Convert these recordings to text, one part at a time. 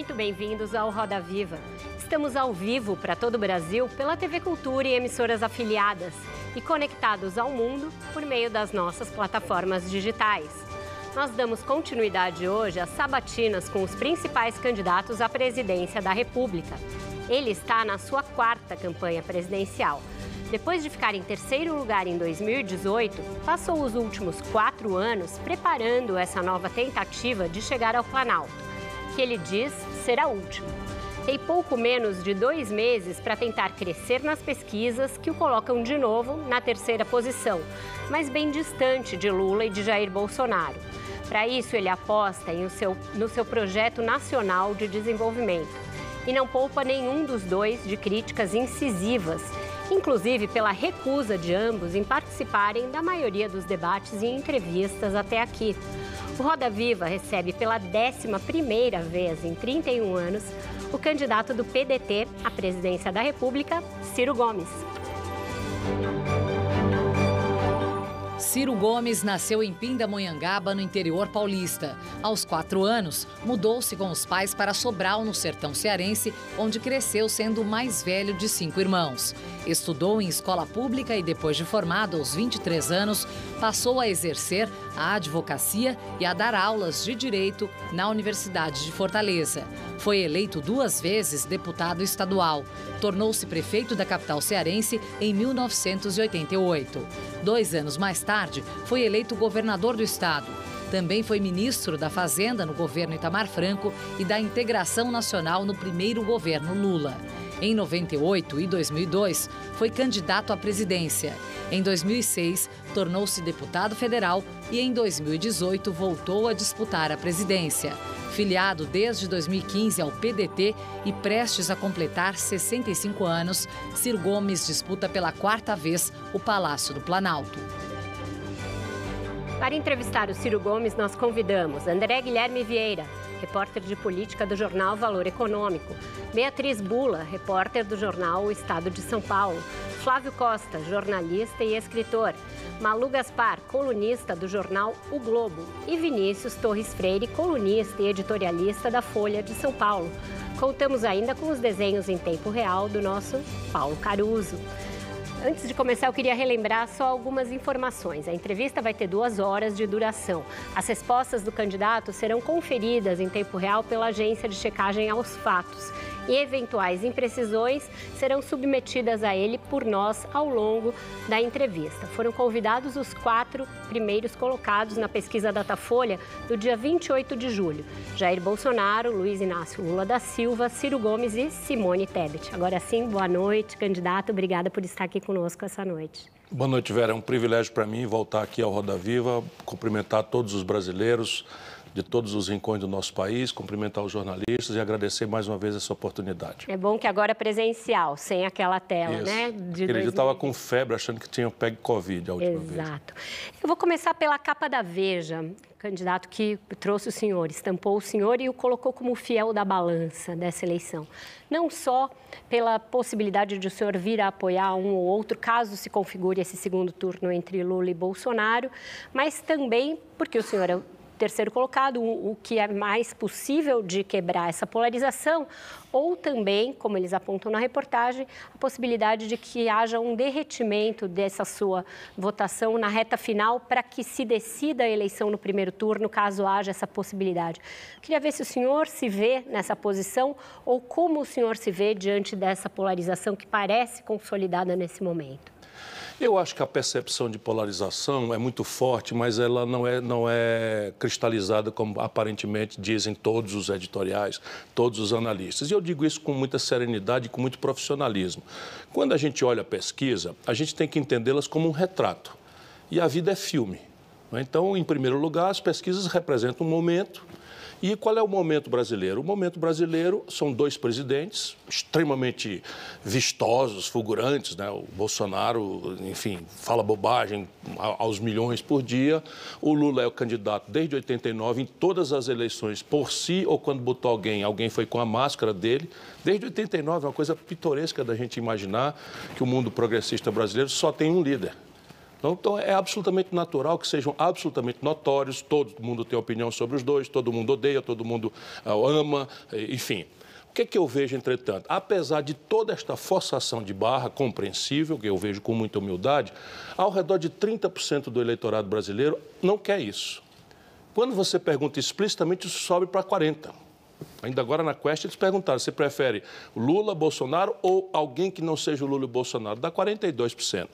Muito bem-vindos ao Roda Viva. Estamos ao vivo para todo o Brasil pela TV Cultura e emissoras afiliadas e conectados ao mundo por meio das nossas plataformas digitais. Nós damos continuidade hoje às sabatinas com os principais candidatos à presidência da República. Ele está na sua quarta campanha presidencial. Depois de ficar em terceiro lugar em 2018, passou os últimos quatro anos preparando essa nova tentativa de chegar ao Planalto, que ele diz ser a última. Tem pouco menos de dois meses para tentar crescer nas pesquisas que o colocam de novo na terceira posição, mas bem distante de Lula e de Jair Bolsonaro. Para isso, ele aposta em seu, no seu projeto nacional de desenvolvimento e não poupa nenhum dos dois de críticas incisivas inclusive pela recusa de ambos em participarem da maioria dos debates e entrevistas até aqui. O Roda Viva recebe pela 11ª vez em 31 anos o candidato do PDT à presidência da República, Ciro Gomes. Ciro Gomes nasceu em Pindamonhangaba, no interior paulista. Aos quatro anos, mudou-se com os pais para Sobral, no sertão cearense, onde cresceu sendo o mais velho de cinco irmãos. Estudou em escola pública e, depois de formado, aos 23 anos, passou a exercer a advocacia e a dar aulas de direito na Universidade de Fortaleza. Foi eleito duas vezes deputado estadual. Tornou-se prefeito da capital cearense em 1988. Dois anos mais tarde, foi eleito governador do estado. Também foi ministro da Fazenda no governo Itamar Franco e da Integração Nacional no primeiro governo Lula. Em 98 e 2002, foi candidato à presidência. Em 2006, tornou-se deputado federal e em 2018 voltou a disputar a presidência. Filiado desde 2015 ao PDT e prestes a completar 65 anos, Ciro Gomes disputa pela quarta vez o Palácio do Planalto. Para entrevistar o Ciro Gomes, nós convidamos André Guilherme Vieira, repórter de política do jornal Valor Econômico, Beatriz Bula, repórter do jornal O Estado de São Paulo, Flávio Costa, jornalista e escritor, Malu Gaspar, colunista do jornal O Globo, e Vinícius Torres Freire, colunista e editorialista da Folha de São Paulo. Contamos ainda com os desenhos em tempo real do nosso Paulo Caruso. Antes de começar, eu queria relembrar só algumas informações. A entrevista vai ter duas horas de duração. As respostas do candidato serão conferidas em tempo real pela agência de checagem aos fatos e eventuais imprecisões serão submetidas a ele por nós ao longo da entrevista. Foram convidados os quatro primeiros colocados na pesquisa Datafolha do dia 28 de julho: Jair Bolsonaro, Luiz Inácio Lula da Silva, Ciro Gomes e Simone Tebet. Agora sim, boa noite, candidato. Obrigada por estar aqui conosco essa noite. Boa noite, Vera. É um privilégio para mim voltar aqui ao Roda Viva, cumprimentar todos os brasileiros de todos os rincões do nosso país, cumprimentar os jornalistas e agradecer mais uma vez essa oportunidade. É bom que agora é presencial, sem aquela tela, Isso. né? De Aquele dia estava com febre, achando que tinha pego Covid a última Exato. vez. Exato. Eu vou começar pela capa da Veja, candidato que trouxe o senhor, estampou o senhor e o colocou como fiel da balança dessa eleição. Não só pela possibilidade de o senhor vir a apoiar um ou outro, caso se configure esse segundo turno entre Lula e Bolsonaro, mas também porque o senhor é terceiro colocado, o, que é mais possível de quebrar essa polarização, ou também, como eles apontam na reportagem, a possibilidade de que haja um derretimento dessa sua votação na reta final para que se decida a eleição no primeiro turno, caso haja essa possibilidade. Queria ver se o senhor se vê nessa posição ou como o senhor se vê diante dessa polarização que parece consolidada nesse momento. Eu acho que a percepção de polarização é muito forte, mas ela não é, não é cristalizada como aparentemente dizem todos os editoriais, todos os analistas. E eu digo isso com muita serenidade e com muito profissionalismo. Quando a gente olha a pesquisa, a gente tem que entendê-las como um retrato. E a vida é filme. Então, em primeiro lugar, as pesquisas representam um momento e qual é o momento brasileiro? O momento brasileiro são dois presidentes extremamente vistosos, fulgurantes. Né? O Bolsonaro, enfim, fala bobagem aos milhões por dia. O Lula é o candidato desde 89 em todas as eleições, por si ou quando botou alguém, alguém foi com a máscara dele. Desde 89 é uma coisa pitoresca da gente imaginar que o mundo progressista brasileiro só tem um líder. Então, então, é absolutamente natural que sejam absolutamente notórios, todo mundo tem opinião sobre os dois, todo mundo odeia, todo mundo uh, ama, enfim. O que, é que eu vejo, entretanto? Apesar de toda esta forçação de barra compreensível, que eu vejo com muita humildade, ao redor de 30% do eleitorado brasileiro não quer isso. Quando você pergunta explicitamente, isso sobe para 40%. Ainda agora na Quest eles perguntaram: você prefere Lula, Bolsonaro ou alguém que não seja o Lula e Bolsonaro? Dá 42%.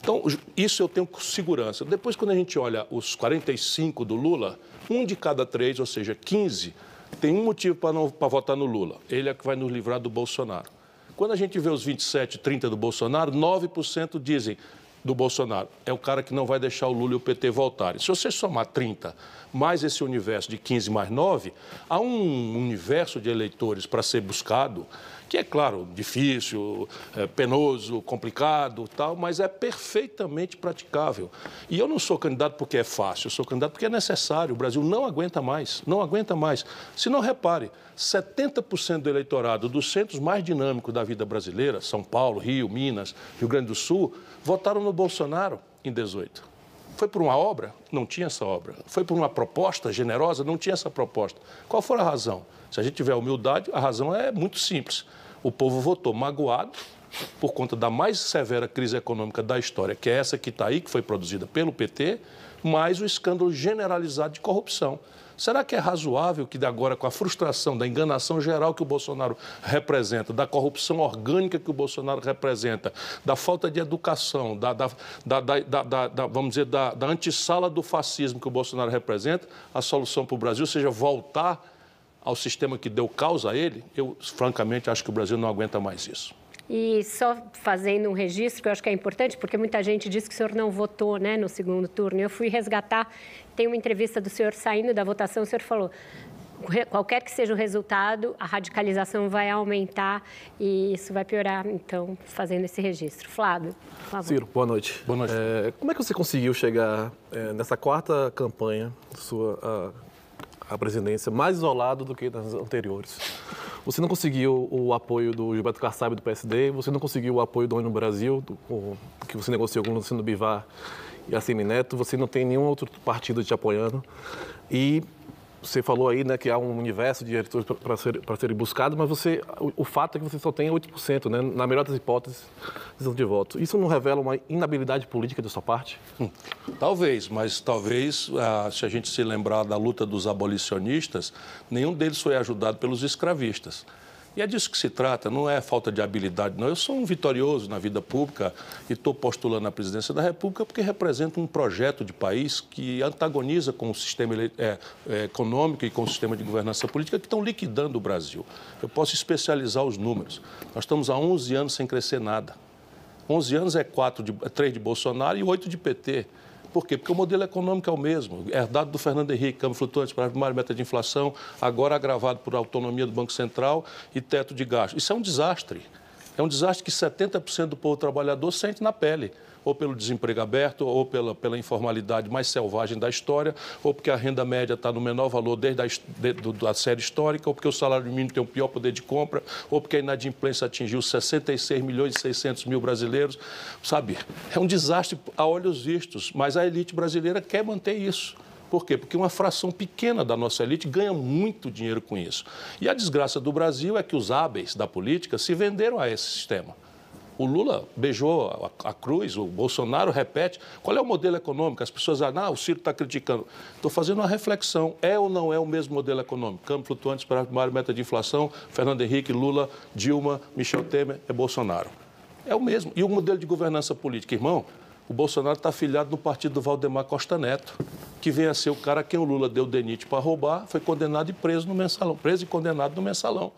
Então, isso eu tenho segurança. Depois, quando a gente olha os 45 do Lula, um de cada três, ou seja, 15, tem um motivo para votar no Lula. Ele é que vai nos livrar do Bolsonaro. Quando a gente vê os 27, 30 do Bolsonaro, 9% dizem do Bolsonaro. É o cara que não vai deixar o Lula e o PT voltarem. Se você somar 30 mais esse universo de 15 mais 9, há um universo de eleitores para ser buscado que é claro, difícil, é, penoso, complicado, tal, mas é perfeitamente praticável. E eu não sou candidato porque é fácil, eu sou candidato porque é necessário. O Brasil não aguenta mais, não aguenta mais. Se não repare, 70% do eleitorado dos centros mais dinâmicos da vida brasileira, São Paulo, Rio, Minas, Rio Grande do Sul, votaram no Bolsonaro em 18. Foi por uma obra? Não tinha essa obra. Foi por uma proposta generosa? Não tinha essa proposta. Qual foi a razão? Se a gente tiver humildade, a razão é muito simples o povo votou magoado por conta da mais severa crise econômica da história, que é essa que está aí, que foi produzida pelo PT, mais o escândalo generalizado de corrupção. Será que é razoável que agora, com a frustração da enganação geral que o Bolsonaro representa, da corrupção orgânica que o Bolsonaro representa, da falta de educação, da, da, da, da vamos dizer, da, da antessala do fascismo que o Bolsonaro representa, a solução para o Brasil seja voltar ao sistema que deu causa a ele, eu francamente acho que o Brasil não aguenta mais isso. E só fazendo um registro, que eu acho que é importante, porque muita gente diz que o senhor não votou né, no segundo turno. Eu fui resgatar, tem uma entrevista do senhor saindo da votação, o senhor falou, qualquer que seja o resultado, a radicalização vai aumentar e isso vai piorar. Então, fazendo esse registro. Flávio, por favor. Ciro, boa noite. Boa noite. É, como é que você conseguiu chegar é, nessa quarta campanha sua a presidência mais isolado do que nas anteriores. Você não conseguiu o apoio do Gilberto Kassab do PSD, você não conseguiu o apoio do ONU Brasil, do, que você negociou com o Luciano Bivar e a Semineto, você não tem nenhum outro partido te apoiando. E você falou aí né, que há um universo de eleitores para ser, serem buscados, mas você, o, o, fato é que você só tem 8%, né, na melhor das hipóteses, de voto. Isso não revela uma inabilidade política da sua parte? Hum, talvez, mas talvez, ah, se a gente se lembrar da luta dos abolicionistas, nenhum deles foi ajudado pelos escravistas. E é disso que se trata, não é falta de habilidade, não. Eu sou um vitorioso na vida pública e estou postulando a presidência da República porque representa um projeto de país que antagoniza com o sistema é, é, econômico e com o sistema de governança política que estão liquidando o Brasil. Eu posso especializar os números. Nós estamos há 11 anos sem crescer nada. 11 anos é 4 de, 3 de Bolsonaro e 8 de PT. Por quê? Porque o modelo econômico é o mesmo, herdado do Fernando Henrique, câmbio flutuante para a primária meta de inflação, agora agravado por autonomia do Banco Central e teto de gasto. Isso é um desastre. É um desastre que 70% do povo trabalhador sente na pele ou pelo desemprego aberto, ou pela, pela informalidade mais selvagem da história, ou porque a renda média está no menor valor desde a de, da série histórica, ou porque o salário mínimo tem o pior poder de compra, ou porque a inadimplência atingiu 66 milhões e 600 mil brasileiros. Sabe, é um desastre a olhos vistos, mas a elite brasileira quer manter isso. Por quê? Porque uma fração pequena da nossa elite ganha muito dinheiro com isso. E a desgraça do Brasil é que os hábeis da política se venderam a esse sistema. O Lula beijou a, a, cruz, o Bolsonaro repete. Qual é o modelo econômico? As pessoas dizem, ah, o Ciro está criticando. Estou fazendo uma reflexão. É ou não é o mesmo modelo econômico? Câmbio flutuante, para maior meta de inflação, Fernando Henrique, Lula, Dilma, Michel Temer, é Bolsonaro. É o mesmo. E o modelo de governança política, irmão? O Bolsonaro está afiliado no partido do Valdemar Costa Neto, que vem a ser o cara a quem o Lula deu DENIT para roubar, foi condenado e preso no mensalão. Preso e condenado no mensalão.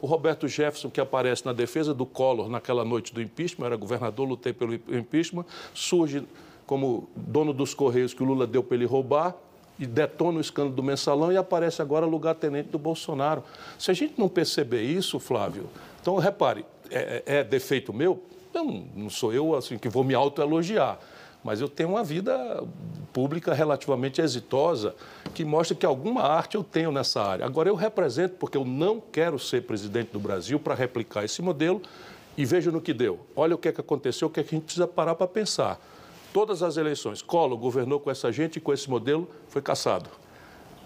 O Roberto Jefferson, que aparece na defesa do Collor naquela noite do impeachment, era governador, lutei pelo impeachment, surge como dono dos Correios que o Lula deu para ele roubar, e detona o escândalo do mensalão e aparece agora lugar-tenente do Bolsonaro. Se a gente não perceber isso, Flávio, então repare, é, é, é defeito meu? Não, não sou eu assim que vou me autoelogiar, mas eu tenho uma vida pública relativamente exitosa que mostra que alguma arte eu tenho nessa área. Agora eu represento porque eu não quero ser presidente do Brasil para replicar esse modelo e veja no que deu. Olha o que, é que aconteceu, o que, é que a gente precisa parar para pensar todas as eleições. Collor governou com essa gente e com esse modelo foi caçado.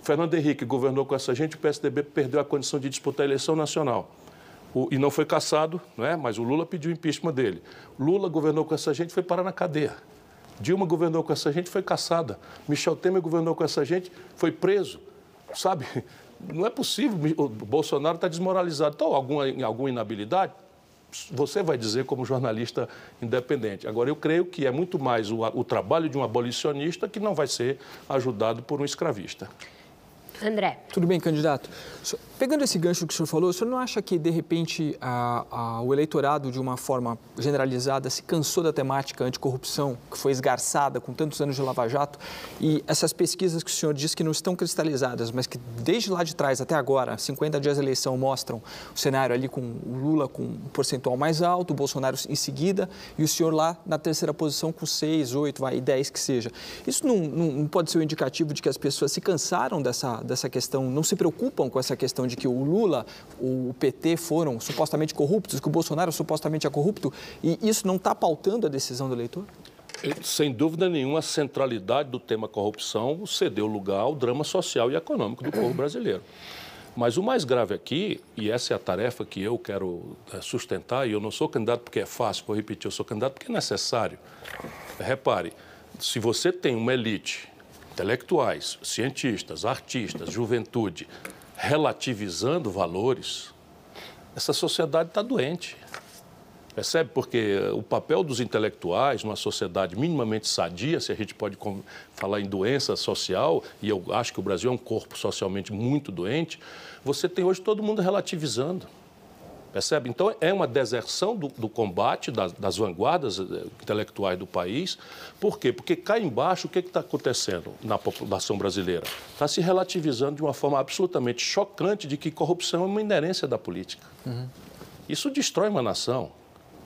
Fernando Henrique governou com essa gente, o PSDB perdeu a condição de disputar a eleição nacional. O, e não foi caçado, não é? mas o Lula pediu impeachment dele. Lula governou com essa gente foi parar na cadeia. Dilma governou com essa gente foi caçada. Michel Temer governou com essa gente foi preso. Sabe? Não é possível. O Bolsonaro está desmoralizado. Então, alguma, alguma inabilidade? você vai dizer como jornalista independente. Agora, eu creio que é muito mais o, o trabalho de um abolicionista que não vai ser ajudado por um escravista. André. Tudo bem, candidato? Pegando esse gancho que o senhor falou, o senhor não acha que, de repente, a, a, o eleitorado, de uma forma generalizada, se cansou da temática anticorrupção, que foi esgarçada com tantos anos de Lava Jato, e essas pesquisas que o senhor diz que não estão cristalizadas, mas que desde lá de trás até agora, 50 dias da eleição, mostram o cenário ali com o Lula com um percentual mais alto, o Bolsonaro em seguida, e o senhor lá na terceira posição com 6, 8, vai, 10 que seja. Isso não, não, não pode ser um indicativo de que as pessoas se cansaram dessa, dessa questão, não se preocupam com essa questão de que o Lula, o PT foram supostamente corruptos, que o Bolsonaro supostamente é corrupto, e isso não está pautando a decisão do eleitor? Sem dúvida nenhuma, a centralidade do tema corrupção cedeu lugar ao drama social e econômico do povo brasileiro. Mas o mais grave aqui, e essa é a tarefa que eu quero é, sustentar, e eu não sou candidato porque é fácil, vou repetir, eu sou candidato porque é necessário. Repare, se você tem uma elite, intelectuais, cientistas, artistas, juventude, relativizando valores, essa sociedade está doente. Percebe? Porque o papel dos intelectuais numa sociedade minimamente sadia, se a gente pode falar em doença social, e eu acho que o Brasil é um corpo socialmente muito doente, você tem hoje todo mundo relativizando. Percebe? Então, é uma deserção do, do combate das, das, vanguardas eh, intelectuais do país. Por quê? Porque cá embaixo, o que está acontecendo na população brasileira? Está se relativizando de uma forma absolutamente chocante de que corrupção é uma inerência da política. Uhum. Isso destrói uma nação.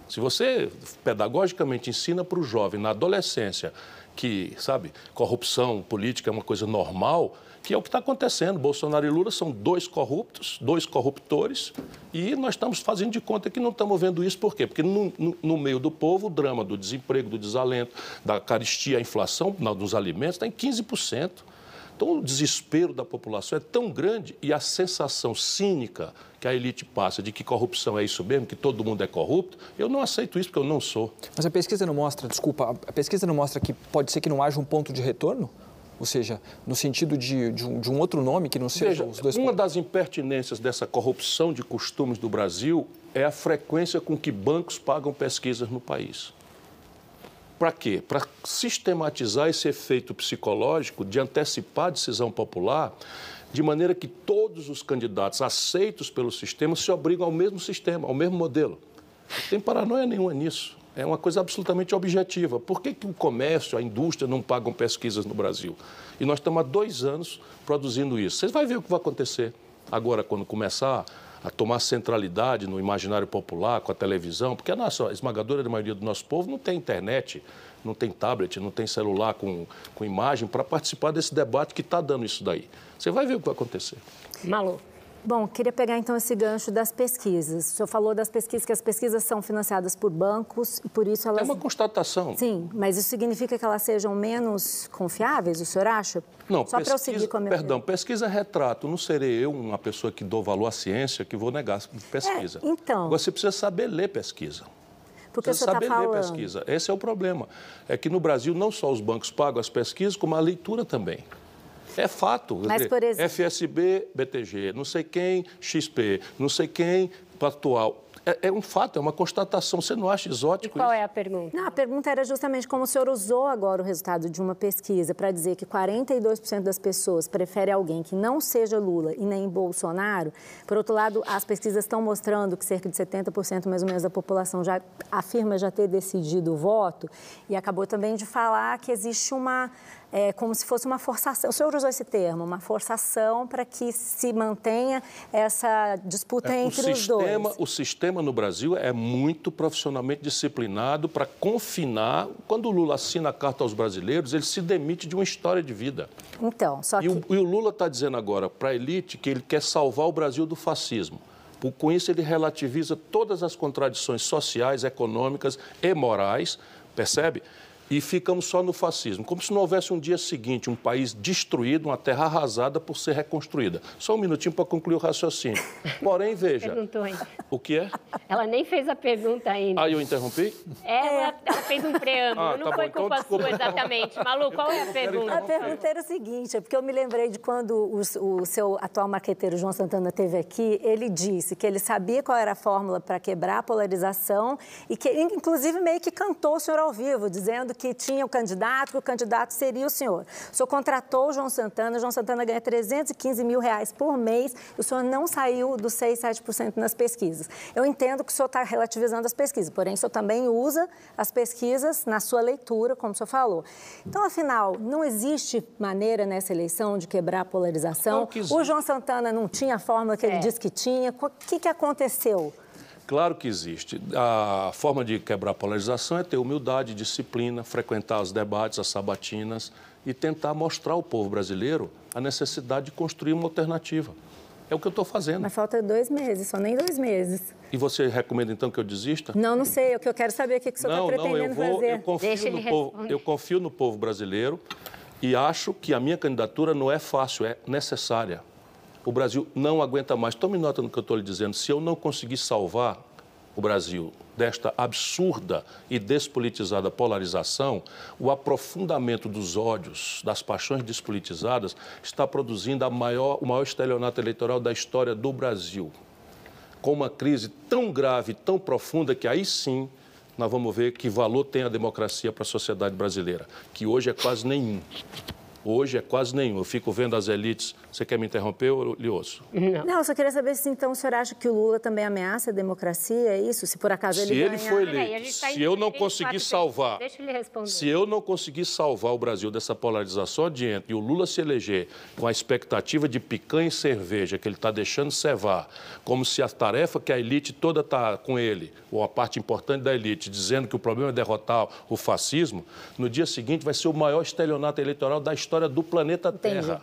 Se você pedagogicamente ensina para o jovem, na adolescência, que, sabe, corrupção política é uma coisa normal, que é o que está acontecendo. Bolsonaro e Lula são dois corruptos, dois corruptores, e nós estamos fazendo de conta que não estamos vendo isso. Por quê? Porque no, no, no meio do povo, o drama do desemprego, do desalento, da caristia, a inflação dos alimentos está em 15%. Então, o desespero da população é tão grande e a sensação cínica que a elite passa de que corrupção é isso mesmo, que todo mundo é corrupto, eu não aceito isso porque eu não sou. Mas a pesquisa não mostra, desculpa, a pesquisa não mostra que pode ser que não haja um ponto de retorno? Ou seja, no sentido de, de, um, de um, outro nome que não seja Veja, os dois Uma pontos. das impertinências dessa corrupção de costumes do Brasil é a frequência com que bancos pagam pesquisas no país. Para quê? Para sistematizar esse efeito psicológico de antecipar a decisão popular, de maneira que todos os candidatos aceitos pelo sistema se obrigam ao mesmo sistema, ao mesmo modelo. Não tem paranoia nenhuma nisso. É uma coisa absolutamente objetiva. Por que, que o comércio, a indústria não pagam pesquisas no Brasil? E nós estamos há dois anos produzindo isso. Vocês vão ver o que vai acontecer agora, quando começar a tomar centralidade no imaginário popular, com a televisão, porque a nossa a esmagadora maioria do nosso povo não tem internet, não tem tablet, não tem celular com, com imagem para participar desse debate que está dando isso daí. Você vai ver o que vai acontecer. Malu. Bom, queria pegar então esse gancho das pesquisas. O senhor falou das pesquisas, que as pesquisas são financiadas por bancos e por isso elas. É uma constatação. Sim, mas isso significa que elas sejam menos confiáveis, o senhor acha? Não, Só para eu seguir com a minha Perdão, pesquisa é retrato. Não serei eu, uma pessoa que dou valor à ciência, que vou negar pesquisa. É, então. Você precisa saber ler pesquisa. Porque você tá saber tá ler pesquisa. Esse é o problema. É que no Brasil não só os bancos pagam as pesquisas, como a leitura também. É fato. Mas, dizer, por exemplo... FSB, BTG, não sei quem, XP, não sei quem, Pactual. É, é, um fato, é uma constatação. Você não acha exótico E qual isso? é a pergunta? Não, a pergunta era justamente como o senhor usou agora o resultado de uma pesquisa para dizer que 42% das pessoas preferem alguém que não seja Lula e nem Bolsonaro. Por outro lado, as pesquisas estão mostrando que cerca de 70% mais ou menos da população já afirma já ter decidido o voto e acabou também de falar que existe uma é, como se fosse uma forçação. O senhor usou esse termo, uma forçação para que se mantenha essa disputa É, entre os sistema, dois. O sistema no Brasil é muito profissionalmente disciplinado para confinar. Quando o Lula assina a carta aos brasileiros, ele se demite de uma história de vida. Então, só que E o, e o Lula está dizendo agora para a elite que ele quer salvar o Brasil do fascismo. Com isso, ele relativiza todas as contradições sociais, econômicas e morais, percebe? E ficamos só no fascismo, como se não houvesse um dia seguinte, um país destruído, uma terra arrasada por ser reconstruída. Só um minutinho para concluir o raciocínio. Porém, veja, Perguntou ainda. o que é? Ela nem fez a pergunta ainda. Ah, eu interrompi? Ela, ela fez um preâmbulo, Ah, não tá bom, foi então culpa desculpa. sua exatamente. Malu, qual é a A pergunta? pergunta era o seguinte, é porque eu me lembrei de quando o, o seu atual marqueteiro João Santana esteve aqui, ele disse que ele sabia qual era a fórmula para quebrar a polarização e que, inclusive, meio que cantou o senhor ao vivo, dizendo que tinha o candidato, que o candidato seria o senhor. O senhor contratou o João Santana, o João Santana ganha 315 mil reais por mês e o senhor não saiu dos 6, 7% nas pesquisas. Eu entendo que o senhor está relativizando as pesquisas, porém, o senhor também usa as pesquisas na sua leitura, como o senhor falou. Então, afinal, não existe maneira nessa eleição de quebrar a polarização? Que. O João Santana não tinha a fórmula que ele É. disse que tinha? O que, que aconteceu? Claro que existe. A forma de quebrar a polarização é ter humildade, disciplina, frequentar os debates, as sabatinas e tentar mostrar ao povo brasileiro a necessidade de construir uma alternativa. É o que eu estou fazendo. Mas falta dois meses, só nem dois meses. E você recomenda então que eu desista? Não, não sei. O que eu quero saber é o que, que o senhor está não, eu pretendendo vou, fazer. eu confio Deixa no ele povo, responder. eu confio no povo brasileiro e acho que a minha candidatura não é fácil, é necessária. O Brasil não aguenta mais. Tome nota no que eu estou lhe dizendo. Se eu não conseguir salvar o Brasil desta absurda e despolitizada polarização, o aprofundamento dos ódios, das paixões despolitizadas, está produzindo maior, o maior estelionato eleitoral da história do Brasil com uma crise tão grave, tão profunda, que aí sim nós vamos ver que valor tem a democracia para a sociedade brasileira, que hoje é quase nenhum. Hoje é quase nenhum. Eu fico vendo as elites. Você quer me interromper ou eu lhe ouço? Não, eu só queria saber se então o senhor acha que o Lula também ameaça a democracia, é isso? Se por acaso Se ele ele ganhar... for Peraí, a eleito, tá se eu não 24 conseguir salvar, Deixa ele responder. se eu não conseguir salvar o Brasil dessa polarização adiante e o Lula se eleger com a expectativa de picanha e cerveja que ele está deixando cevar, como se a tarefa que a elite toda está com ele, ou a parte importante da elite, dizendo que o problema é derrotar o fascismo, no dia seguinte vai ser o maior estelionato eleitoral da história do planeta Entendi. Terra.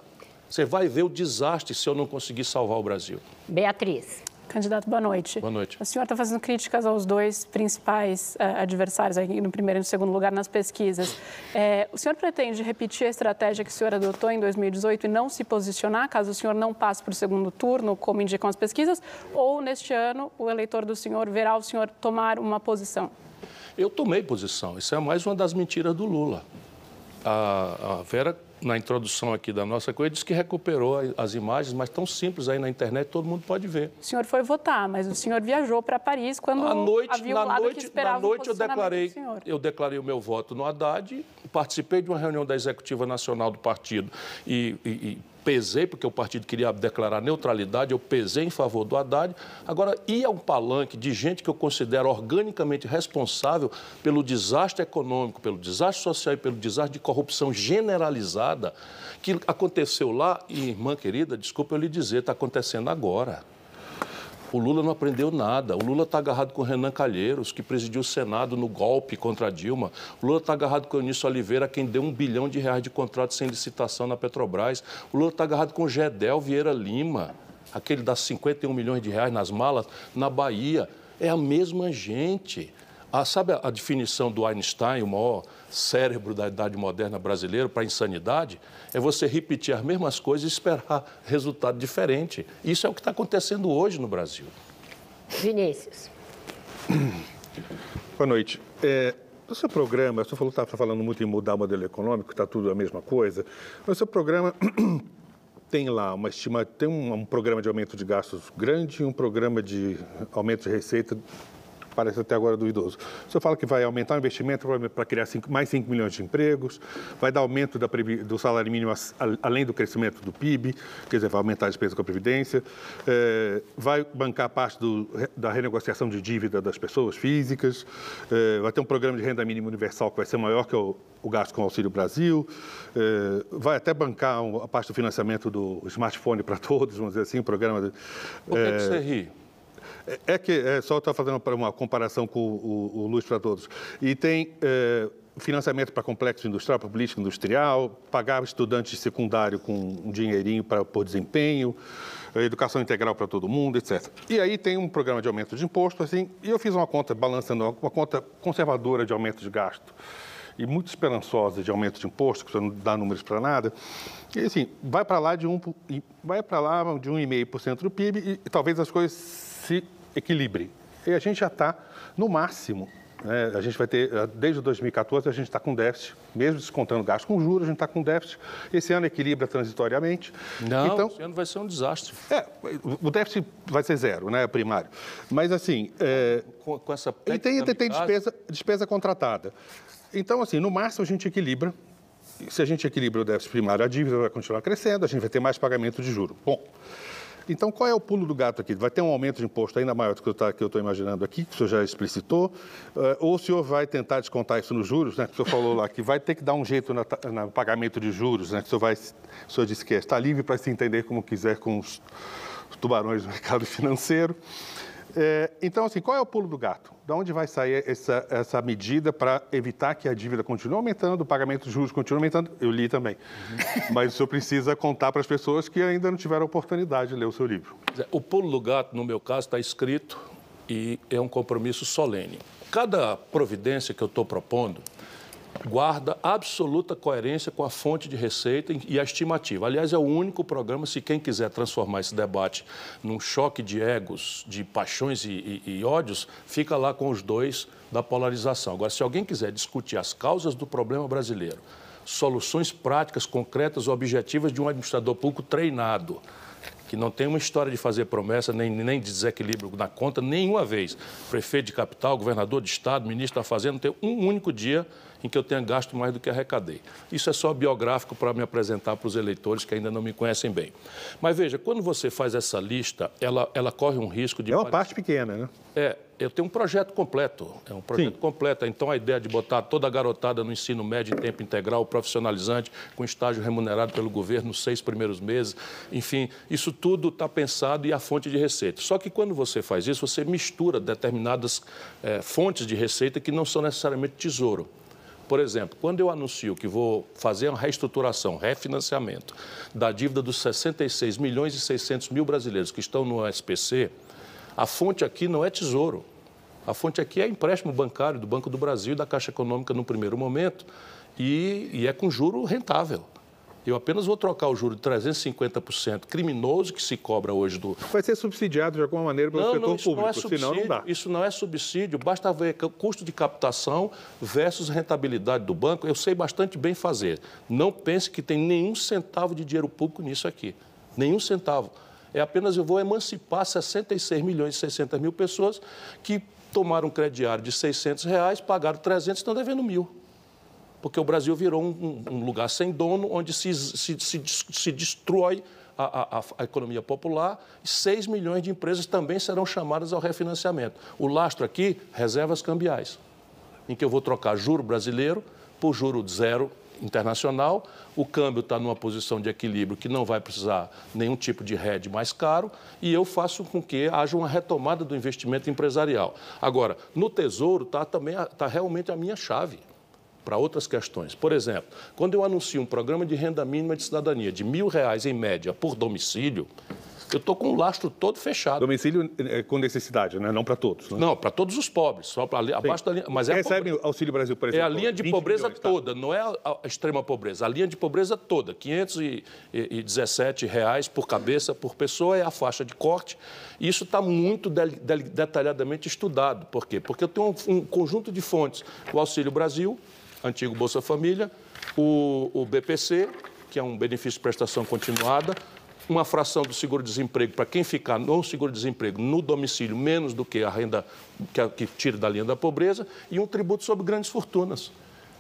Você vai ver o desastre se eu não conseguir salvar o Brasil. Beatriz. Candidato, boa noite. Boa noite. O senhor está fazendo críticas aos dois principais eh, adversários, aqui no primeiro e no segundo lugar, nas pesquisas. Eh, o senhor pretende repetir a estratégia que o senhor adotou em 2018 e não se posicionar, caso o senhor não passe para o segundo turno, como indicam as pesquisas? Ou, neste ano, o eleitor do senhor verá o senhor tomar uma posição? Eu tomei posição. Isso é mais uma das mentiras do Lula. A, a Vera, na introdução aqui da nossa coisa, disse que recuperou as imagens, mas tão simples aí na internet, todo mundo pode ver. O senhor foi votar, mas o senhor viajou para Paris quando À noite, havia um na noite, na noite eu declarei, eu declarei o meu voto no Haddad, participei de uma reunião da executiva nacional do partido e, e- e pesei, porque o partido queria declarar neutralidade, eu pesei em favor do Haddad. Agora, ia um palanque de gente que eu considero organicamente responsável pelo desastre econômico, pelo desastre social e pelo desastre de corrupção generalizada que aconteceu lá, e, irmã querida, desculpa eu lhe dizer, está acontecendo agora. O Lula não aprendeu nada. O Lula está agarrado com Renan Calheiros, que presidiu o Senado no golpe contra Dilma. O Lula está agarrado com Eunício Oliveira, quem deu um bilhão de reais de contrato sem licitação na Petrobras. O Lula está agarrado com Gedel Vieira Lima, aquele das 51 milhões de reais nas malas, na Bahia. É a mesma gente. Ah, sabe a, a definição do Einstein, o maior cérebro da idade moderna brasileira, para insanidade? É você repetir as mesmas coisas e esperar resultado diferente. Isso é o que está acontecendo hoje no Brasil. Vinícius. Boa noite. É, no seu programa, o senhor falou que está falando muito em mudar o modelo econômico, está tudo a mesma coisa. No seu programa, tem lá uma estima, tem um, um programa de aumento de gastos grande e um programa de aumento de receita parece até agora duvidoso. O senhor fala que vai aumentar o investimento para criar cinco, mais 5 milhões de empregos, vai dar aumento da, do salário mínimo além do crescimento do PIB, quer dizer, vai aumentar a despesa com a Previdência, é, vai bancar parte do, da renegociação de dívida das pessoas físicas, é, vai ter um programa de renda mínima universal que vai ser maior que o, o gasto com o Auxílio Brasil, é, vai até bancar a parte do financiamento do smartphone para todos, vamos dizer assim, o programa... De, Por que, que você ri? É, é que, é, só estou fazendo uma comparação com o, o, Luz para Todos. E tem é, financiamento para complexo industrial, para política industrial, pagar estudante secundário com um dinheirinho para por desempenho, educação integral para todo mundo, etc. E aí tem um programa de aumento de imposto, assim, e eu fiz uma conta, balançando, uma conta conservadora de aumento de gasto e muito esperançosa de aumento de imposto, que você não dá números para nada. E assim, vai para lá de um, vai para lá de 1,5% do PIB e, e talvez as coisas se equilibrem. E a gente já está no máximo. Né? A gente vai ter, desde 2014, a gente está com déficit, mesmo descontando gasto com juros, a gente está com déficit. Esse ano equilibra transitoriamente. Não, então, esse ano vai ser um desastre. É, o déficit vai ser zero, né, primário. Mas, assim... É, com, com essa e tem, tem despesa, despesa contratada. Então, assim, no máximo a gente equilibra. Se a gente equilibra o déficit primário, a dívida vai continuar crescendo, a gente vai ter mais pagamento de juros. Bom, então qual é o pulo do gato aqui? Vai ter um aumento de imposto ainda maior do que eu estou imaginando aqui, que o senhor já explicitou, uh, ou o senhor vai tentar descontar isso nos juros, né, que o senhor falou lá, que vai ter que dar um jeito no pagamento de juros, né, que o senhor, vai, o senhor disse que está livre para se entender como quiser com os tubarões do mercado financeiro. É, então, assim, qual é o pulo do gato? De onde vai sair essa, essa medida para evitar que a dívida continue aumentando, o pagamento de juros continue aumentando? Eu li também. Uhum. Mas o senhor precisa contar para as pessoas que ainda não tiveram a oportunidade de ler o seu livro. O pulo do gato, no meu caso, está escrito e é um compromisso solene. Cada providência que eu estou propondo, guarda absoluta coerência com a fonte de receita e a estimativa. Aliás, é o único programa, se quem quiser transformar esse debate num choque de egos, de paixões e, e, e ódios, fica lá com os dois da polarização. Agora, se alguém quiser discutir as causas do problema brasileiro, soluções práticas, concretas, objetivas de um administrador público treinado, que não tem uma história de fazer promessa, nem, nem de desequilíbrio na conta, nenhuma vez. Prefeito de capital, governador de estado, ministro da Fazenda, não tem um único dia em que eu tenha gasto mais do que arrecadei. Isso é só biográfico para me apresentar para os eleitores que ainda não me conhecem bem. Mas veja, quando você faz essa lista, ela, ela corre um risco de. É uma parte pequena, né? É, eu tenho um projeto completo, é um projeto Sim. completo. Então, a ideia de botar toda a garotada no ensino médio em tempo integral, profissionalizante, com estágio remunerado pelo governo nos seis primeiros meses, enfim, isso tudo está pensado e a fonte de receita. Só que quando você faz isso, você mistura determinadas é, fontes de receita que não são necessariamente tesouro. Por exemplo, quando eu anuncio que vou fazer uma reestruturação, refinanciamento da dívida dos 66 milhões e 600 mil brasileiros que estão no SPC, a fonte aqui não é tesouro. A fonte aqui é empréstimo bancário do Banco do Brasil e da Caixa Econômica no primeiro momento e, e é com juro rentável. Eu apenas vou trocar o juro de 350% criminoso que se cobra hoje do. Vai ser subsidiado de alguma maneira pelo não, setor não, público, não é subsídio, senão não dá. Isso não é subsídio, basta ver custo de captação versus rentabilidade do banco. Eu sei bastante bem fazer. Não pense que tem nenhum centavo de dinheiro público nisso aqui. Nenhum centavo. É apenas eu vou emancipar 66 milhões e 600 mil pessoas que tomaram um crediário de 600 reais, pagaram 300 e estão devendo mil porque o Brasil virou um, um lugar sem dono, onde se, se, se, se destrói a, a, a, economia popular e 6 milhões de empresas também serão chamadas ao refinanciamento. O lastro aqui, reservas cambiais, em que eu vou trocar juro brasileiro por juro zero internacional, o câmbio está numa posição de equilíbrio que não vai precisar nenhum tipo de hedge mais caro e eu faço com que haja uma retomada do investimento empresarial. Agora, no Tesouro está também está realmente a minha chave para outras questões. Por exemplo, quando eu anuncio um programa de renda mínima de cidadania de mil reais em média por domicílio, eu estou com o lastro todo fechado. Domicílio é com necessidade, né? não para todos. Né? Não, para todos os pobres, só para abaixo da linha. Mas é recebe Auxílio Brasil, por exemplo. É a linha de pobreza milhões, tá? toda, tá? não é a, extrema pobreza, a linha de pobreza toda. 517 reais por cabeça, por pessoa é a faixa de corte. Isso está muito de, de, detalhadamente estudado. Por quê? Porque eu tenho um, um conjunto de fontes. O Auxílio Brasil, antigo Bolsa Família, o, o BPC, que é um benefício de prestação continuada, uma fração do seguro-desemprego para quem ficar no seguro-desemprego no domicílio menos do que a renda que, que tira da linha da pobreza e um tributo sobre grandes fortunas.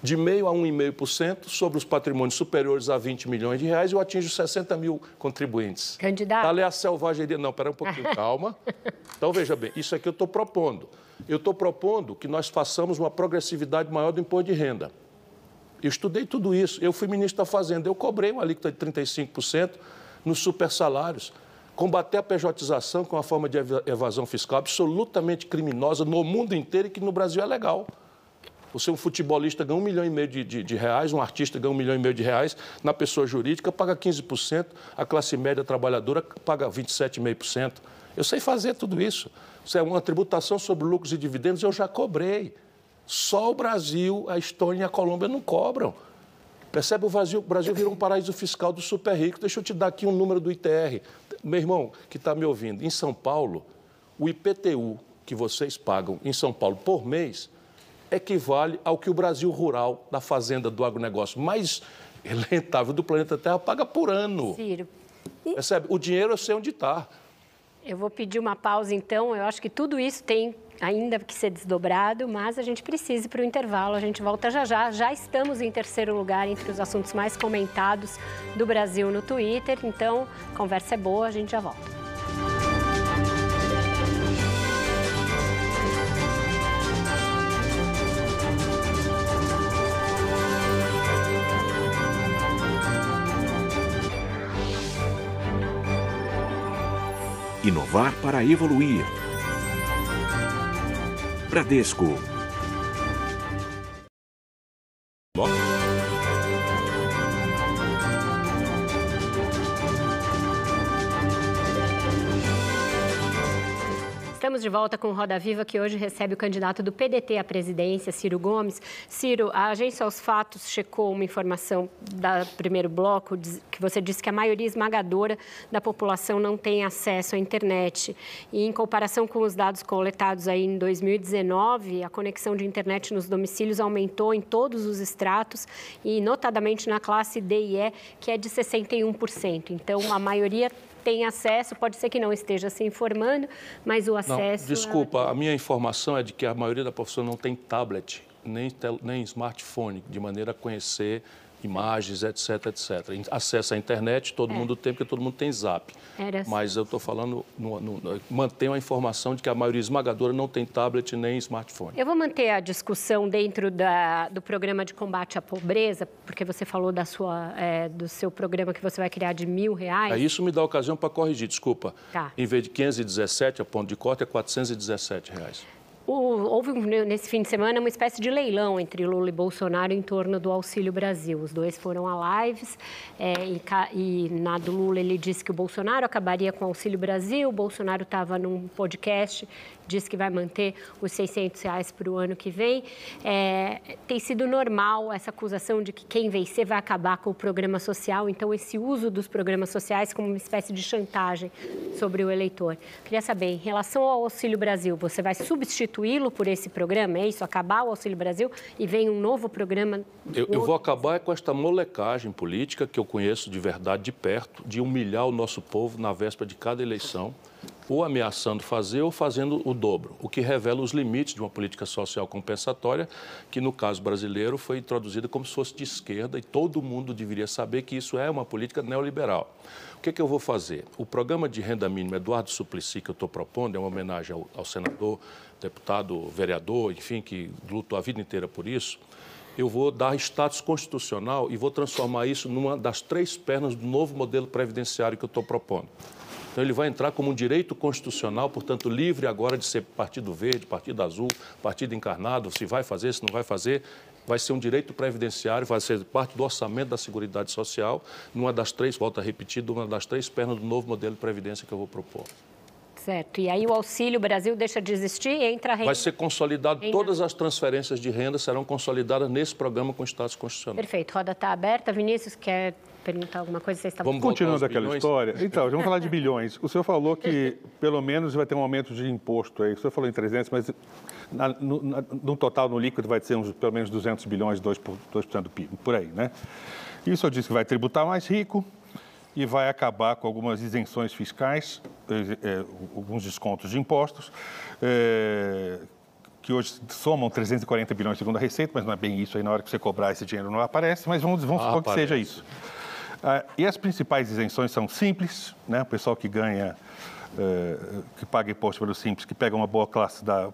De meio a 1,5% sobre os patrimônios superiores a 20 milhões de reais, eu atinjo 60 mil contribuintes. Candidato. Ali é a selvageria. Não, pera um pouquinho, calma. Então, veja bem, isso aqui eu estou propondo. Eu estou propondo que nós façamos uma progressividade maior do imposto de renda. Eu estudei tudo isso. Eu fui ministro da Fazenda, eu cobrei uma alíquota de 35% nos supersalários. Combater a pejotização com uma forma de evasão fiscal absolutamente criminosa no mundo inteiro e que no Brasil é legal. Você, um futebolista, ganha um milhão e meio de, de, de, reais, um artista ganha um milhão e meio de reais, na pessoa jurídica paga 15%, a classe média trabalhadora paga 27,5%. Eu sei fazer tudo isso. Isso é uma tributação sobre lucros e dividendos, eu já cobrei. Só o Brasil, a Estônia e a Colômbia não cobram. Percebe? O Brasil, o Brasil virou um paraíso fiscal do super rico. Deixa eu te dar aqui um número do ITR. Meu irmão, que está me ouvindo, em São Paulo, o IPTU que vocês pagam em São Paulo por mês equivale ao que o Brasil rural, da fazenda do agronegócio mais rentável do planeta Terra, paga por ano. Ciro. E... Percebe? O dinheiro eu sei onde está. Eu vou pedir uma pausa, então. Eu acho que tudo isso tem ainda que ser desdobrado, mas a gente precisa ir para o intervalo. A gente volta já já. Já estamos em terceiro lugar entre os assuntos mais comentados do Brasil no Twitter. Então, conversa é boa, a gente já volta. Inovar para evoluir. Bradesco De volta com Roda Viva, que hoje recebe o candidato do PDT à presidência, Ciro Gomes. Ciro, a agência Aos Fatos checou uma informação do primeiro bloco, que você disse que a maioria esmagadora da população não tem acesso à internet. E em comparação com os dados coletados aí em 2019, a conexão de internet nos domicílios aumentou em todos os estratos e notadamente na classe D e E, que é de 61%. Então, a maioria tem acesso, pode ser que não esteja se informando, mas o acesso... Não, desculpa, é... a minha informação é de que a maioria da população não tem tablet, nem, nem smartphone, de maneira a conhecer imagens, etc, etc. Acesso à internet, todo é. mundo tem, porque todo mundo tem zap. Era Mas eu estou falando, no, no, mantenho a informação de que a maioria esmagadora não tem tablet nem smartphone. Eu vou manter a discussão dentro da, do programa de combate à pobreza, porque você falou da sua, é, do seu programa que você vai criar de mil reais. É, isso me dá ocasião para corrigir, desculpa. Tá. Em vez de 517, a ponto de corte, é 417 reais houve nesse fim de semana uma espécie de leilão entre Lula e Bolsonaro em torno do Auxílio Brasil. Os dois foram a lives é, e, e, na do Lula ele disse que o Bolsonaro acabaria com o Auxílio Brasil, o Bolsonaro estava num podcast diz que vai manter os 600 reais para o ano que vem. É, tem sido normal essa acusação de que quem vencer vai acabar com o programa social, então esse uso dos programas sociais como uma espécie de chantagem sobre o eleitor. Queria saber, em relação ao Auxílio Brasil, você vai substituí-lo por esse programa? É isso? Acabar o Auxílio Brasil e vem um novo programa? Eu, eu vou acabar com esta molecagem política que eu conheço de verdade de perto, de humilhar o nosso povo na véspera de cada eleição ou ameaçando fazer ou fazendo o dobro, o que revela os limites de uma política social compensatória, que no caso brasileiro foi introduzida como se fosse de esquerda e todo mundo deveria saber que isso é uma política neoliberal. O que, é que eu vou fazer? O programa de renda mínima Eduardo Suplicy que eu estou propondo é uma homenagem ao, ao senador, deputado, vereador, enfim, que lutou a vida inteira por isso eu vou dar status constitucional e vou transformar isso numa das três pernas do novo modelo previdenciário que eu estou propondo. Então ele vai entrar como um direito constitucional, portanto, livre agora de ser partido verde, partido azul, partido encarnado, se vai fazer, se não vai fazer. Vai ser um direito previdenciário, vai ser parte do orçamento da Seguridade Social, numa das três, volta a repetir, uma das três pernas do novo modelo de previdência que eu vou propor. Certo. E aí o Auxílio Brasil deixa de existir e entra a renda... Vai ser consolidado, todas as transferências de renda serão consolidadas nesse programa com status constitucional. Perfeito. Roda está aberta. Vinícius, quer perguntar alguma coisa? Vocês estavam... Vamos Continuando aquela bilhões? história. Então, vamos falar de bilhões. O senhor falou que pelo menos vai ter um aumento de imposto aí. O senhor falou em 300, mas na, no, na, no, total, no líquido, vai ser uns, pelo menos 200 bilhões, 2%, por, 2 do PIB, por aí, né? E o senhor disse que vai tributar mais rico, e vai acabar com algumas isenções fiscais, é, alguns descontos de impostos, é, que hoje somam 340 bilhões segundo a Receita, mas não é bem isso aí, na hora que você cobrar esse dinheiro não aparece, mas vamos, vamos supor que seja isso. Ah, e as principais isenções são simples, né? o pessoal que ganha, eh, que paga imposto pelo simples, que pega uma boa classe da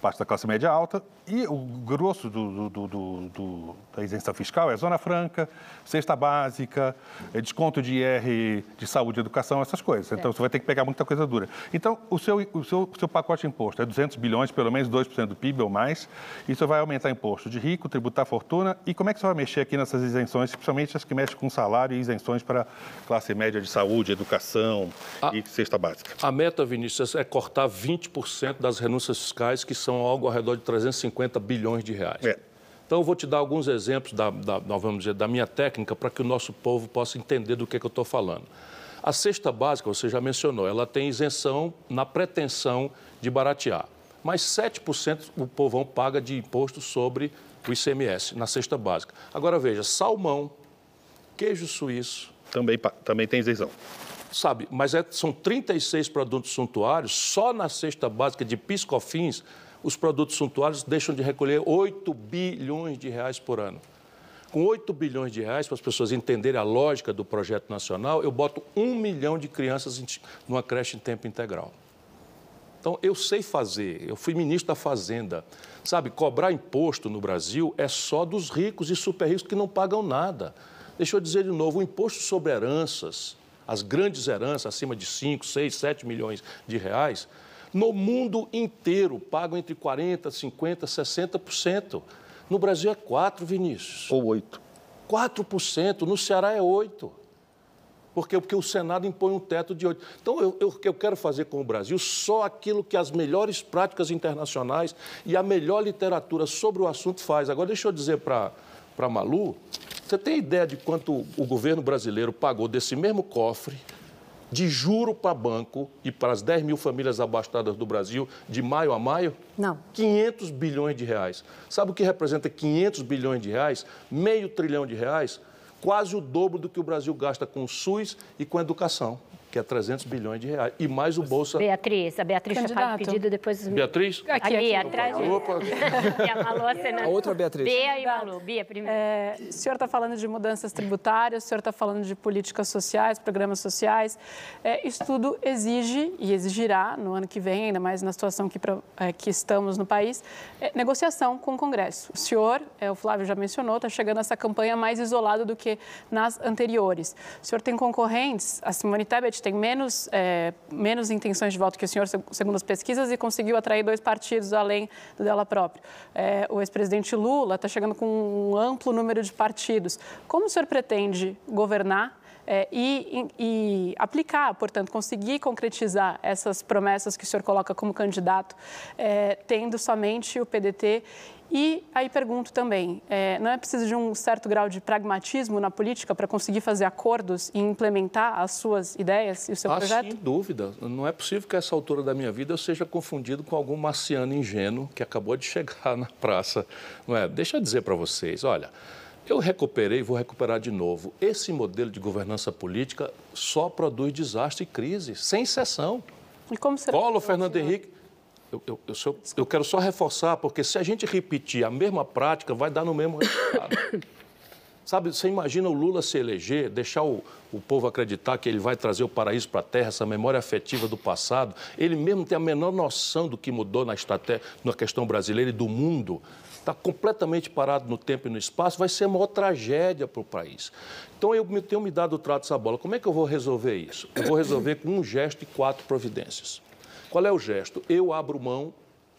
parte da classe média alta, e o grosso do, do, do, da isenção fiscal é zona franca, cesta básica, é desconto de IR de saúde e educação, essas coisas. Então, você vai ter que pegar muita coisa dura. Então, o seu, o seu, o seu pacote de imposto é 200 bilhões, pelo menos 2% do PIB ou mais. Isso vai aumentar imposto de rico, tributar fortuna. E como é que você vai mexer aqui nessas isenções, principalmente as que mexem com salário e isenções para classe média de saúde, educação a, e cesta básica? A meta, Vinícius, é cortar 20% das renúncias fiscais, que são algo ao redor de 350 bilhões de reais. É. Então, eu vou te dar alguns exemplos da, da, vamos dizer, da minha técnica para que o nosso povo possa entender do que, que eu estou falando. A cesta básica, você já mencionou, ela tem isenção na pretensão de baratear. Mas 7% o povão paga de imposto sobre o ICMS na cesta básica. Agora veja, salmão, queijo suíço. Também, também tem isenção. Sabe, mas é, são 36 produtos suntuários, só na cesta básica de piscofins os produtos suntuários deixam de recolher 8 bilhões de reais por ano. Com 8 bilhões de reais, para as pessoas entenderem a lógica do projeto nacional, eu boto um milhão de crianças numa creche em tempo integral. Então, eu sei fazer, eu fui ministro da Fazenda. Sabe, cobrar imposto no Brasil é só dos ricos e super ricos que não pagam nada. Deixa eu dizer de novo, o imposto sobre heranças, as grandes heranças acima de 5, 6, 7 milhões de reais, no mundo inteiro pagam entre 40%, 50%, 60%. No Brasil é 4%, Vinícius. Ou 8%. 4%. No Ceará é 8%. Por quê? Porque o Senado impõe um teto de 8%. Então, eu, eu, eu quero fazer com o Brasil só aquilo que as melhores práticas internacionais e a melhor literatura sobre o assunto faz. Agora, deixa eu dizer para a Malu, você tem ideia de quanto o governo brasileiro pagou desse mesmo cofre de juro para banco e para as 10 mil famílias abastadas do Brasil de maio a maio? Não. 500 bilhões de reais. Sabe o que representa 500 bilhões de reais? Meio trilhão de reais? Quase o dobro do que o Brasil gasta com o SUS e com a educação que é 300 bilhões de reais. E mais o Bolsa... Beatriz, a Beatriz já faz pedido depois... Beatriz? Aqui, aqui. atrás. Opa! e a Malu, a, a outra Beatriz. Bia e Malu. Bia, primeiro. É, o senhor está falando de mudanças tributárias, o senhor está falando de políticas sociais, programas sociais. É, isso tudo exige e exigirá, no ano que vem, ainda mais na situação que, é, que estamos no país, é, negociação com o Congresso. O senhor, é, o Flávio já mencionou, está chegando essa campanha mais isolado do que nas anteriores. O senhor tem concorrentes, a Simone Tebet tem menos, é, menos intenções de voto que o senhor, segundo as pesquisas, e conseguiu atrair dois partidos além do dela própria. É, o ex-presidente Lula está chegando com um amplo número de partidos. Como o senhor pretende governar é, e, e, aplicar, portanto, conseguir concretizar essas promessas que o senhor coloca como candidato, é, tendo somente o PDT e aí pergunto também, é, não é preciso de um certo grau de pragmatismo na política para conseguir fazer acordos e implementar as suas ideias e o seu ah, projeto? Sem dúvida. Não é possível que a essa altura da minha vida eu seja confundido com algum marciano ingênuo que acabou de chegar na praça. Não é? Deixa eu dizer para vocês, olha, eu recuperei e vou recuperar de novo. Esse modelo de governança política só produz desastre e crise, sem exceção. E como será? Collor, Fernando Henrique eu, eu, eu, eu, quero só reforçar, porque se a gente repetir a mesma prática, vai dar no mesmo resultado. Sabe, você imagina o Lula se eleger, deixar o, o povo acreditar que ele vai trazer o paraíso para a terra, essa memória afetiva do passado. Ele mesmo tem a menor noção do que mudou na, na questão brasileira e do mundo. Está completamente parado no tempo e no espaço, vai ser a maior tragédia para o país. Então, eu tenho me dado o trato dessa bola. Como é que eu vou resolver isso? Eu vou resolver com um gesto e quatro providências. Qual é o gesto? Eu abro mão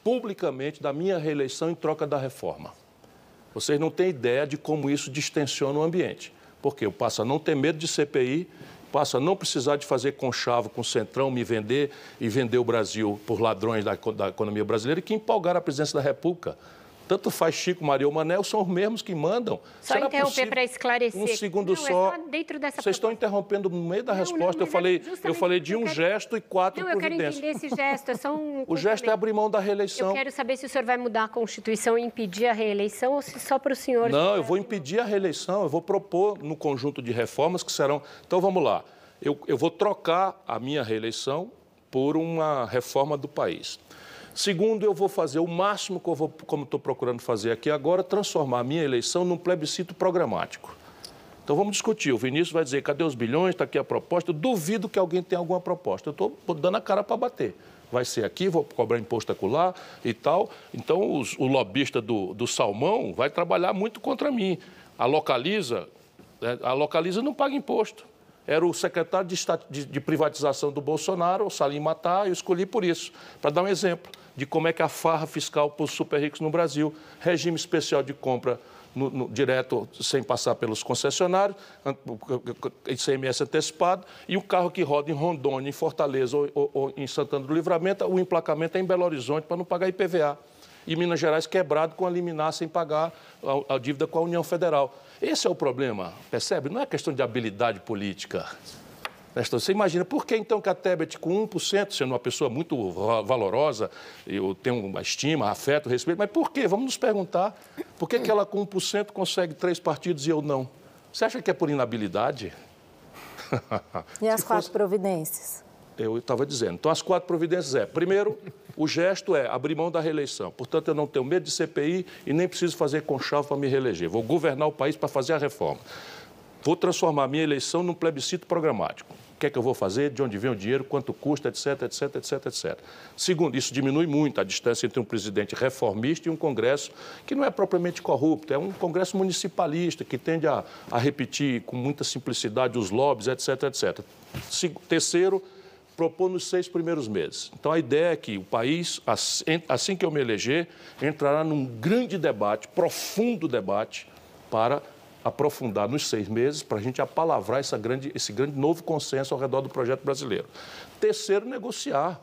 publicamente da minha reeleição em troca da reforma. Vocês não têm ideia de como isso distensiona o ambiente. Porque eu passo a não ter medo de CPI, passo a não precisar de fazer conchavo com o Centrão, me vender e vender o Brasil por ladrões da, da economia brasileira que empolgar a presidência da República. Tanto faz Chico, Maria ou Manel, são os mesmos que mandam. Só Será interromper para esclarecer. Um segundo não, só. É só dentro dessa Vocês estão interrompendo no meio da não, resposta. Não, eu, falei, é eu falei de um quero... gesto e quatro não, providências. Eu quero entender esse gesto. É só um o gesto é abrir mão da reeleição. Eu quero saber se o senhor vai mudar a Constituição e impedir a reeleição ou se só para o senhor... Não, eu vou impedir a reeleição. Eu vou propor no conjunto de reformas que serão... Então, vamos lá. eu, eu vou trocar a minha reeleição por uma reforma do país. Segundo, eu vou fazer o máximo que eu vou, como estou procurando fazer aqui agora, transformar a minha eleição num plebiscito programático. Então vamos discutir. O Vinícius vai dizer: cadê os bilhões? Está aqui a proposta. Eu duvido que alguém tenha alguma proposta. Eu estou dando a cara para bater. Vai ser aqui, vou cobrar imposto acolá e tal. Então os, o lobista do, do salmão vai trabalhar muito contra mim. A localiza, né, a localiza não paga imposto era o secretário de, de, de, privatização do Bolsonaro, o Salim Matar, eu escolhi por isso, para dar um exemplo de como é que a farra fiscal para os super ricos no Brasil, regime especial de compra no, no, direto, sem passar pelos concessionários, ICMS antecipado, e o carro que roda em Rondônia, em Fortaleza ou, ou, ou em Santana do Livramento, o emplacamento é em Belo Horizonte para não pagar IPVA. E Minas Gerais quebrado com a liminar sem pagar a, a dívida com a União Federal. Esse é o problema, percebe? Não é questão de habilidade política. Você imagina, por que então que a Tebet, com 1%, sendo uma pessoa muito valorosa, eu tenho uma estima, afeto, respeito, mas por quê? Vamos nos perguntar. Por que, que ela com 1% consegue três partidos e eu não? Você acha que é por inabilidade? E as quatro providências? Eu estava dizendo. Então, as quatro providências é, primeiro, o gesto é abrir mão da reeleição. Portanto, eu não tenho medo de CPI e nem preciso fazer conchavo para me reeleger. Vou governar o país para fazer a reforma. Vou transformar a minha eleição num plebiscito programático. O que é que eu vou fazer, de onde vem o dinheiro, quanto custa, etc, etc, etc, etc. Segundo, isso diminui muito a distância entre um presidente reformista e um Congresso que não é propriamente corrupto, é um Congresso municipalista que tende a, a repetir com muita simplicidade os lobbies, etc, etc. Terceiro, propor nos seis primeiros meses. Então, a ideia é que o país, assim que eu me eleger, entrará num grande debate, profundo debate, para aprofundar nos seis meses, para a gente apalavrar essa grande, esse grande novo consenso ao redor do projeto brasileiro. Terceiro, negociar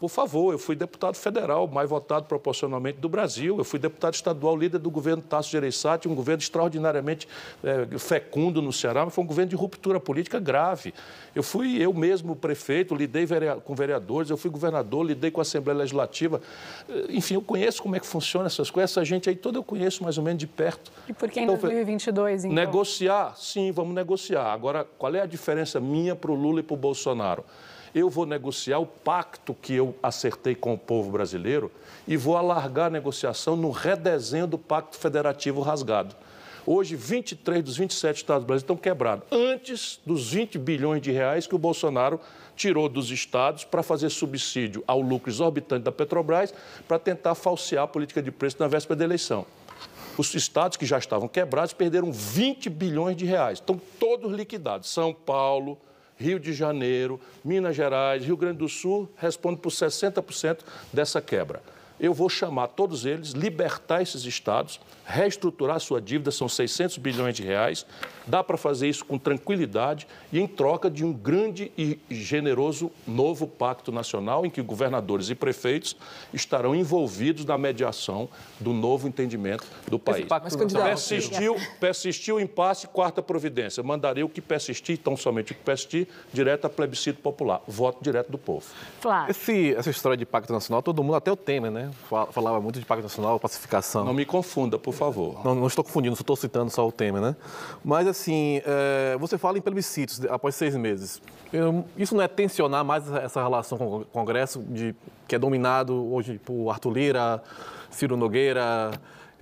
por favor, eu fui deputado federal, mais votado proporcionalmente do Brasil. Eu fui deputado estadual, líder do governo Tasso Gereissati, um governo extraordinariamente é, fecundo no Ceará, mas foi um governo de ruptura política grave. Eu fui eu mesmo prefeito, lidei com vereadores, eu fui governador, lidei com a Assembleia Legislativa. Eh, enfim, eu conheço como é que funciona essas coisas. Essa gente aí toda eu conheço mais ou menos de perto. E por que em então, 2022, então? Negociar, sim, vamos negociar. Agora, qual é a diferença minha para o Lula e para o Bolsonaro? Eu vou negociar o pacto que eu acertei com o povo brasileiro e vou alargar a negociação no redesenho do pacto federativo rasgado. Hoje, 23 dos 27 estados brasileiros estão quebrados, antes dos 20 bilhões de reais que o Bolsonaro tirou dos estados para fazer subsídio ao lucro exorbitante da Petrobras para tentar falsear a política de preço na véspera da eleição. Os estados que já estavam quebrados perderam 20 bilhões de reais, estão todos liquidados. São Paulo, Rio de Janeiro, Minas Gerais, Rio Grande do Sul respondem por 60% dessa quebra. Eu vou chamar todos eles, libertar esses estados, reestruturar sua dívida, são 600 bilhões de reais. Dá para fazer isso com tranquilidade e em troca de um grande e generoso novo pacto nacional em que governadores e prefeitos estarão envolvidos na mediação do novo entendimento do país. Mas, persistiu, persistiu o impasse, quarta providência. Mandarei o que persistir, tão somente o que persistir, direto a plebiscito popular. Voto direto do povo. Flávio. Esse, essa história de pacto nacional, todo mundo, até o Temer, né? Falava muito de pacto nacional, pacificação. Não me confunda, por favor. Não, não estou confundindo, só estou citando só o Temer, né? Mas, assim, é, você fala em plebiscitos após seis meses. Isso não é tensionar mais essa relação com o Congresso, de, que é dominado hoje por Arthur Lira, Ciro Nogueira,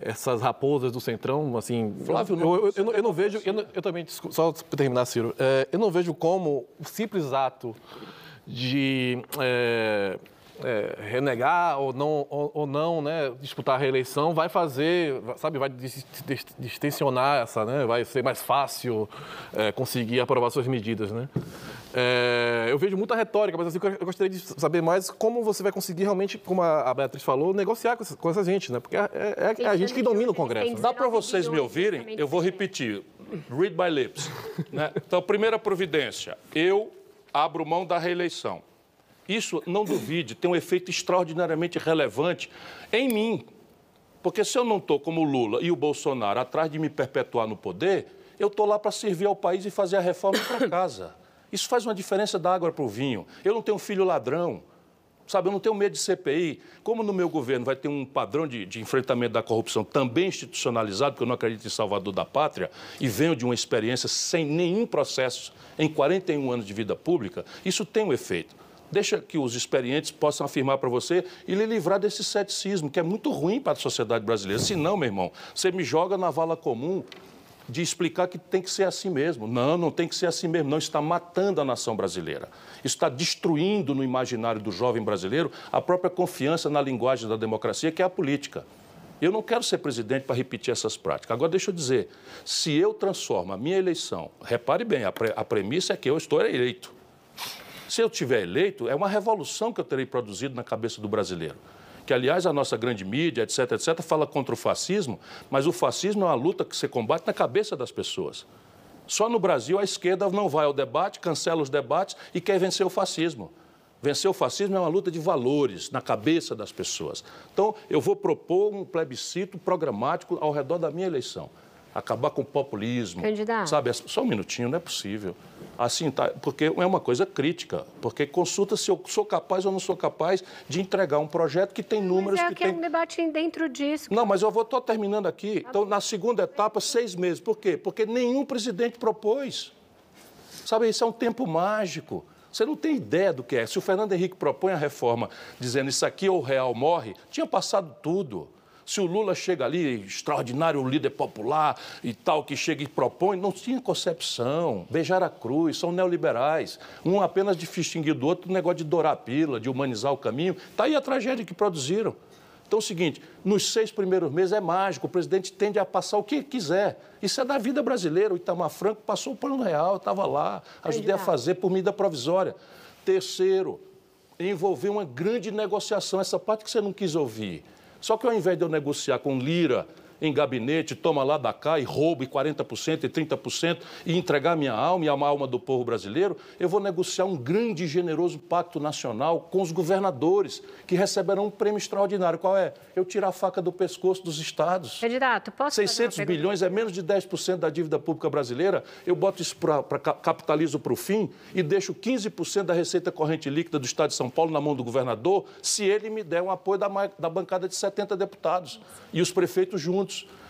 essas raposas do Centrão, assim... Flávio, eu, eu, eu, eu não vejo... Eu, também, só para terminar, Ciro, é, eu não vejo como o simples ato de... É, é, renegar ou não, ou, ou, não né, disputar a reeleição vai fazer, sabe, vai distensionar essa, né, vai ser mais fácil é, conseguir aprovar suas medidas, né. É, eu vejo muita retórica, mas assim, eu gostaria de saber mais como você vai conseguir realmente, como a Beatriz falou, negociar com essa, com essa gente, né, porque é, é, é a gente que domina o Congresso. Né? Dá para vocês me ouvirem? Eu vou repetir. Read by lips. Né? Então, primeira providência, eu abro mão da reeleição. Isso, não duvide, tem um efeito extraordinariamente relevante em mim. Porque se eu não estou como o Lula e o Bolsonaro atrás de me perpetuar no poder, eu estou lá para servir ao país e fazer a reforma para casa. Isso faz uma diferença da água para o vinho. Eu não tenho filho ladrão. Sabe, eu não tenho medo de CPI. Como no meu governo vai ter um padrão de, de, enfrentamento da corrupção também institucionalizado, porque eu não acredito em Salvador da Pátria, e venho de uma experiência sem nenhum processo em 41 anos de vida pública, isso tem um efeito. Deixa que os experientes possam afirmar para você e lhe livrar desse ceticismo, que é muito ruim para a sociedade brasileira. Se não, meu irmão, você me joga na vala comum de explicar que tem que ser assim mesmo. Não, não tem que ser assim mesmo. Não está matando a nação brasileira. Está destruindo no imaginário do jovem brasileiro a própria confiança na linguagem da democracia, que é a política. Eu não quero ser presidente para repetir essas práticas. Agora, deixa eu dizer: se eu transformo a minha eleição, repare bem, a, pre, a premissa é que eu estou eleito. Se eu tiver eleito, é uma revolução que eu terei produzido na cabeça do brasileiro que, aliás, a nossa grande mídia, etc., etc., fala contra o fascismo, mas o fascismo é uma luta que se combate na cabeça das pessoas. Só no Brasil a esquerda não vai ao debate, cancela os debates e quer vencer o fascismo. Vencer o fascismo é uma luta de valores na cabeça das pessoas. Então, eu vou propor um plebiscito programático ao redor da minha eleição. Acabar com o populismo. Candidato. Sabe, só um minutinho, não é possível. Assim, tá, porque é uma coisa crítica, porque consulta se eu sou capaz ou não sou capaz de entregar um projeto que tem números mas é que, tem... é um debate dentro disso. Não, mas eu vou estou terminando aqui. Então, na segunda etapa, seis meses. Por quê? Porque nenhum presidente propôs. Sabe, isso é um tempo mágico. Você não tem ideia do que é. Se o Fernando Henrique propõe a reforma dizendo isso aqui ou o real morre, tinha passado tudo. Se o Lula chega ali, extraordinário líder popular e tal, que chega e propõe, não tinha concepção. Beijar a cruz, são neoliberais. Um apenas de distinguir do outro, o negócio de dourar a pílula, de humanizar o caminho. Está aí a tragédia que produziram. Então é o seguinte, nos seis primeiros meses é mágico, o presidente tende a passar o que quiser. Isso é da vida brasileira. O Itamar Franco passou o plano real, estava lá, ajudei a fazer por medida provisória. Terceiro, envolver uma grande negociação, essa parte que você não quis ouvir. Só que ao invés de eu negociar com Lira em gabinete, toma lá da cá e roubo e 40% e 30% e entregar minha alma e a alma do povo brasileiro, eu vou negociar um grande e generoso pacto nacional com os governadores, que receberão um prêmio extraordinário. Qual é? Eu tirar a faca do pescoço dos estados. Candidato, posso 600 bilhões é menos de 10% da dívida pública brasileira. Eu boto isso para capitalizo para o fim e deixo 15% da receita corrente líquida do estado de São Paulo na mão do governador, se ele me der um apoio da, da bancada de 70 deputados e os prefeitos juntos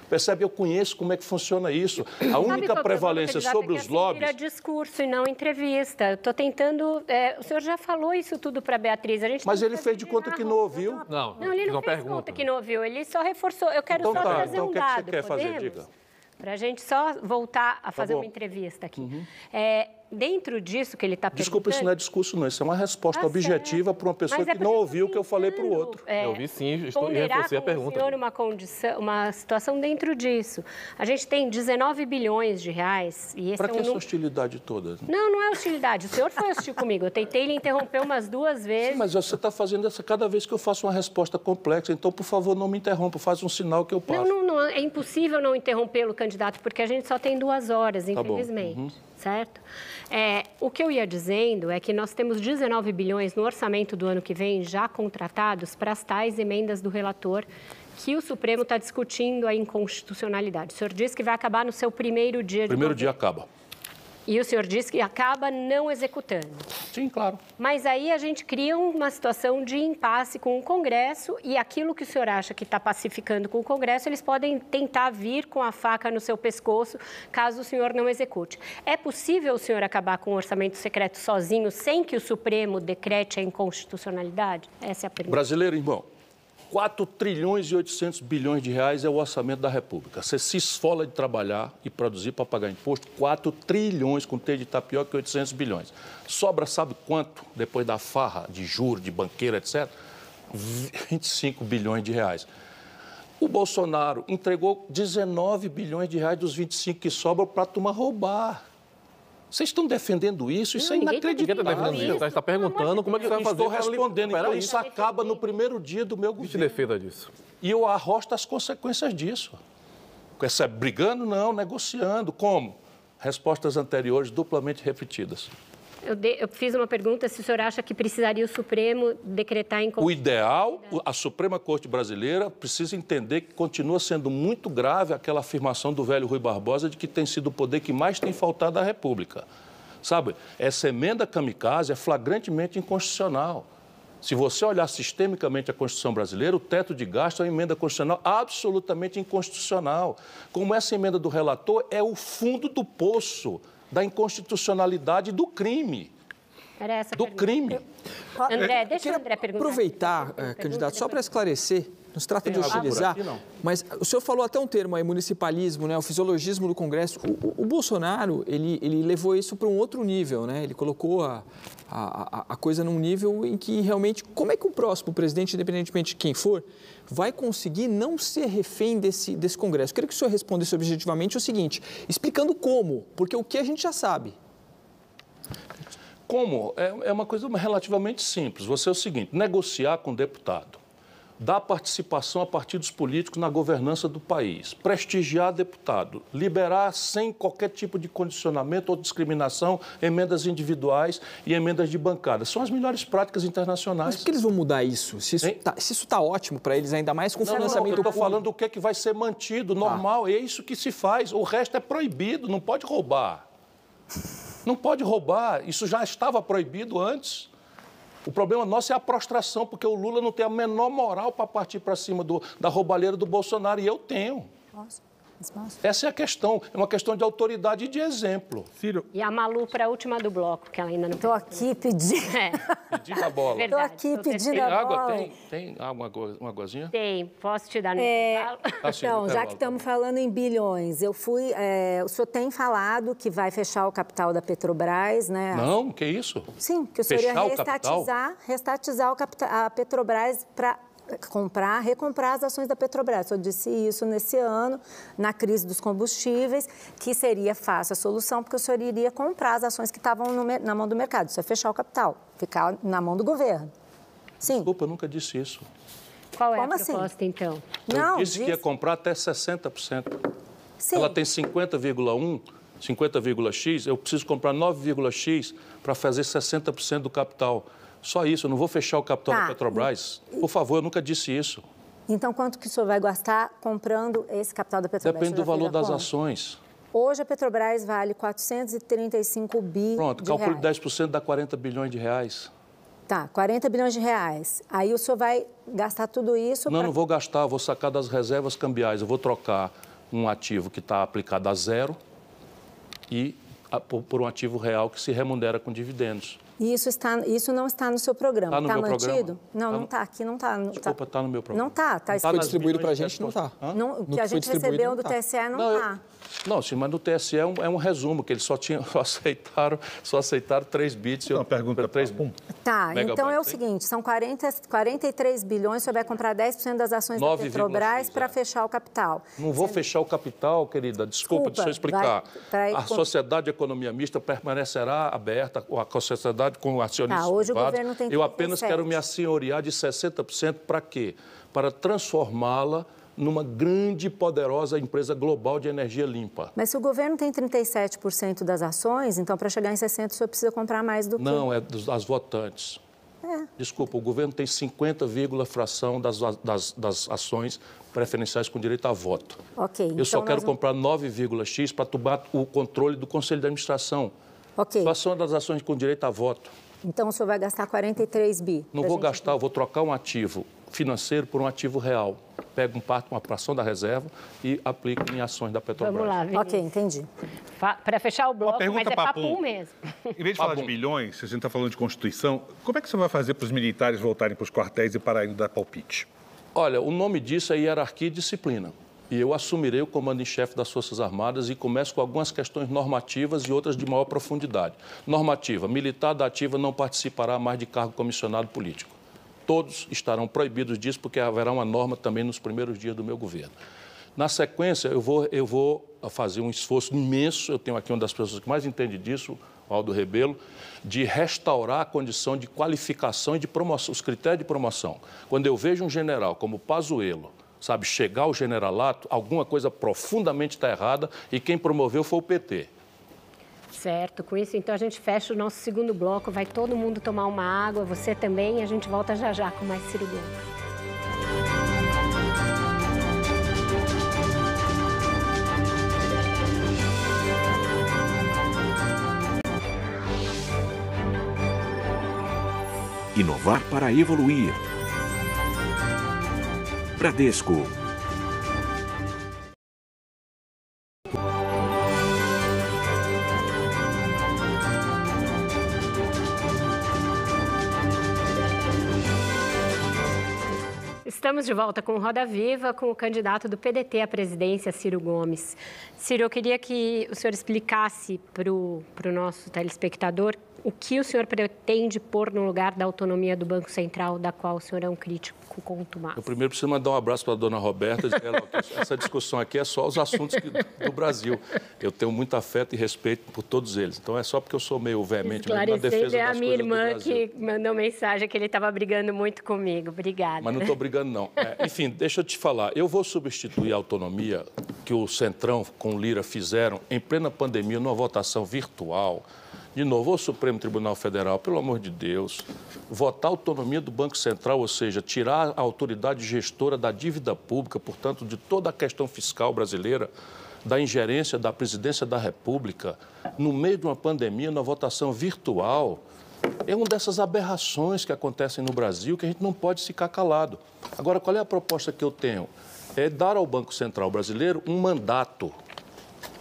Percebe? Eu conheço como é que funciona isso. A única Sabe, prevalência sobre é os lobbies. Vira discurso e não entrevista. Estou tentando. É, o senhor já falou isso tudo para a Beatriz. A gente Mas ele fez de conta que não ouviu. Não, não ele não fez pergunta. conta que não ouviu. Ele só reforçou. Eu quero então, só tá, trazer então, um dado. É que você quer Podemos? fazer? Diga. Para a gente só voltar a fazer tá uma entrevista aqui. Uhum. É, dentro disso que ele está perguntando... Desculpa, isso não é discurso, não. Isso é uma resposta tá objetiva para uma pessoa é que não ouviu o que eu falei para o outro. É, eu ouvi sim, estou reforcei a pergunta. Senhor uma, condição, uma situação dentro disso. A gente tem 19 bilhões de reais. Para é que um... essa hostilidade toda? Não, não é hostilidade. O senhor foi hostil comigo. Eu tentei lhe interromper umas duas vezes. Sim, mas você está fazendo essa cada vez que eu faço uma resposta complexa. Então, por favor, não me interrompa. Faz um sinal que eu passo. Não, não, não. É impossível não interrompê-lo, candidato, porque a gente só tem duas horas, tá infelizmente. Tá uhum. Certo? É, o que eu ia dizendo é que nós temos 19 bilhões no orçamento do ano que vem já contratados para as tais emendas do relator que o Supremo está discutindo a inconstitucionalidade. O senhor disse que vai acabar no seu primeiro dia de Primeiro dia acaba. E o senhor diz que acaba não executando. Sim, claro. Mas aí a gente cria uma situação de impasse com o Congresso e aquilo que o senhor acha que está pacificando com o Congresso, eles podem tentar vir com a faca no seu pescoço caso o senhor não execute. É possível o senhor acabar com o orçamento secreto sozinho sem que o Supremo decrete a inconstitucionalidade? Essa é a pergunta. Brasileiro, irmão, 4 trilhões e 800 bilhões de reais é o orçamento da República. Você se esfola de trabalhar e produzir para pagar imposto, 4 trilhões com T de tapioca e 800 bilhões. Sobra sabe quanto depois da farra de juros, de banqueira, etc? 25 bilhões de reais. O Bolsonaro entregou 19 bilhões de reais dos 25 que sobram para a turma roubar. Vocês estão defendendo isso? Isso não, é inacreditável. Está defendendo isso. Você está perguntando como é que vai fazer. Estou respondendo. Então, isso acaba no primeiro dia do meu governo. Que defenda disso. E eu arrosto as consequências disso. Essa, brigando? Não, negociando. Como? Respostas anteriores duplamente repetidas. Eu, de, eu, fiz uma pergunta se o senhor acha que precisaria o Supremo decretar em O ideal, a Suprema Corte Brasileira precisa entender que continua sendo muito grave aquela afirmação do velho Rui Barbosa de que tem sido o poder que mais tem faltado à República. Sabe, essa emenda kamikaze é flagrantemente inconstitucional. Se você olhar sistemicamente a Constituição brasileira, o teto de gasto é uma emenda constitucional absolutamente inconstitucional. Como essa emenda do relator é o fundo do poço da inconstitucionalidade do crime. Era essa Do pergunta. crime. André, deixa o André perguntar. aproveitar, eh, pergunta candidato, só para esclarecer, não se trata Tem de hostilizar, não? mas o senhor falou até um termo aí, municipalismo, né, o fisiologismo do Congresso. O, o- o Bolsonaro, ele, ele levou isso para um outro nível, né? Ele colocou a, a, a- coisa num nível em que realmente, como é que o próximo presidente, independentemente de quem for, vai conseguir não ser refém desse, desse Congresso? Queria que o senhor respondesse objetivamente o seguinte, explicando como, porque o que a gente já sabe. Como? É, é uma coisa relativamente simples. Você é o seguinte: negociar com o deputado, dar participação a partidos políticos na governança do país, prestigiar deputado, liberar sem qualquer tipo de condicionamento ou discriminação emendas individuais e emendas de bancada. São as melhores práticas Mas internacionais. por que eles vão mudar isso? Se isso Hein? tá, está ótimo para eles, ainda mais com o Não, não, não, financiamento eu estou falando do que, é que vai ser mantido, normal, é isso que se faz. O resto é proibido, não pode roubar. Não pode roubar, isso já estava proibido antes. O problema nosso é a prostração, porque o Lula não tem a menor moral para partir para cima do- da roubalheira do Bolsonaro, e eu tenho. Essa é a questão, é uma questão de autoridade e de exemplo. Ciro, E a Malu para a última do bloco, que ela ainda não... Estou aqui pedindo. É, Pedindo a bola. verdade. aqui Tô pedindo Tem a água? bola. Tem, tem água, uma aguazinha? Tem, posso te dar no É, intervalo? Sim, então, já que estamos falando em bilhões, eu fui. é, o senhor tem falado que vai fechar o capital da Petrobras, né? Não, que isso? Sim, que o senhor ia Fechar o capital? restatizar, restatizar o capita- a Petrobras para comprar, recomprar as ações da Petrobras. O senhor disse isso nesse ano, na crise dos combustíveis, que seria fácil a solução, porque o senhor iria comprar as ações que estavam no na mão do mercado. Isso é fechar o capital, ficar na mão do governo. Sim. Desculpa, eu nunca disse isso. Qual é Como a assim? proposta, então? Eu disse que ia disse- comprar até 60%. Sim. Ela tem 50,1, 50,x, eu preciso comprar 9,x para fazer 60% do capital. Só isso, eu não vou fechar o capital Tá. da Petrobras. Por favor, eu nunca disse isso. Então, quanto que o senhor vai gastar comprando esse capital da Petrobras? Depende do valor das ações. Hoje a Petrobras vale 435 bi Pronto, de calcule reais. 10% dá 40 bilhões de reais. Tá, 40 bilhões de reais. Aí o senhor vai gastar tudo isso Não, pra- não vou gastar, vou sacar das reservas cambiais. Eu vou trocar um ativo que está aplicado a zero e a- por, por um ativo real que se remunera com dividendos. E isso, está, isso não está no seu programa. Tá no meu mantido? programa? Não, Tá não no- está. Aqui não está. Desculpa, está no meu programa. Não está. Tá, Tá. Foi distribuído para a gente, não está. No que que a foi gente distribuído, recebeu do tá. TSE não eu- está. Não, sim, mas no TSE é um, é um resumo, que eles só, tinham, só aceitaram, só aceitaram 3 bits. e eu- uma pergunta, 3 Pum. Tá, então é o seguinte, são 40, 43 bilhões, você vai comprar 10% das ações da 9,6, Petrobras para é. fechar o capital. Não vou fechar o capital, querida. Desculpa, Desculpa, deixa eu explicar. vai- vai- a sociedade de economia mista permanecerá aberta, a sociedade com acionistas Tá, hoje o privados. governo tem Eu apenas 37. quero me assenhorear de 60% para quê? Para transformá-la numa grande e poderosa empresa global de energia limpa. Mas se o governo tem 37% das ações, então para chegar em 60% o senhor precisa comprar mais do que... Não, é das votantes. Desculpa, o governo tem 50, vírgula fração das, das, das ações preferenciais com direito a voto. Ok, Eu só então quero nós comprar 9,x para tomar o controle do Conselho de Administração. Ok, Situação das ações com direito a voto. então o senhor vai gastar 43 bi. Não vou gente- gastar, eu vou trocar um ativo financeiro por um ativo real. Pego um parte, uma fração da reserva e aplico em ações da Petrobras. Vamos lá, Vinícius. Ok, entendi. Para fechar o bloco, pergunta mas é papum Pum. mesmo. Em vez de falar de bilhões, se a gente está falando de Constituição, como é que você vai fazer para os militares voltarem para os quartéis e pararem de dar palpite? Olha, o nome disso é hierarquia e disciplina. E eu assumirei o comando em chefe das Forças Armadas e começo com algumas questões normativas e outras de maior profundidade. Normativa: militar da ativa não participará mais de cargo comissionado político. Todos estarão proibidos disso, porque haverá uma norma também nos primeiros dias do meu governo. Na sequência, eu vou, eu vou fazer um esforço imenso, eu tenho aqui uma das pessoas que mais entende disso, o Aldo Rebelo, de restaurar a condição de qualificação e de promoção, os critérios de promoção. Quando eu vejo um general como Pazuello, sabe, chegar ao generalato, alguma coisa profundamente está errada e quem promoveu foi o PT. Certo, com isso, então a gente fecha o nosso segundo bloco. Vai todo mundo tomar uma água, você também. E a gente volta já já com mais Ciro Gomes. Inovar para evoluir. Bradesco. Estamos de volta com Roda Viva, com o candidato do PDT à presidência, Ciro Gomes. Ciro, eu queria que o senhor explicasse para o nosso telespectador o que o senhor pretende pôr no lugar da autonomia do Banco Central, da qual o senhor é um crítico contumaz? Eu primeiro preciso mandar um abraço para a dona Roberta, dizer ela essa discussão aqui é só os assuntos que, do Brasil. Eu tenho muito afeto e respeito por todos eles. Então é só porque eu sou meio veemente na defesa é a minha irmã que mandou mensagem que ele estava brigando muito comigo. Obrigada. Mas não estou brigando, não. É, enfim, deixa eu te falar. Eu vou substituir a autonomia que o Centrão com o Lira fizeram em plena pandemia, numa votação virtual de novo, o Supremo Tribunal Federal, pelo amor de Deus, votar a autonomia do Banco Central, ou seja, tirar a autoridade gestora da dívida pública, portanto, de toda a questão fiscal brasileira, da ingerência da presidência da República, no meio de uma pandemia, na votação virtual, é uma dessas aberrações que acontecem no Brasil que a gente não pode ficar calado. Agora, qual é a proposta que eu tenho? É dar ao Banco Central brasileiro um mandato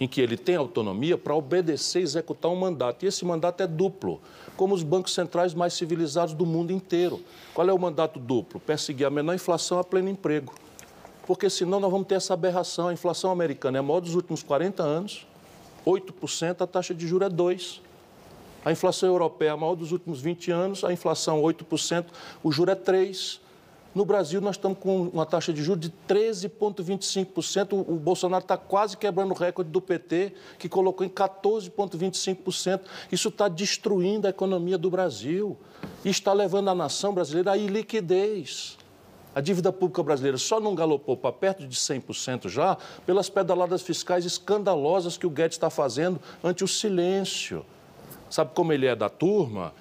em que ele tem autonomia para obedecer e executar um mandato. E esse mandato é duplo, como os bancos centrais mais civilizados do mundo inteiro. Qual é o mandato duplo? Perseguir a menor inflação a pleno emprego. Porque senão nós vamos ter essa aberração. A inflação americana é a maior dos últimos 40 anos, 8%, a taxa de juros é 2%. A inflação europeia é a maior dos últimos 20 anos, a inflação 8%, o juro é 3%. No Brasil, nós estamos com uma taxa de juros de 13,25%. O Bolsonaro está quase quebrando o recorde do PT, que colocou em 14,25%. Isso está destruindo a economia do Brasil e está levando a nação brasileira à iliquidez. A dívida pública brasileira só não galopou para perto de 100% já pelas pedaladas fiscais escandalosas que o Guedes está fazendo ante o silêncio. Sabe como ele é da turma?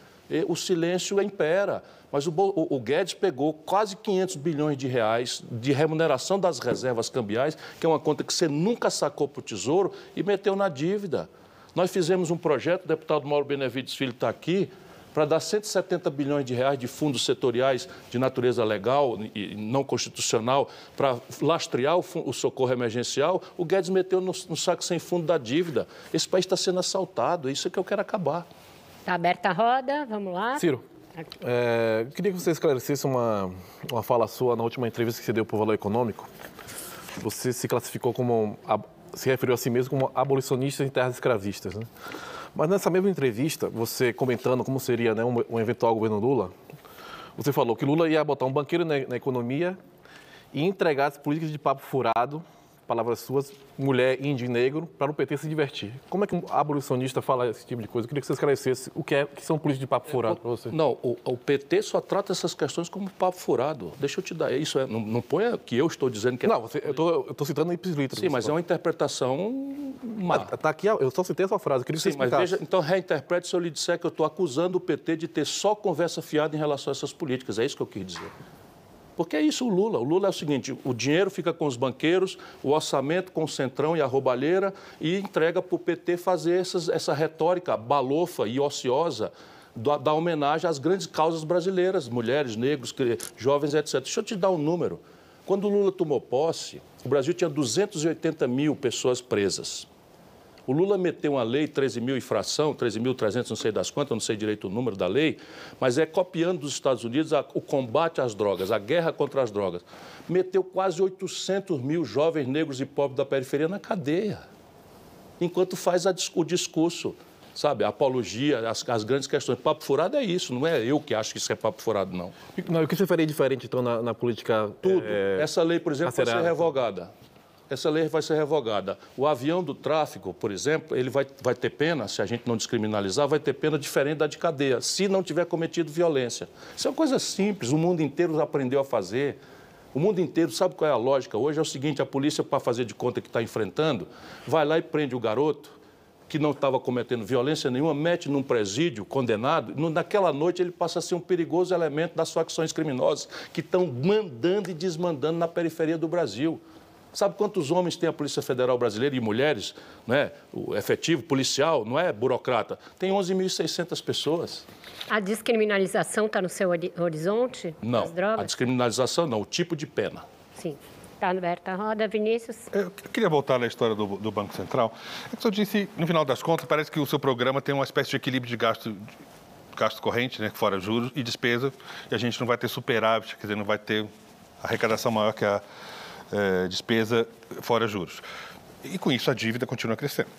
O silêncio impera. Mas o, o, o, Guedes pegou quase 500 bilhões de reais de remuneração das reservas cambiais, que é uma conta que você nunca sacou para o Tesouro, e meteu na dívida. Nós fizemos um projeto, o deputado Mauro Benevides Filho está aqui, para dar 170 bilhões de reais de fundos setoriais de natureza legal e não constitucional para lastrear o, o, socorro emergencial, o Guedes meteu no, no saco sem fundo da dívida. Esse país está sendo assaltado, é isso que eu quero acabar. Está aberta a roda, vamos lá. Ciro. É, queria que você esclarecesse uma, uma fala sua na última entrevista que você deu para o Valor Econômico. Você se classificou como, se referiu a si mesmo como abolicionista em terras escravistas, né? Mas nessa mesma entrevista, você comentando como seria né, um, um, eventual governo Lula, você falou que Lula ia botar um banqueiro na, na economia e entregar as políticas de papo furado palavras suas, mulher, índio e negro, para o PT se divertir. Como é que um abolicionista fala esse tipo de coisa? Eu queria que você esclarecesse o que, é, que são políticas de papo furado para você. Não, o, o, PT só trata essas questões como papo furado. Deixa eu te dar. Isso é, não, não ponha que eu estou dizendo que é. Não, você, eu estou citando ipsis litteris. Sim, mas é uma interpretação má. Está aqui, eu só citei essa frase. Eu queria que Sim, você mas veja, então reinterprete se eu lhe disser que eu estou acusando o PT de ter só conversa fiada em relação a essas políticas. É isso que eu quis dizer. Porque é isso o Lula. O Lula é o seguinte: o dinheiro fica com os banqueiros, o orçamento com o centrão e a roubalheira e entrega para o PT fazer essas, essa retórica balofa e ociosa da, da, homenagem às grandes causas brasileiras, mulheres, negros, jovens, etc. Deixa eu te dar um número. Quando o Lula tomou posse, o Brasil tinha 280 mil pessoas presas. O Lula meteu uma lei, 13 mil infração, 13.300, não sei das quantas, não sei direito o número da lei, mas é copiando dos Estados Unidos a, o combate às drogas, a guerra contra as drogas. Meteu quase 800 mil jovens negros e pobres da periferia na cadeia, enquanto faz a, o discurso sabe, a apologia, as, as, grandes questões. Papo furado é isso, não é eu que acho que isso é papo furado, não. Não, o que você faria diferente, então, na, na política? Tudo. É... Essa lei, por exemplo, vai ser revogada essa lei vai ser revogada. O avião do tráfico, por exemplo, ele vai, vai ter pena, se a gente não descriminalizar, vai ter pena diferente da de cadeia, se não tiver cometido violência. Isso é uma coisa simples, o mundo inteiro aprendeu a fazer. O mundo inteiro sabe qual é a lógica. Hoje é o seguinte: a polícia, para fazer de conta que está enfrentando, vai lá e prende o garoto que não estava cometendo violência nenhuma, mete num presídio condenado, naquela noite ele passa a ser um perigoso elemento das facções criminosas que estão mandando e desmandando na periferia do Brasil. Sabe quantos homens tem a Polícia Federal Brasileira e mulheres, né? o efetivo, policial, não é burocrata? Tem 11.600 pessoas. A descriminalização está no seu horizonte? Não, das drogas? a descriminalização não, o tipo de pena. Sim. Está aberta a roda, Vinícius. Eu queria voltar na história do, do Banco Central. É que o senhor disse, no final das contas, parece que o seu programa tem uma espécie de equilíbrio de gasto, de gasto corrente, né, fora juros, e despesa, e a gente não vai ter superávit, quer dizer, não vai ter arrecadação maior que a é, despesa fora juros. E com isso a dívida continua crescendo.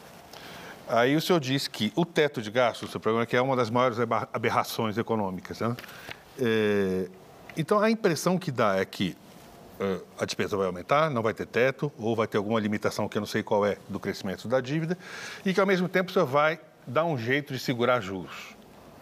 Aí o senhor disse que o teto de gastos do seu programa que é uma das maiores aberrações econômicas. Né? É, então a impressão que dá é que a despesa vai aumentar, não vai ter teto, ou vai ter alguma limitação que eu não sei qual é do crescimento da dívida, e que ao mesmo tempo o senhor vai dar um jeito de segurar juros.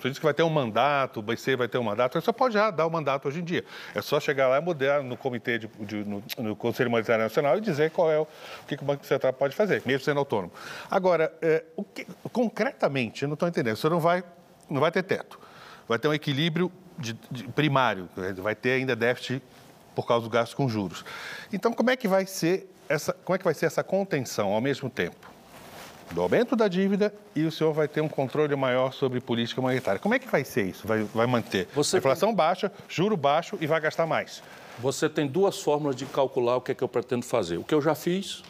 Você disse que vai ter um mandato, o BC vai ter um mandato, você pode já dar o um mandato hoje em dia. É só chegar lá e mudar no comitê, de, de, no, no, Conselho Monetário Nacional e dizer qual é o, o que, o Banco Central pode fazer, mesmo sendo autônomo. Agora, é, o que, concretamente, eu não estou entendendo, você não vai, não vai ter teto, vai ter um equilíbrio de, de, primário, vai ter ainda déficit por causa do gasto com juros. Então, como é que vai ser essa, como é que vai ser essa contenção ao mesmo tempo? Do aumento da dívida e o senhor vai ter um controle maior sobre política monetária. Como é que vai ser isso? Vai, vai manter Você inflação tem... baixa, juro baixo e vai gastar mais? Você tem duas fórmulas de calcular o que é que eu pretendo fazer. O que eu já fiz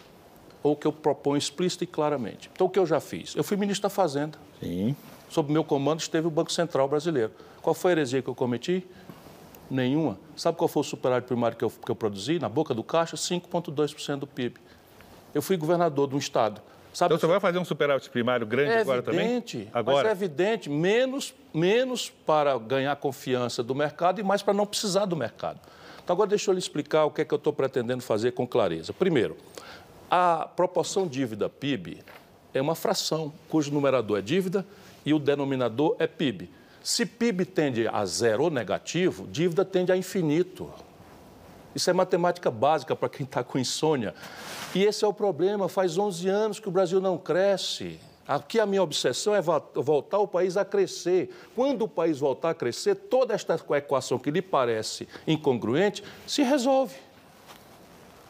ou o que eu proponho explícita e claramente. Então, o que eu já fiz? Eu fui ministro da Fazenda. Sim. Sob meu comando esteve o Banco Central Brasileiro. Qual foi a heresia que eu cometi? Nenhuma. Sabe qual foi o superávit primário que eu, que eu produzi? Na boca do caixa, 5,2% do PIB. Eu fui governador de um estado Sabe? Então você vai fazer um superávit primário grande é agora evidente, também? Agora. Mas é evidente, menos, menos para ganhar confiança do mercado e mais para não precisar do mercado. Então agora deixa eu lhe explicar o que é que eu estou pretendendo fazer com clareza. Primeiro, a proporção dívida-PIB é uma fração cujo numerador é dívida e o denominador é PIB. Se PIB tende a zero ou negativo, dívida tende a infinito. Isso é matemática básica para quem está com insônia. E esse é o problema. Faz 11 anos que o Brasil não cresce. Aqui a minha obsessão é voltar o país a crescer. Quando o país voltar a crescer, toda esta equação que lhe parece incongruente se resolve.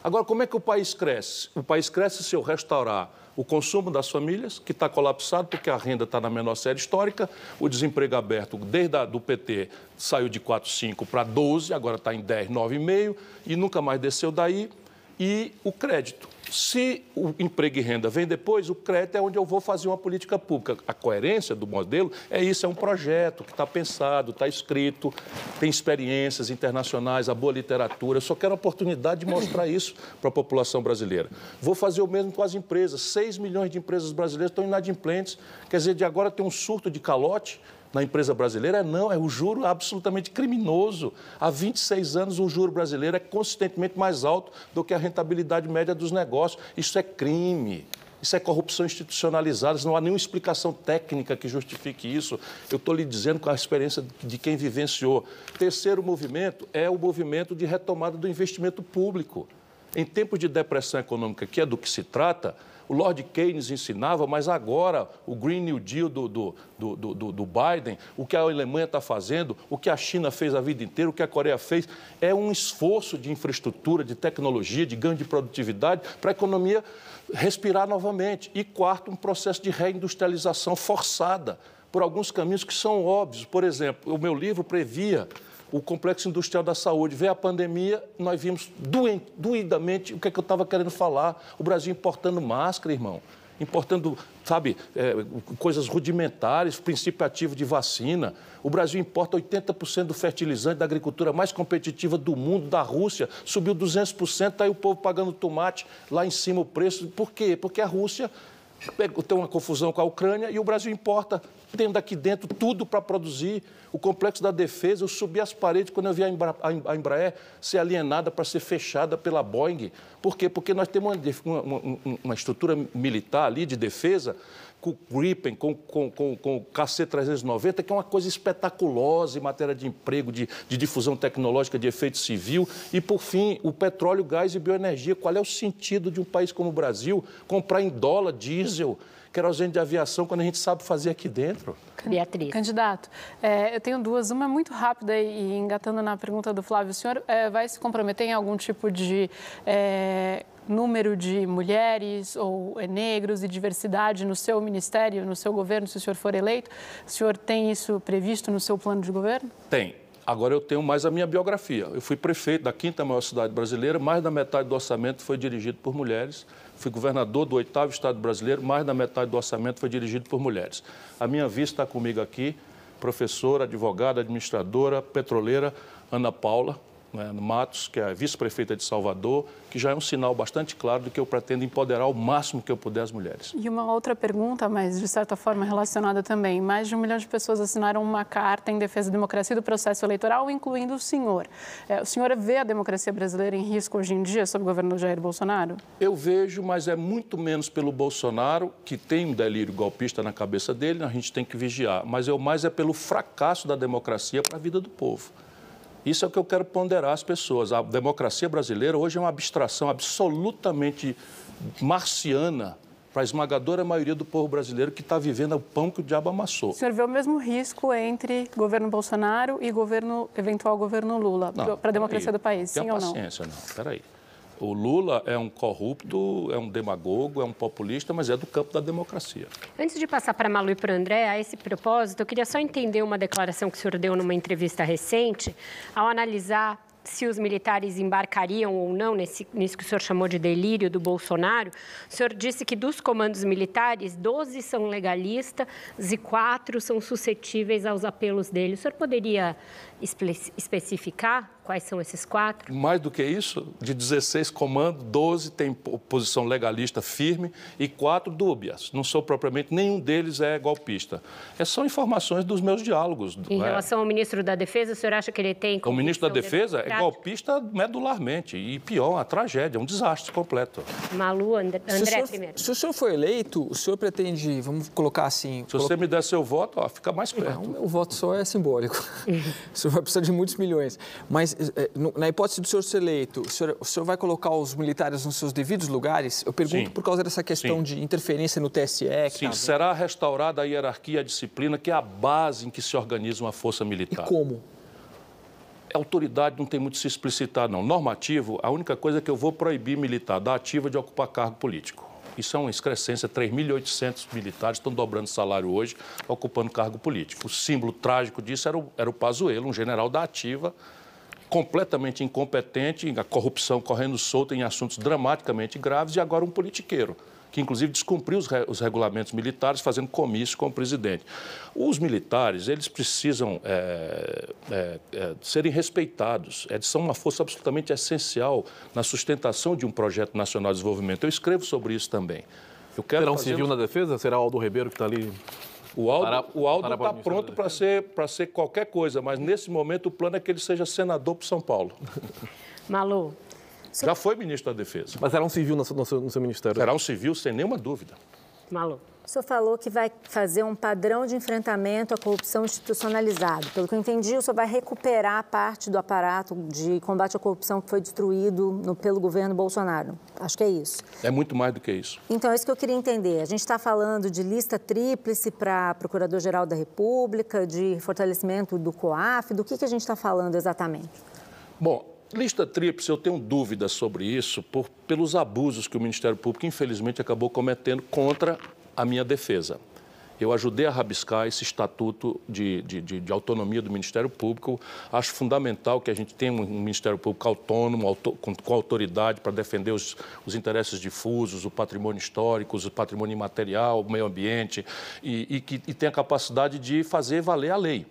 Agora, como é que o país cresce? O país cresce se eu restaurar o consumo das famílias, que está colapsado porque a renda está na menor série histórica, o desemprego aberto, desde a, do PT, saiu de 4,5 para 12, agora está em 10, 9,5 e nunca mais desceu daí, e o crédito. Se o emprego e renda vem depois, o crédito é onde eu vou fazer uma política pública. A coerência do modelo é isso, é um projeto que está pensado, está escrito, tem experiências internacionais, a boa literatura. Eu só quero a oportunidade de mostrar isso para a população brasileira. Vou fazer o mesmo com as empresas. 6 milhões de empresas brasileiras estão inadimplentes. Quer dizer, de agora tem um surto de calote na empresa brasileira? Não, é o juro absolutamente criminoso. Há 26 anos, o juro brasileiro é consistentemente mais alto do que a rentabilidade média dos negócios. Isso é crime. Isso é corrupção institucionalizada, não há nenhuma explicação técnica que justifique isso. Eu estou lhe dizendo com a experiência de quem vivenciou. Terceiro movimento é o movimento de retomada do investimento público. Em tempos de depressão econômica, que é do que se trata, o Lord Keynes ensinava, mas agora o Green New Deal do, do, do, do, do Biden, o que a Alemanha está fazendo, o que a China fez a vida inteira, o que a Coreia fez, é um esforço de infraestrutura, de tecnologia, de ganho de produtividade para a economia respirar novamente. E quarto, um processo de reindustrialização forçada por alguns caminhos que são óbvios. Por exemplo, o meu livro previa o complexo industrial da saúde. Veio a pandemia, nós vimos doidamente o que, é que eu estava querendo falar. O Brasil importando máscara, irmão. Importando, sabe, é, coisas rudimentares, princípio ativo de vacina. O Brasil importa 80% do fertilizante da agricultura mais competitiva do mundo, da Rússia. Subiu 200%, está aí o povo pagando tomate lá em cima o preço. Por quê? Porque a Rússia tem uma confusão com a Ucrânia e o Brasil importa, tem daqui dentro tudo para produzir. O complexo da defesa, eu subi as paredes quando eu vi a Embraer ser alienada para ser fechada pela Boeing. Por quê? Porque nós temos uma, uma, uma estrutura militar ali de defesa com o Gripen, com, com, com, com o KC-390, que é uma coisa espetaculosa em matéria de emprego, de, de difusão tecnológica, de efeito civil. E, por fim, o petróleo, gás e bioenergia. Qual é o sentido de um país como o Brasil comprar em dólar, diesel? querosene de aviação quando a gente sabe fazer aqui dentro? Beatriz. Candidato, é, eu tenho duas. Uma muito rápida e engatando na pergunta do Flávio. O senhor é, vai se comprometer em algum tipo de é, número de mulheres ou é, negros e diversidade no seu ministério, no seu governo, se o senhor for eleito? O senhor tem isso previsto no seu plano de governo? Tem. Agora eu tenho mais a minha biografia. Eu fui prefeito da quinta maior cidade brasileira, mais da metade do orçamento foi dirigido por mulheres. Fui governador do oitavo estado brasileiro, mais da metade do orçamento foi dirigido por mulheres. A minha vice está comigo aqui, professora, advogada, administradora, petroleira, Ana Paula, né, Matos, que é a vice-prefeita de Salvador, que já é um sinal bastante claro de que eu pretendo empoderar o máximo que eu puder as mulheres. E uma outra pergunta, mas de certa forma relacionada também. Mais de um milhão de pessoas assinaram uma carta em defesa da democracia e do processo eleitoral, incluindo o senhor. É, o senhor vê a democracia brasileira em risco hoje em dia sob o governo Jair Bolsonaro? Eu vejo, mas é muito menos pelo Bolsonaro, que tem um delírio golpista na cabeça dele, a gente tem que vigiar. Mas eu mais é pelo fracasso da democracia para a vida do povo. Isso é o que eu quero ponderar às pessoas. A democracia brasileira hoje é uma abstração absolutamente marciana para a esmagadora maioria do povo brasileiro que está vivendo o pão que o diabo amassou. O senhor vê o mesmo risco entre governo Bolsonaro e governo, eventual governo Lula para a democracia do país, sim ou não? paciência, não. Espera aí. O Lula é um corrupto, é um demagogo, é um populista, mas é do campo da democracia. Antes de passar para Malu e para o André, a esse propósito, eu queria só entender uma declaração que o senhor deu numa entrevista recente, ao analisar se os militares embarcariam ou não nesse, nisso que o senhor chamou de delírio do Bolsonaro, o senhor disse que dos comandos militares, 12 são legalistas e 4 são suscetíveis aos apelos dele. O senhor poderia especificar quais são esses quatro? Mais do que isso, de 16 comandos, 12 têm posição legalista firme e quatro dúbias. Não sou propriamente, nenhum deles é golpista. Essas são informações dos meus diálogos. Em é. relação ao ministro da Defesa, o senhor acha que ele tem... O ministro da Defesa é golpista medularmente e pior, uma tragédia, um desastre completo. Malu, André, André se senhor, primeiro. Se o senhor for eleito, o senhor pretende, vamos colocar assim... Se você me der seu voto, ó, fica mais perto. Não, o voto só é simbólico. senhor vai precisar de muitos milhões. Mas, eh, na hipótese do senhor ser eleito, o senhor, o senhor vai colocar os militares nos seus devidos lugares? Eu pergunto Sim. por causa dessa questão Sim. de interferência no TSE. Sim, tá... será restaurada a hierarquia e a disciplina, que é a base em que se organiza uma força militar. E como? A autoridade não tem muito se explicitar, não. Normativo, a única coisa é que eu vou proibir militar da ativa de ocupar cargo político. Isso é uma excrescência, 3.800 militares estão dobrando salário hoje, ocupando cargo político. O símbolo trágico disso era o, era o Pazuello, um general da ativa, completamente incompetente, a corrupção correndo solta em assuntos dramaticamente graves, e agora um politiqueiro que inclusive descumpriu os, re, os, regulamentos militares, fazendo comício com o presidente. Os militares, eles precisam é, é, é, serem respeitados. Eles são uma força absolutamente essencial na sustentação de um projeto nacional de desenvolvimento. Eu escrevo sobre isso também. Eu quero Será um fazer... civil na defesa? Será o Aldo Ribeiro que está ali? O Aldo está pronto para ser, ser qualquer coisa, mas nesse momento o plano é que ele seja senador para São Paulo. Malu, já foi ministro da Defesa. Mas era um civil no seu, no seu ministério? Será um civil, sem nenhuma dúvida. Malu. O senhor falou que vai fazer um padrão de enfrentamento à corrupção institucionalizado. Pelo que eu entendi, o senhor vai recuperar parte do aparato de combate à corrupção que foi destruído no, pelo governo Bolsonaro. Acho que é isso. É muito mais do que isso. Então, é isso que eu queria entender. A gente está falando de lista tríplice para Procurador-Geral da República, de fortalecimento do COAF. Do que, que a gente está falando exatamente? Bom, Lista tríplice, eu tenho dúvidas sobre isso por, pelos abusos que o Ministério Público, infelizmente, acabou cometendo contra a minha defesa. Eu ajudei a rabiscar esse estatuto de, de, de, de, autonomia do Ministério Público. Acho fundamental que a gente tenha um Ministério Público autônomo, auto, com, com, autoridade para defender os, os, interesses difusos, o patrimônio histórico, o patrimônio imaterial, o meio ambiente, e, e que e tenha capacidade de fazer valer a lei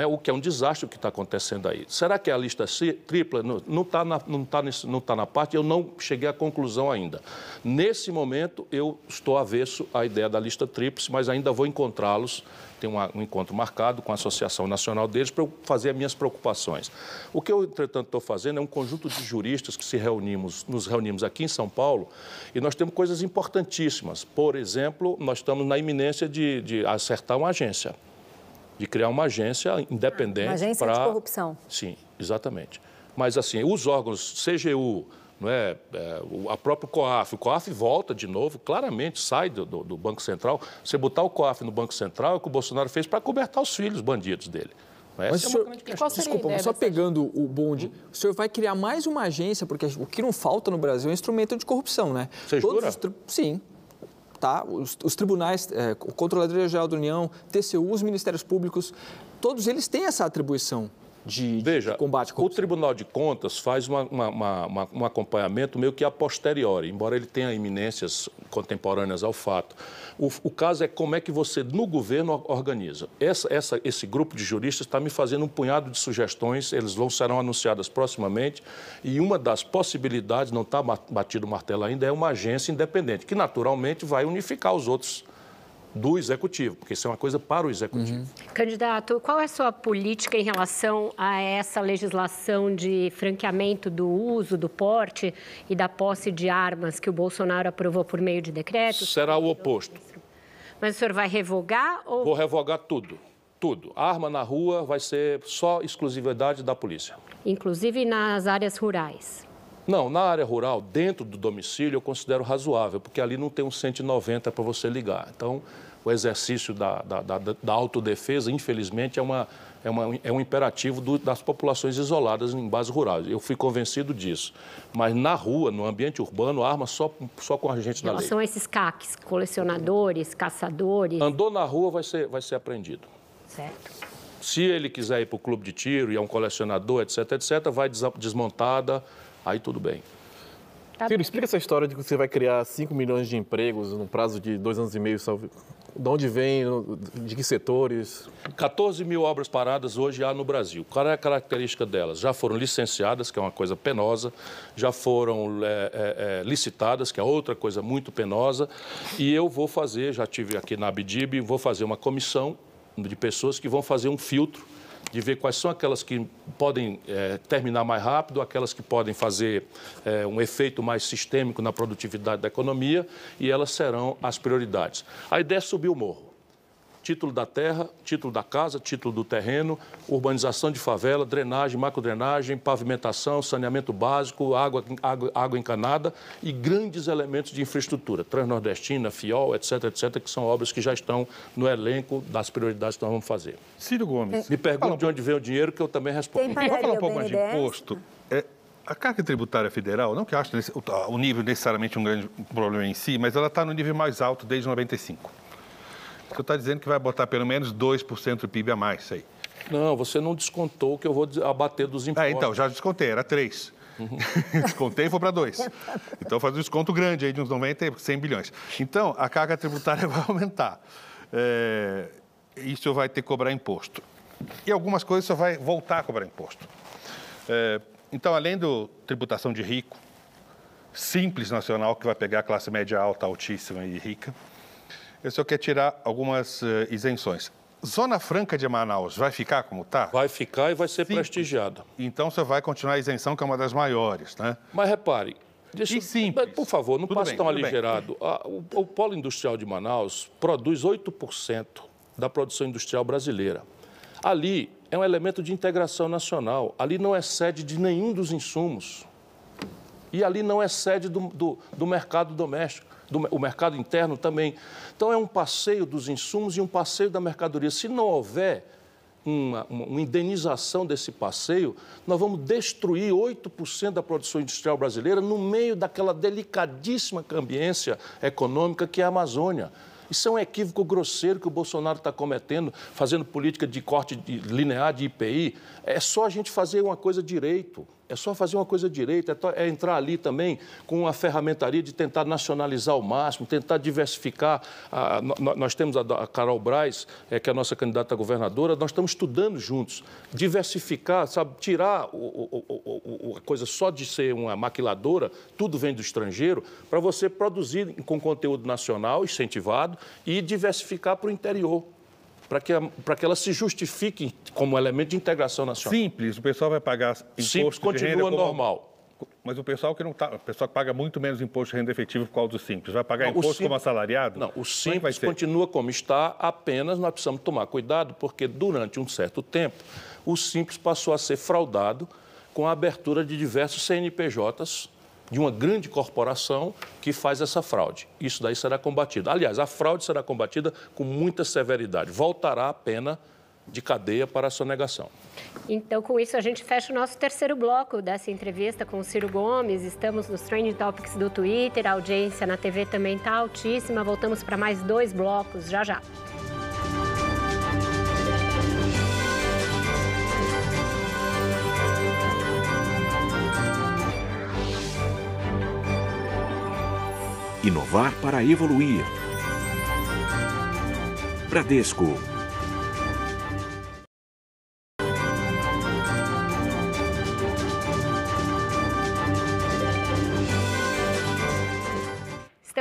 é o que é um desastre o que está acontecendo aí. Será que a lista tripla não está na, não tá tá na parte? Eu não cheguei à conclusão ainda. Nesse momento, eu estou avesso à ideia da lista tríplice, mas ainda vou encontrá-los. Tem um encontro marcado com a Associação Nacional deles para eu fazer as minhas preocupações. O que eu, entretanto, estou fazendo é um conjunto de juristas que se reunimos, nos reunimos aqui em São Paulo e nós temos coisas importantíssimas. Por exemplo, nós estamos na iminência de, de acertar uma agência de criar uma agência independente. Uma agência pra... de corrupção. Sim, exatamente. Mas, assim, os órgãos CGU, Não é? é o, a próprio COAF. O COAF volta de novo, claramente sai do, do, do Banco Central. Você botar o COAF no Banco Central é o que o Bolsonaro fez para cobertar os filhos bandidos dele. Mas, é senhor, desculpa, só pegando o bonde, hum? o senhor vai criar mais uma agência, porque o que não falta no Brasil é instrumento de corrupção, né? Você jura? Os, sim. Tá? Os, os tribunais, é, o Controladoria Geral da União, TCU, os Ministérios Públicos, todos eles têm essa atribuição de, Veja, de combate à corrupção. O Tribunal de Contas faz uma, uma, uma, um acompanhamento meio que a posteriori, embora ele tenha iminências contemporâneas ao fato. O, o, caso é como é que você, no governo, organiza. Essa, essa, esse grupo de juristas está me fazendo um punhado de sugestões, eles vão serão anunciadas proximamente, e uma das possibilidades, não está batido o martelo ainda, é uma agência independente, que naturalmente vai unificar os outros do executivo, porque isso é uma coisa para o executivo. Uhum. Candidato, qual é a sua política em relação a essa legislação de franqueamento do uso, do porte e da posse de armas que o Bolsonaro aprovou por meio de decreto? Será o oposto. Mas o senhor vai revogar ou... Vou revogar tudo. Tudo. arma na rua vai ser só exclusividade da polícia. Inclusive nas áreas rurais. Não, na área rural, dentro do domicílio, eu considero razoável, porque ali não tem um 190 para você ligar. Então, o exercício da, da, da, da autodefesa, infelizmente, é, uma, é, uma, é um imperativo do, das populações isoladas em base rural. Eu fui convencido disso. Mas na rua, no ambiente urbano, arma só, só com a gente da lei. São esses CACs, colecionadores, caçadores. Andou na rua, vai ser, vai ser apreendido. Certo. Se ele quiser ir para o clube de tiro e é um colecionador, etc., etc., vai desmontada aí tudo bem. Tá Ciro, explica essa história de que você vai criar 5 milhões de empregos no prazo de dois anos e meio. De onde vem? De que setores? 14 mil obras paradas hoje há no Brasil. Qual é a característica delas? Já foram licenciadas, que é uma coisa penosa, já foram é, é, é, licitadas, que é outra coisa muito penosa, e eu vou fazer, já tive aqui na Abdib, vou fazer uma comissão de pessoas que vão fazer um filtro de ver quais são aquelas que podem é, terminar mais rápido, aquelas que podem fazer é, um efeito mais sistêmico na produtividade da economia e elas serão as prioridades. A ideia é subir o morro título da terra, título da casa, título do terreno, urbanização de favela, drenagem, macrodrenagem, pavimentação, saneamento básico, água, água, água encanada e grandes elementos de infraestrutura, Transnordestina, FIOL, etc., etc., que são obras que já estão no elenco das prioridades que nós vamos fazer. Ciro Gomes. Me pergunte de onde vem o dinheiro, que eu também respondo. Vamos falar um pouco mais de imposto. É, a carga tributária federal, não que eu acho o nível necessariamente um grande problema em si, mas ela está no nível mais alto desde 95. Você está dizendo que vai botar pelo menos 2% do PIB a mais, aí. Não, você não descontou que eu vou abater dos impostos. Ah, então, já descontei, era 3. Uhum. Descontei e foi para 2. Então faz um desconto grande aí de uns 90, 100 bilhões. Então, a carga tributária vai aumentar. É, isso vai ter que cobrar imposto. E algumas coisas só vai voltar a cobrar imposto. É, então, além do tributação de rico, simples nacional, que vai pegar a classe média alta, altíssima e rica, eu só quero tirar algumas uh, isenções. Zona Franca de Manaus vai ficar como está? Vai ficar e vai ser Sim. prestigiada. Então você vai continuar a isenção, que é uma das maiores, né? Mas repare, deixa, e simples. por favor, não Tudo passe bem, tão aligerado. o, o polo industrial de Manaus produz 8% da produção industrial brasileira. Ali é um elemento de integração nacional. Ali não é sede de nenhum dos insumos. E ali não é sede do, do, do mercado doméstico do, o mercado interno também. Então, é um passeio dos insumos e um passeio da mercadoria. Se não houver uma, uma, indenização desse passeio, nós vamos destruir 8% da produção industrial brasileira no meio daquela delicadíssima ambiência econômica que é a Amazônia. Isso é um equívoco grosseiro que o Bolsonaro está cometendo, fazendo política de corte de, linear de IPI. É só a gente fazer uma coisa direito. É só fazer uma coisa direita, é, é, entrar ali também com uma ferramentaria de tentar nacionalizar ao máximo, tentar diversificar. nós temos a, Carol Braz, é, que é a nossa candidata a governadora, nós estamos estudando juntos. Diversificar, sabe, tirar o, o, o, a coisa só de ser uma maquiladora, tudo vem do estrangeiro, para você produzir com conteúdo nacional, incentivado, e diversificar para o interior para que, para que ela se justifique como elemento de integração nacional. Simples, o pessoal vai pagar imposto Simples, continua como... normal. Mas o pessoal que não tá, o pessoal que paga muito menos imposto de renda efetiva por causa do simples, vai pagar não, imposto simples, como assalariado? Não, o é simples continua como está, apenas nós precisamos tomar cuidado, porque durante um certo tempo o simples passou a ser fraudado com a abertura de diversos CNPJs de uma grande corporação que faz essa fraude. Isso daí será combatido. Aliás, a fraude será combatida com muita severidade. Voltará a pena de cadeia para a sonegação. Então, com isso, a gente fecha o nosso terceiro bloco dessa entrevista com o Ciro Gomes. Estamos nos Trending Topics do Twitter, a audiência na TV também está altíssima. Voltamos para mais dois blocos já já. Inovar para evoluir. Bradesco.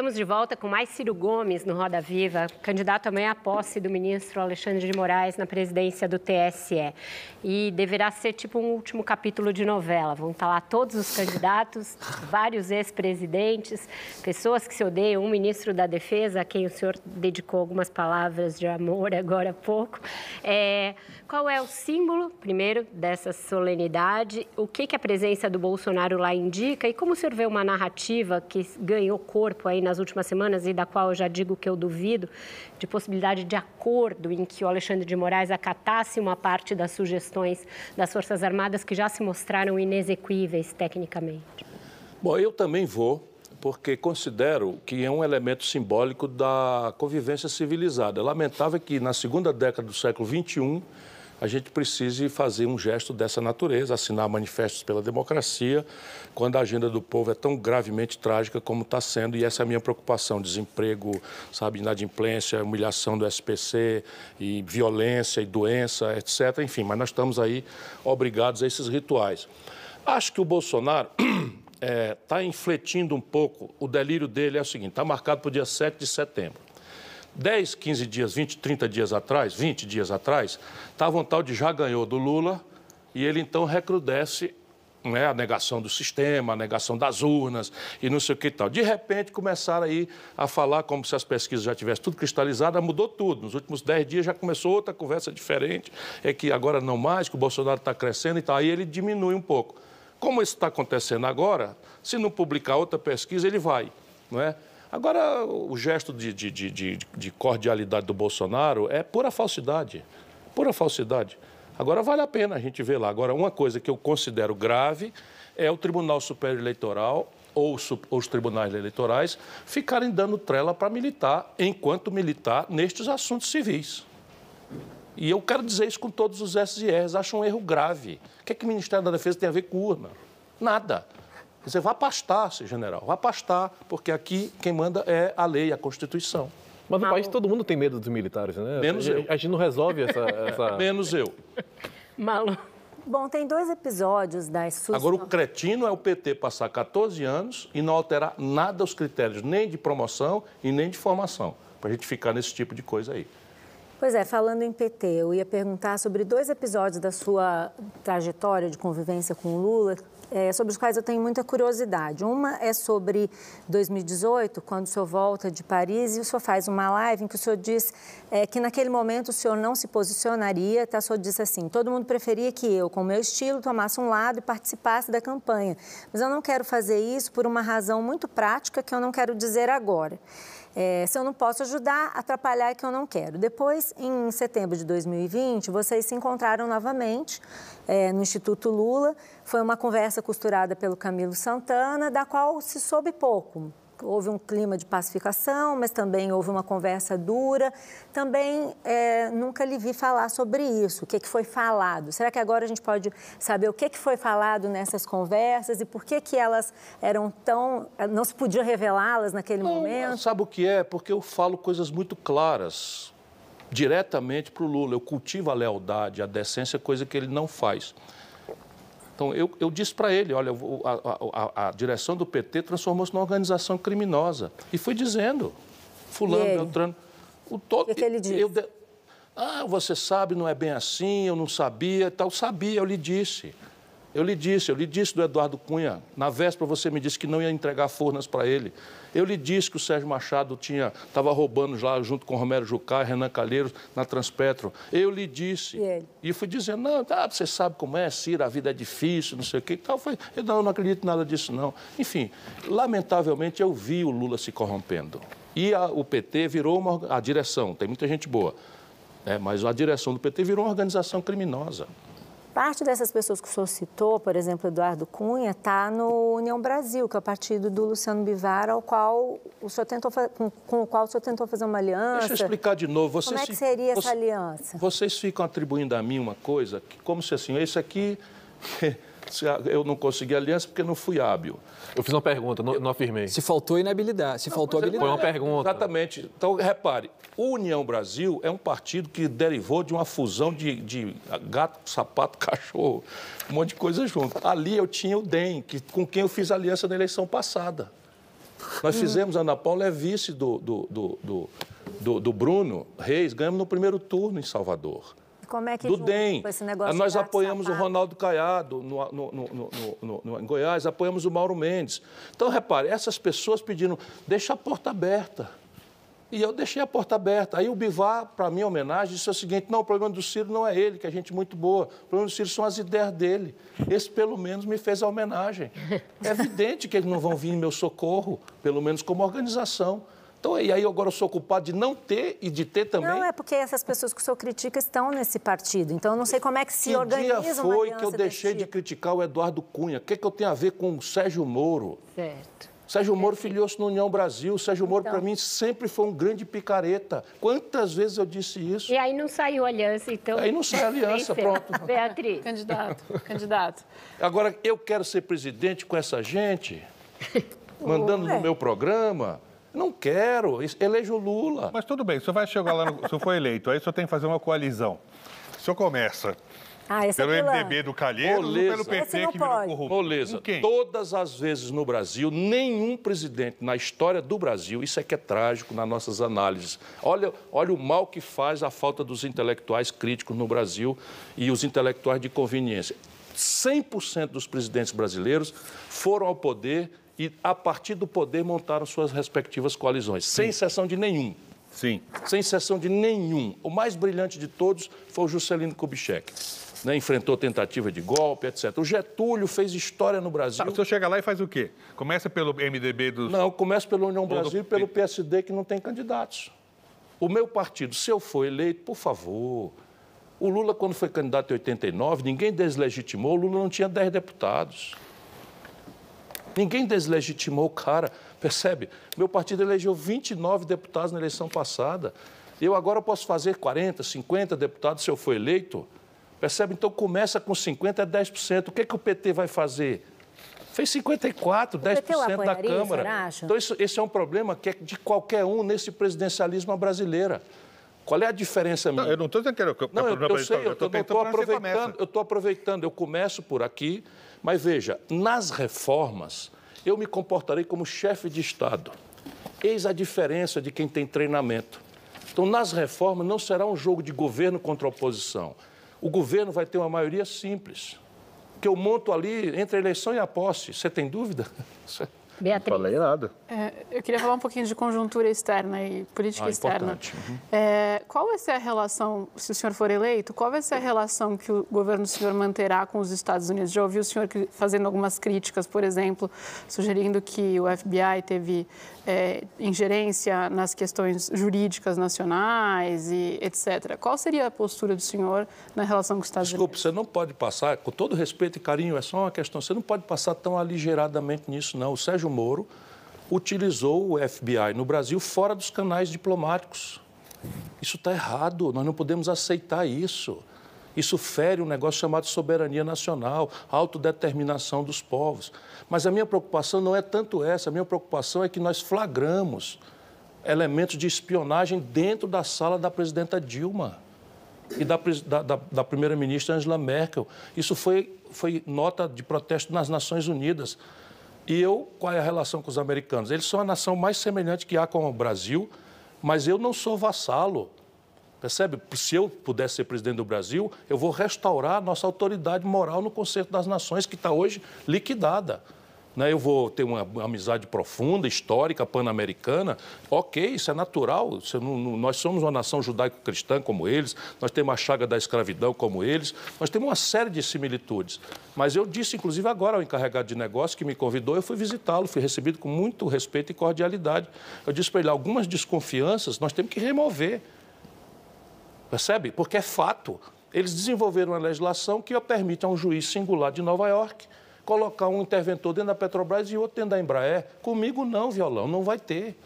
Estamos de volta com mais Ciro Gomes no Roda Viva, candidato amanhã à posse do ministro Alexandre de Moraes na presidência do TSE. E deverá ser tipo um último capítulo de novela. Vão estar lá todos os candidatos, vários ex-presidentes, pessoas que se odeiam, um ministro da Defesa, a quem o senhor dedicou algumas palavras de amor agora há pouco. É, qual é o símbolo, primeiro, dessa solenidade? O que, que a presença do Bolsonaro lá indica? E como o senhor vê uma narrativa que ganhou corpo aí nas últimas semanas e da qual eu já digo que eu duvido, de possibilidade de acordo em que o Alexandre de Moraes acatasse uma parte das sugestões das Forças Armadas que já se mostraram inexequíveis tecnicamente? Bom, eu também vou, porque considero que é um elemento simbólico da convivência civilizada. É lamentável que na segunda década do século XXI a gente precise fazer um gesto dessa natureza, assinar manifestos pela democracia, quando a agenda do povo é tão gravemente trágica como está sendo, e essa é a minha preocupação: desemprego, sabe, inadimplência, humilhação do SPC, e violência e doença, etc. Enfim, mas nós estamos aí obrigados a esses rituais. Acho que o Bolsonaro está é, tá infletindo um pouco, o delírio dele é o seguinte: está marcado para o dia 7 de setembro. 10, 15 dias, 20, 30 dias atrás, 20 dias atrás, estava um tal de já ganhou do Lula e ele então recrudesce né, a negação do sistema, a negação das urnas e não sei o que e tal. De repente começaram aí a falar como se as pesquisas já tivessem tudo cristalizado, mudou tudo. Nos últimos 10 dias já começou outra conversa diferente, é que agora não mais, que o Bolsonaro está crescendo e tal. Aí ele diminui um pouco. Como isso está acontecendo agora, se não publicar outra pesquisa, ele vai, não é? Agora, o gesto de, de, de, de, cordialidade do Bolsonaro é pura falsidade. Pura falsidade. Agora, vale a pena a gente ver lá. Agora, uma coisa que eu considero grave é o Tribunal Superior Eleitoral ou os tribunais eleitorais ficarem dando trela para militar, enquanto militar, nestes assuntos civis. E eu quero dizer isso com todos os S e R's. Acho um erro grave. O que, é que o Ministério da Defesa tem a ver com urna? Nada. Você vai pastar, seu general, vai pastar, porque aqui quem manda é a lei, a Constituição. Mas no país todo mundo tem medo dos militares, né? Menos a, eu. A gente não resolve essa... essa... Menos eu. Malu. Bom, tem dois episódios das suas... Agora, o cretino é o PT passar 14 anos e não alterar nada os critérios, nem de promoção e nem de formação, para a gente ficar nesse tipo de coisa aí. Pois é, falando em PT, eu ia perguntar sobre dois episódios da sua trajetória de convivência com o Lula é, sobre os quais eu tenho muita curiosidade. Uma é sobre 2018, quando o senhor volta de Paris e o senhor faz uma live em que o senhor diz é, que naquele momento o senhor não se posicionaria, tá? o senhor disse assim, todo mundo preferia que eu, com o meu estilo, tomasse um lado e participasse da campanha. Mas eu não quero fazer isso por uma razão muito prática que eu não quero dizer agora. É, se eu não posso ajudar, atrapalhar é que eu não quero. Depois, em setembro de 2020, vocês se encontraram novamente é, no Instituto Lula. Foi uma conversa costurada pelo Camilo Santana, da qual se soube pouco houve um clima de pacificação, mas também houve uma conversa dura. Também é, nunca lhe vi falar sobre isso, o que, que foi falado. Será que agora a gente pode saber o que, que foi falado nessas conversas e por que, que elas eram tão. não se podia revelá-las naquele não, momento? Sabe o que é? Porque eu falo coisas muito claras diretamente para o Lula. Eu cultivo a lealdade, a decência, coisa que ele não faz. Então, eu, eu disse para ele, olha, a, a, a, direção do PT transformou-se numa organização criminosa. E fui dizendo, fulano, Beltrano... O todo, que, que ele disse? Eu, ah, você sabe, não é bem assim, eu não sabia, tal. Sabia, eu lhe disse. Eu lhe disse, eu lhe disse do Eduardo Cunha. Na véspera você me disse que não ia entregar Furnas para ele. Eu lhe disse que o Sérgio Machado tinha estava roubando lá junto com Romero Jucá e Renan Calheiros na Transpetro. Eu lhe disse. E? E fui dizendo, não, tá, você sabe como é, Cira, a vida é difícil, não sei o quê. e Tal. Foi, eu não, eu não acredito em nada disso, não. Enfim, lamentavelmente eu vi o Lula se corrompendo. E a- o PT virou uma, a direção, tem muita gente boa, né, mas a direção do PT virou uma organização criminosa. Parte dessas pessoas que o senhor citou, por exemplo, Eduardo Cunha, está no União Brasil, que é o partido do Luciano Bivar, ao qual o senhor tentou com, com o qual o senhor tentou fazer uma aliança. Deixa eu explicar de novo. Vocês Como é que seria essa aliança? Vocês ficam atribuindo a mim uma coisa, que, como se assim, esse aqui, eu não consegui aliança porque não fui hábil. Eu fiz uma pergunta, não, não afirmei. Se faltou inabilidade, se faltou Mas é- habilidade. Foi uma pergunta. Exatamente. Então, repare, o União Brasil é um partido que derivou de uma fusão de, de gato, sapato, cachorro, um monte de coisa junto. Ali eu tinha o DEM, que, com quem eu fiz aliança na eleição passada. Nós fizemos, a Ana Paula é vice do, do, do, do, do- do Bruno Reis, ganhamos no primeiro turno em Salvador. Como é que do DEM. com esse negócio Nós apoiamos o? Ronaldo Caiado no- no- no- em Goiás, apoiamos o Mauro Mendes. Então, repare, essas pessoas pedindo, deixa a porta aberta. E eu deixei a porta aberta. Aí o Bivar, para minha homenagem, disse o seguinte: não, o problema do Ciro não é ele, que é gente muito boa. O problema do Ciro são as ideias dele. Esse, pelo menos, me fez a homenagem. É evidente que eles não vão vir em meu socorro, pelo menos como organização. Então, e aí agora eu sou culpado de não ter e de ter também. Não, é porque essas pessoas que o senhor critica estão nesse partido. Então, eu não sei como é que se Que organiza dia uma foi que eu deixei de tipo. criticar o Eduardo Cunha? O que, que eu tenho a ver com o Sérgio Moro? Certo. Sérgio Moro filiou-se no União Brasil. Sérgio Moro, Então. para mim, sempre foi um grande picareta. Quantas vezes eu disse isso? E aí não saiu aliança, então. Aí não sai aliança, pronto. Beatriz. Candidato, candidato. Agora, eu quero ser presidente com essa gente, mandando Ué. no meu programa. Não quero. Elejo o Lula. Mas tudo bem, o senhor vai chegar lá, no, o senhor foi eleito, aí o senhor tem que fazer uma coalizão. O senhor começa Ah, esse pelo é. MDB do Calheiros ou pelo PT não que virou corrupto? Moleza, todas as vezes no Brasil, nenhum presidente na história do Brasil, isso é que é trágico nas nossas análises. Olha, olha o mal que faz a falta dos intelectuais críticos no Brasil e os intelectuais de conveniência. 100% dos presidentes brasileiros foram ao poder e, a partir do poder, montaram suas respectivas coalizões, sem exceção de nenhum. Sim. Sem exceção de nenhum. O mais brilhante de todos foi o Juscelino Kubitschek. Né? Enfrentou tentativa de golpe, etc. O Getúlio fez história no Brasil. Tá, o senhor chega lá e faz o quê? Começa pelo MDB dos... Não, começa pela União Brasil e pelo PSD, que não tem candidatos. O meu partido, se eu for eleito, por favor. O Lula, quando foi candidato em 89, ninguém deslegitimou. O Lula não tinha 10 deputados. Ninguém deslegitimou o cara. Percebe? Meu partido elegeu 29 deputados na eleição passada. Eu agora posso fazer 40, 50 deputados se eu for eleito. Percebe? Então começa com 50 a 10%. O que, que o PT vai fazer? Fez 54, 10% PT o da Câmara. Então, isso, esse é um problema que é de qualquer um nesse presidencialismo brasileira. Qual é a diferença minha? Não, eu não estou dizendo que era... que é Não, eu, problema eu sei, eu estou aproveitando, eu estou aproveitando, eu começo por aqui, mas veja, nas reformas, eu me comportarei como chefe de Estado. Eis a diferença de quem tem treinamento. Então, nas reformas, não será um jogo de governo contra oposição. O governo vai ter uma maioria simples, que eu monto ali entre a eleição e a posse. Você tem dúvida? Beatriz. Falei nada. É, eu queria falar um pouquinho de conjuntura externa e política Ah, externa. importante. Uhum. É, qual vai ser a relação, se o senhor for eleito, qual vai ser a relação que o governo do senhor manterá com os Estados Unidos? Já ouvi o senhor fazendo algumas críticas, por exemplo, sugerindo que o FBI teve é, ingerência nas questões jurídicas nacionais e etc. Qual seria a postura do senhor na relação com os Estados Desculpe, Unidos? você não pode passar, com todo respeito e carinho, é só uma questão, você não pode passar tão aligeradamente nisso, não. O Sérgio Moro utilizou o FBI no Brasil fora dos canais diplomáticos. Isso está errado, nós não podemos aceitar isso. Isso fere um negócio chamado soberania nacional, autodeterminação dos povos. Mas a minha preocupação não é tanto essa, a minha preocupação é que nós flagramos elementos de espionagem dentro da sala da presidenta Dilma e da, da- da primeira-ministra Angela Merkel. Isso foi, foi nota de protesto nas Nações Unidas. E eu, qual é a relação com os americanos? Eles são a nação mais semelhante que há com o Brasil, mas eu não sou vassalo. Percebe? Se eu pudesse ser presidente do Brasil, eu vou restaurar a nossa autoridade moral no concerto das nações, que está hoje liquidada. Né? Eu vou ter uma amizade profunda, histórica, pan-americana. Ok, isso é natural. Nós somos uma nação judaico-cristã como eles, nós temos a chaga da escravidão como eles, nós temos uma série de similitudes. Mas eu disse, inclusive, agora ao encarregado de negócio que me convidou, eu fui visitá-lo, fui recebido com muito respeito e cordialidade. Eu disse para ele: algumas desconfianças nós temos que remover. Percebe? Porque é fato. Eles desenvolveram uma legislação que permite a um juiz singular de Nova York colocar um interventor dentro da Petrobras e outro dentro da Embraer. Comigo não, violão, não vai ter.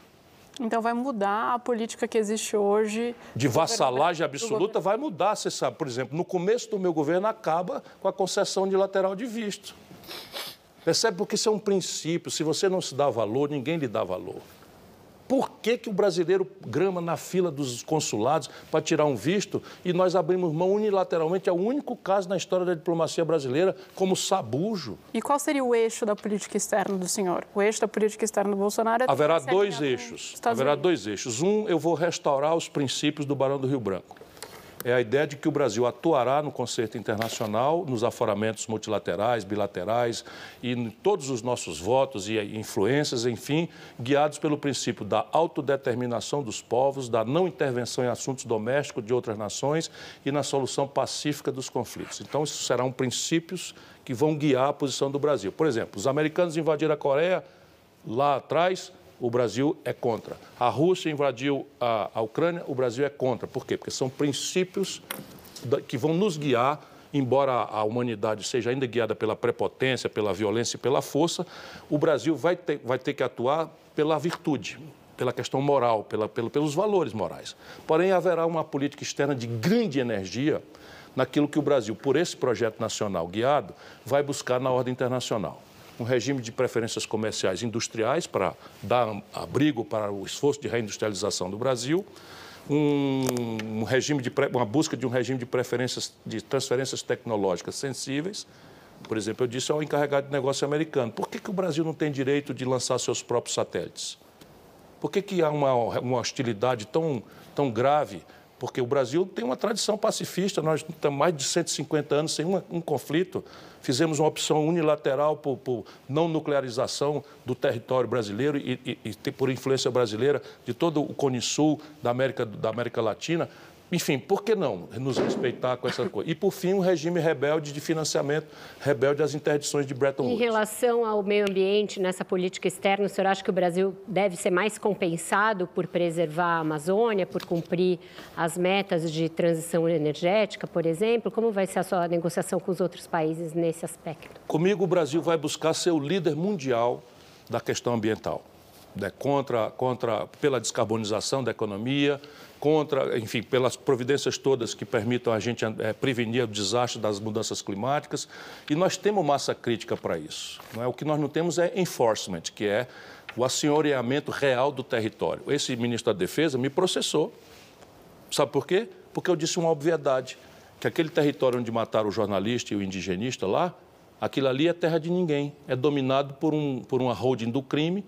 Então vai mudar a política que existe hoje. De vassalagem absoluta vai mudar, você sabe. Por exemplo, no começo do meu governo acaba com a concessão unilateral de visto. Percebe? Porque isso é um princípio. Se você não se dá valor, ninguém lhe dá valor. Por que, que o brasileiro grama na fila dos consulados para tirar um visto e nós abrimos mão unilateralmente? É o único caso na história da diplomacia brasileira como sabujo. E qual seria o eixo da política externa do senhor? O eixo da política externa do Bolsonaro é... Haverá dois eixos. Haverá Unidos. dois eixos. Um, eu vou restaurar os princípios do Barão do Rio Branco é a ideia de que o Brasil atuará no concerto internacional, nos aforamentos multilaterais, bilaterais e em todos os nossos votos e influências, enfim, guiados pelo princípio da autodeterminação dos povos, da não intervenção em assuntos domésticos de outras nações e na solução pacífica dos conflitos. Então, isso serão princípios que vão guiar a posição do Brasil. Por exemplo, os americanos invadiram a Coreia lá atrás, o Brasil é contra. A Rússia invadiu a, a Ucrânia, o Brasil é contra. Por quê? Porque são princípios que vão nos guiar, embora a humanidade seja ainda guiada pela prepotência, pela violência e pela força, o Brasil vai ter, vai ter que atuar pela virtude, pela questão moral, pela, pelos valores morais. Porém, haverá uma política externa de grande energia naquilo que o Brasil, por esse projeto nacional guiado, vai buscar na ordem internacional um regime de preferências comerciais industriais para dar abrigo para o esforço de reindustrialização do Brasil, um, regime de uma busca de um regime de preferências de transferências tecnológicas sensíveis. Por exemplo, eu disse ao encarregado de negócio americano: por que, que o Brasil não tem direito de lançar seus próprios satélites? Por que, que há uma, uma hostilidade tão, tão grave porque o Brasil tem uma tradição pacifista, nós estamos mais de 150 anos sem um conflito. Fizemos uma opção unilateral por, por, não nuclearização do território brasileiro e, e, e, por influência brasileira de todo o Cone Sul da América, da América Latina. Enfim, por que não nos respeitar com essa coisa? E, por fim, um regime rebelde de financiamento, rebelde às interdições de Bretton Woods. Em relação ao meio ambiente, nessa política externa, o senhor acha que o Brasil deve ser mais compensado por preservar a Amazônia, por cumprir as metas de transição energética, por exemplo? Como vai ser a sua negociação com os outros países nesse aspecto? Comigo, o Brasil vai buscar ser o líder mundial da questão ambiental. Né, contra, contra, pela descarbonização da economia, contra, enfim, pelas providências todas que permitam a gente é, prevenir o desastre das mudanças climáticas. E nós temos massa crítica para isso. Não é? O que nós não temos é enforcement, que é o assenhoreamento real do território. Esse ministro da Defesa me processou. Sabe por quê? Porque eu disse uma obviedade, que aquele território onde mataram o jornalista e o indigenista lá, aquilo ali é terra de ninguém, é dominado por, um, por uma holding do crime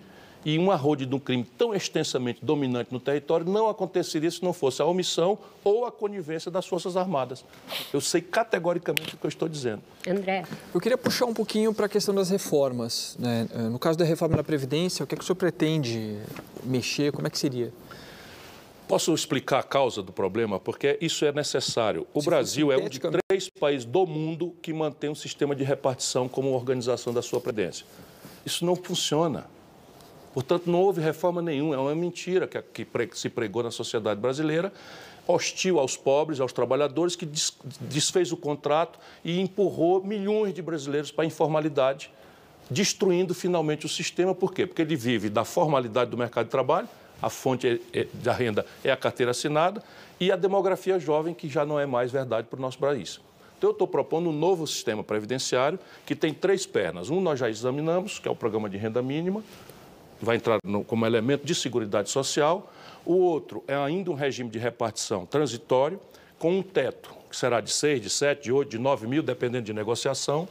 e uma roda de um crime tão extensamente dominante no território não aconteceria se não fosse a omissão ou a conivência das Forças Armadas. Eu sei categoricamente o que eu estou dizendo. André. Eu queria puxar um pouquinho para a questão das reformas. Né? No caso da reforma da Previdência, o que, é que o senhor pretende mexer? Como é que seria? Posso explicar a causa do problema? Porque isso é necessário. O Se Brasil é um de três países do mundo que mantém um sistema de repartição como organização da sua previdência. Isso não funciona. Portanto, não houve reforma nenhuma, é uma mentira que, que se pregou na sociedade brasileira, hostil aos pobres, aos trabalhadores, que desfez o contrato e empurrou milhões de brasileiros para a informalidade, destruindo finalmente o sistema. Por quê? Porque ele vive da formalidade do mercado de trabalho, a fonte é, é, da renda é a carteira assinada, e a demografia jovem, que já não é mais verdade para o nosso país. Então, eu estou propondo um novo sistema previdenciário que tem três pernas. Um nós já examinamos, que é o programa de renda mínima, vai entrar no, como elemento de segurança social. O outro é ainda um regime de repartição transitório, com um teto, que será de 6, de 7, de 8, de 9 mil, dependendo de negociação,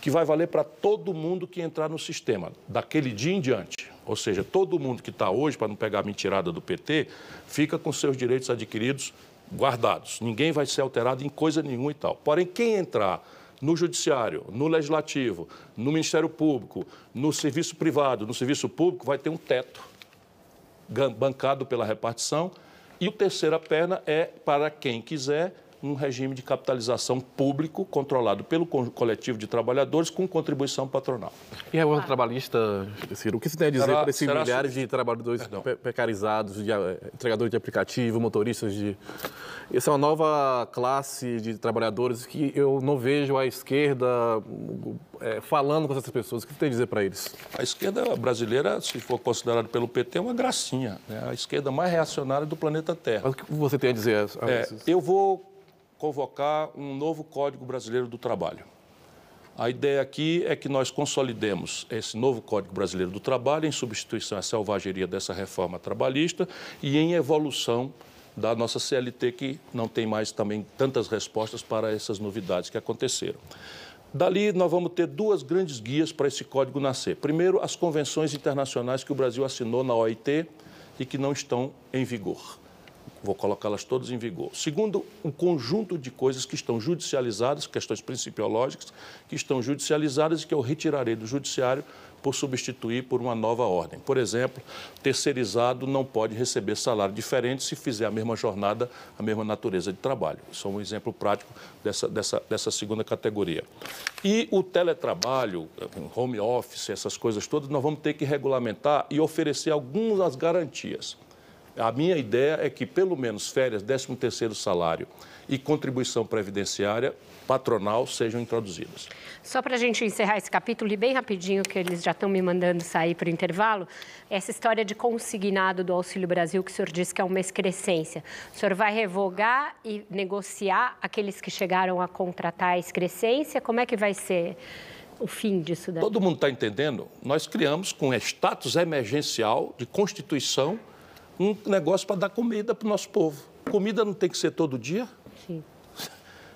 que vai valer para todo mundo que entrar no sistema, daquele dia em diante. Ou seja, todo mundo que está hoje, para não pegar a mentirada do PT, fica com seus direitos adquiridos guardados. Ninguém vai ser alterado em coisa nenhuma e tal. Porém, quem entrar no judiciário, no legislativo, no Ministério Público, no serviço privado, no serviço público, vai ter um teto bancado pela repartição. E o terceira perna é para quem quiser um regime de capitalização público controlado pelo coletivo de trabalhadores com contribuição patronal. E a reforma trabalhista, Ciro, o que você tem a dizer será, para esses milhares de trabalhadores precarizados, de eh, entregadores de aplicativo, motoristas de... Essa é uma nova classe de trabalhadores que eu não vejo a esquerda é, falando com essas pessoas. O que você tem a dizer para eles? A esquerda brasileira, se for considerada pelo PT, é uma gracinha. Né? A esquerda mais reacionária do planeta Terra. Mas o que você tem a dizer a é, Eu vou convocar um novo Código Brasileiro do Trabalho. A ideia aqui é que nós consolidemos esse novo Código Brasileiro do Trabalho em substituição à selvageria dessa reforma trabalhista e em evolução da nossa CLT, que não tem mais também tantas respostas para essas novidades que aconteceram. Dali, nós vamos ter duas grandes guias para esse código nascer. Primeiro, as convenções internacionais que o Brasil assinou na OIT e que não estão em vigor. Vou colocá-las todas em vigor. Segundo, um conjunto de coisas que estão judicializadas, questões principiológicas, que estão judicializadas e que eu retirarei do judiciário por substituir por uma nova ordem. Por exemplo, terceirizado não pode receber salário diferente se fizer a mesma jornada, a mesma natureza de trabalho. Isso é um exemplo prático dessa, dessa, dessa segunda categoria. E o teletrabalho, home office, essas coisas todas, nós vamos ter que regulamentar e oferecer algumas garantias. A minha ideia é que, pelo menos, férias, 13 terceiro salário e contribuição previdenciária patronal sejam introduzidas. Só para a gente encerrar esse capítulo, e bem rapidinho, que eles já estão me mandando sair para o intervalo, essa história de consignado do Auxílio Brasil, que o senhor disse que é uma excrescência. O senhor vai revogar e negociar aqueles que chegaram a contratar a excrescência? Como é que vai ser? o fim disso daí? Todo mundo está entendendo? Nós criamos, com status emergencial de Constituição, um negócio para dar comida para o nosso povo. Comida não tem que ser todo dia? Sim.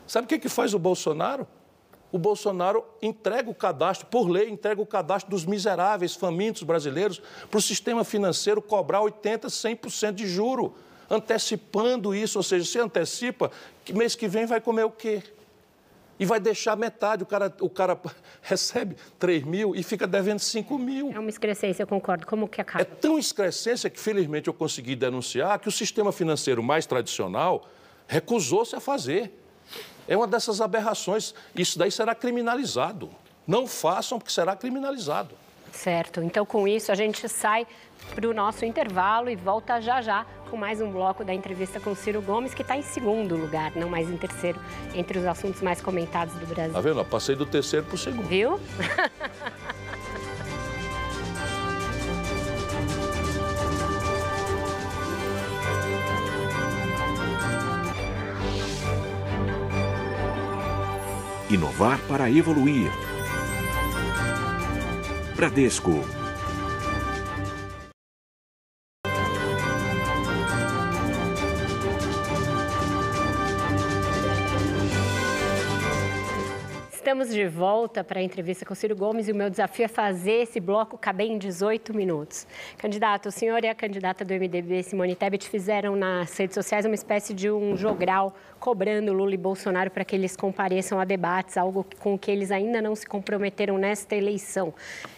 Sabe o que, que faz o Bolsonaro? O Bolsonaro entrega o cadastro, por lei, entrega o cadastro dos miseráveis, famintos brasileiros para o sistema financeiro cobrar 80%, 100% de juro, antecipando isso. Ou seja, se antecipa, que mês que vem vai comer o quê? E vai deixar metade, o cara, o cara recebe 3 mil e fica devendo 5 mil. É uma excrescência, eu concordo. Como que acaba? É tão excrescência que, felizmente, eu consegui denunciar que o sistema financeiro mais tradicional recusou-se a fazer. É uma dessas aberrações. Isso daí será criminalizado. Não façam, porque será criminalizado. Certo. Então, com isso, a gente sai para o nosso intervalo e volta já já com mais um bloco da entrevista com Ciro Gomes, que está em segundo lugar, não mais em terceiro, entre os assuntos mais comentados do Brasil. Tá vendo? Eu passei do terceiro para o segundo. Viu? Inovar para evoluir. Bradesco Estamos de volta para a entrevista com Ciro Gomes e o meu desafio é fazer esse bloco caber em 18 minutos. Candidato, o senhor e a candidata do MDB, Simone Tebet, fizeram nas redes sociais uma espécie de um jogral cobrando Lula e Bolsonaro para que eles compareçam a debates, algo com que eles ainda não se comprometeram nesta eleição.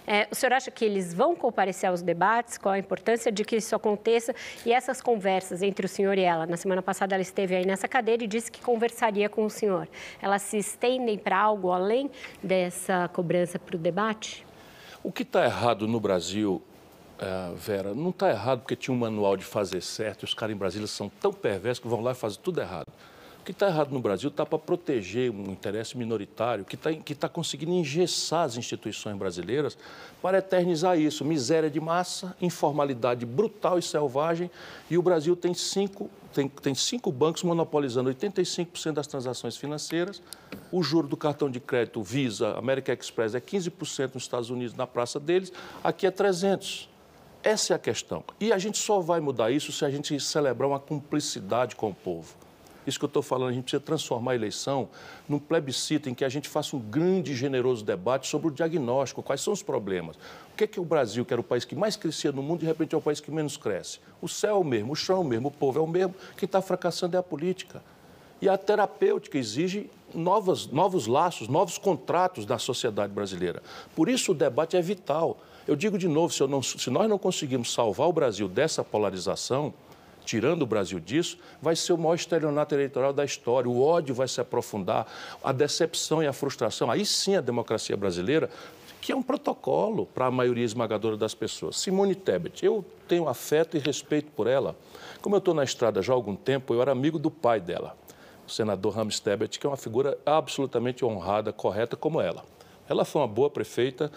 É, o senhor acha que eles vão comparecer aos debates? Qual a importância de que isso aconteça? E essas conversas entre o senhor e ela? Na semana passada ela esteve aí nessa cadeira e disse que conversaria com o senhor. Elas se estendem para algo além dessa cobrança para o debate? O que está errado no Brasil é, Vera, não está errado porque tinha um manual de fazer certo, os caras em Brasília são tão perversos que vão lá e fazem tudo errado que está errado no Brasil está para proteger um interesse minoritário, que está que tá conseguindo engessar as instituições brasileiras para eternizar isso. Miséria de massa, informalidade brutal e selvagem, e o Brasil tem cinco, tem, tem cinco bancos monopolizando 85% das transações financeiras. O juro do cartão de crédito Visa, American Express, é 15% nos Estados Unidos, na praça deles, aqui é 300%. Essa é a questão. E a gente só vai mudar isso se a gente celebrar uma cumplicidade com o povo. Isso que eu estou falando, a gente precisa transformar a eleição num plebiscito em que a gente faça um grande e generoso debate sobre o diagnóstico, quais são os problemas. O que é que o Brasil, que era o país que mais crescia no mundo, de repente é o país que menos cresce? O céu é o mesmo, o chão é o mesmo, o povo é o mesmo, quem está fracassando é a política. E a terapêutica exige novas, novos laços, novos contratos da sociedade brasileira. Por isso o debate é vital. Eu digo de novo, se, não, se nós não conseguirmos salvar o Brasil dessa polarização, tirando o Brasil disso, vai ser o maior estelionato eleitoral da história. O ódio vai se aprofundar, a decepção e a frustração. Aí sim a democracia brasileira, que é um protocolo para a maioria esmagadora das pessoas. Simone Tebet, eu tenho afeto e respeito por ela. Como eu estou na estrada já há algum tempo, eu era amigo do pai dela, o senador Ramos Tebet, que é uma figura absolutamente honrada, correta como ela. Ela foi uma boa prefeita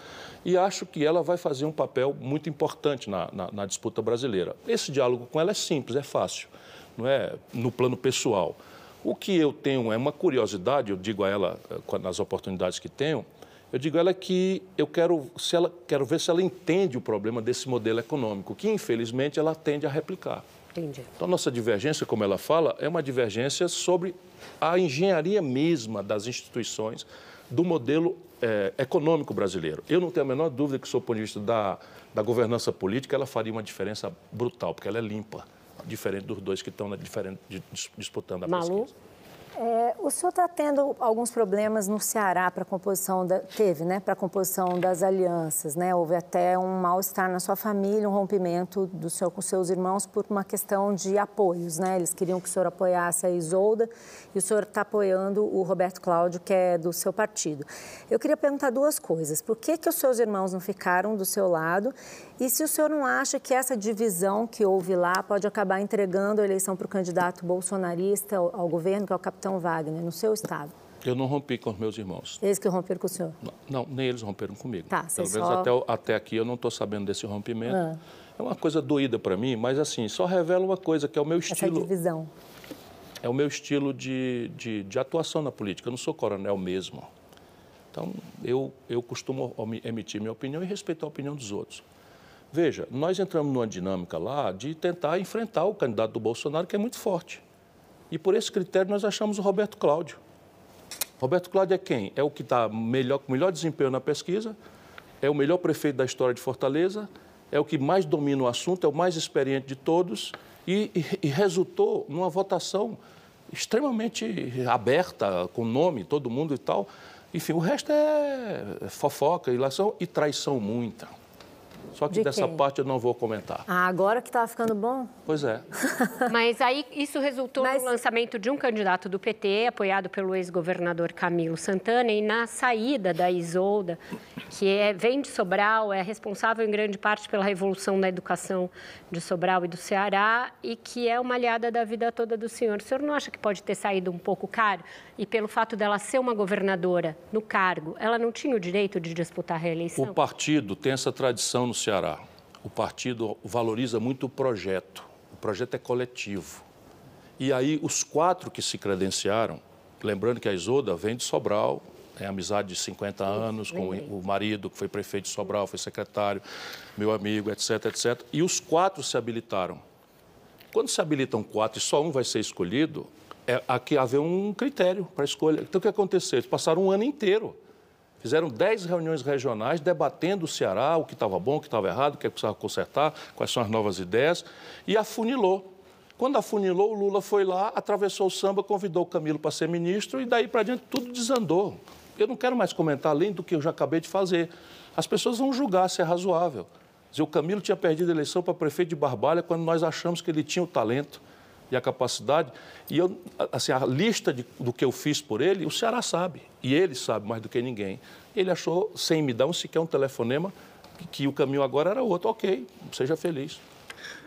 e acho que ela vai fazer um papel muito importante na, na, na, disputa brasileira. Esse diálogo com ela é simples, é fácil, não é no plano pessoal. O que eu tenho é uma curiosidade, eu digo a ela eh, nas oportunidades que tenho, eu digo a ela que eu quero, se ela, quero ver se ela entende o problema desse modelo econômico, que infelizmente ela tende a replicar. Entendi. Então, nossa divergência, como ela fala, é uma divergência sobre a engenharia mesma das instituições do modelo é, econômico brasileiro. Eu não tenho a menor dúvida que, sob o ponto de vista da, da governança política, ela faria uma diferença brutal, porque ela é limpa, diferente dos dois que estão na, diferente, disputando a Malu? pesquisa. É, o senhor está tendo alguns problemas no Ceará para composição da, teve, né, para composição das alianças, né? Houve até um mal-estar na sua família, um rompimento do senhor com seus irmãos por uma questão de apoios, né? Eles queriam que o senhor apoiasse a Isolda e o senhor está apoiando o Roberto Cláudio, que é do seu partido. Eu queria perguntar duas coisas: por que que os seus irmãos não ficaram do seu lado e se o senhor não acha que essa divisão que houve lá pode acabar entregando a eleição para o candidato bolsonarista ao, governo, que é o capitão Wagner, no seu estado? Eu não rompi com os meus irmãos. Eles que romperam com o senhor? Não, não nem eles romperam comigo. Tá, Pelo menos só... até, até aqui eu não estou sabendo desse rompimento. Ah. É uma coisa doída para mim, mas assim, só revela uma coisa, que é o meu estilo... Essa divisão. É o meu estilo de, de, de atuação na política. Eu não sou coronel mesmo. Então, eu, eu costumo emitir minha opinião e respeitar a opinião dos outros. Veja, nós entramos numa dinâmica lá de tentar enfrentar o candidato do Bolsonaro, que é muito forte. E por esse critério nós achamos o Roberto Cláudio. Roberto Cláudio é quem? É o que está melhor, com melhor desempenho na pesquisa, é o melhor prefeito da história de Fortaleza, é o que mais domina o assunto, é o mais experiente de todos e, e, e resultou numa votação extremamente aberta, com nome, todo mundo e tal. Enfim, o resto é fofoca, ilação e traição muita. Só que De dessa quem? parte eu não vou comentar. Ah, agora que estava ficando bom? Pois é. Mas aí isso resultou Mas- no lançamento de um candidato do PT, apoiado pelo ex-governador Camilo Santana, e na saída da Isolda, que é, vem de Sobral, é responsável em grande parte pela revolução da educação de Sobral e do Ceará, e que é uma aliada da vida toda do senhor. O senhor não acha que pode ter saído um pouco caro? E pelo fato dela ser uma governadora no cargo, ela não tinha o direito de disputar a reeleição? O partido tem essa tradição no Ceará. O partido valoriza muito o projeto. O projeto é coletivo. E aí, os quatro que se credenciaram, lembrando que a Isolda vem de Sobral, tem amizade de 50 anos com o marido, que foi prefeito de Sobral, foi secretário, meu amigo, etc, etc. E os quatro se habilitaram. Quando se habilitam quatro e só um vai ser escolhido, é aqui haver um critério para escolha. Então, o que aconteceu? Eles passaram um ano inteiro. Fizeram dez reuniões regionais debatendo o Ceará, o que estava bom, o que estava errado, o que precisava consertar, quais são as novas ideias, e afunilou. Quando afunilou, o Lula foi lá, atravessou o samba, convidou o Camilo para ser ministro, e daí para diante tudo desandou. Eu não quero mais comentar além do que eu já acabei de fazer. As pessoas vão julgar se é razoável. Dizer, o Camilo tinha perdido a eleição para prefeito de Barbalha quando nós achamos que ele tinha o talento e a capacidade. E eu, assim, a lista de, do que eu fiz por ele, o Ceará sabe. E ele sabe mais do que ninguém. Ele achou, sem me dar um sequer um telefonema, que, que o caminho agora era outro. Ok, seja feliz.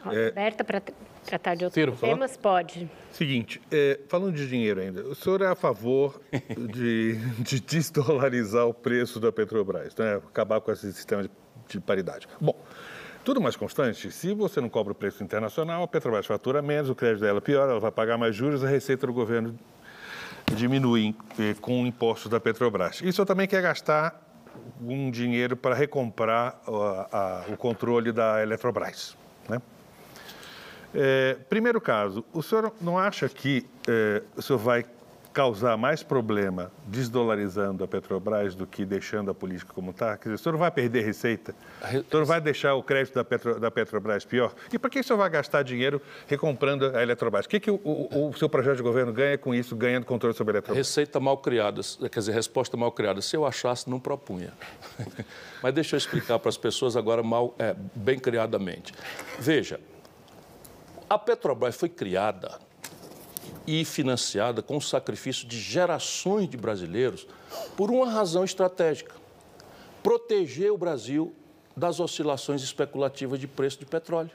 Aberta para tratar de outros Ciro, falar? temas? Pode. Seguinte, é, falando de dinheiro ainda, o senhor é a favor de, de desdolarizar o preço da Petrobras, né? acabar com esse sistema de, de paridade. Bom, tudo mais constante, se você não cobra o preço internacional, a Petrobras fatura menos, o crédito dela piora, ela vai pagar mais juros, a receita do governo diminui eh, com impostos da Petrobras. O senhor também quer gastar um dinheiro para recomprar ó, a- o controle da Eletrobras, né? É, primeiro caso, o senhor não acha que é, o senhor vai causar mais problema desdolarizando a Petrobras do que deixando a política como está? Quer dizer, o senhor não vai perder receita? O senhor vai deixar o crédito da, Petro, da Petrobras pior? E para que o senhor vai gastar dinheiro recomprando a Eletrobras? O que, que o, o, o seu projeto de governo ganha com isso, ganhando controle sobre a Eletrobras? Receita mal criada, quer dizer, resposta mal criada. Se eu achasse, não propunha. Mas deixa eu explicar para as pessoas agora mal, é, bem criadamente. Veja, a Petrobras foi criada e financiada com o sacrifício de gerações de brasileiros por uma razão estratégica: proteger o Brasil das oscilações especulativas de preço de petróleo.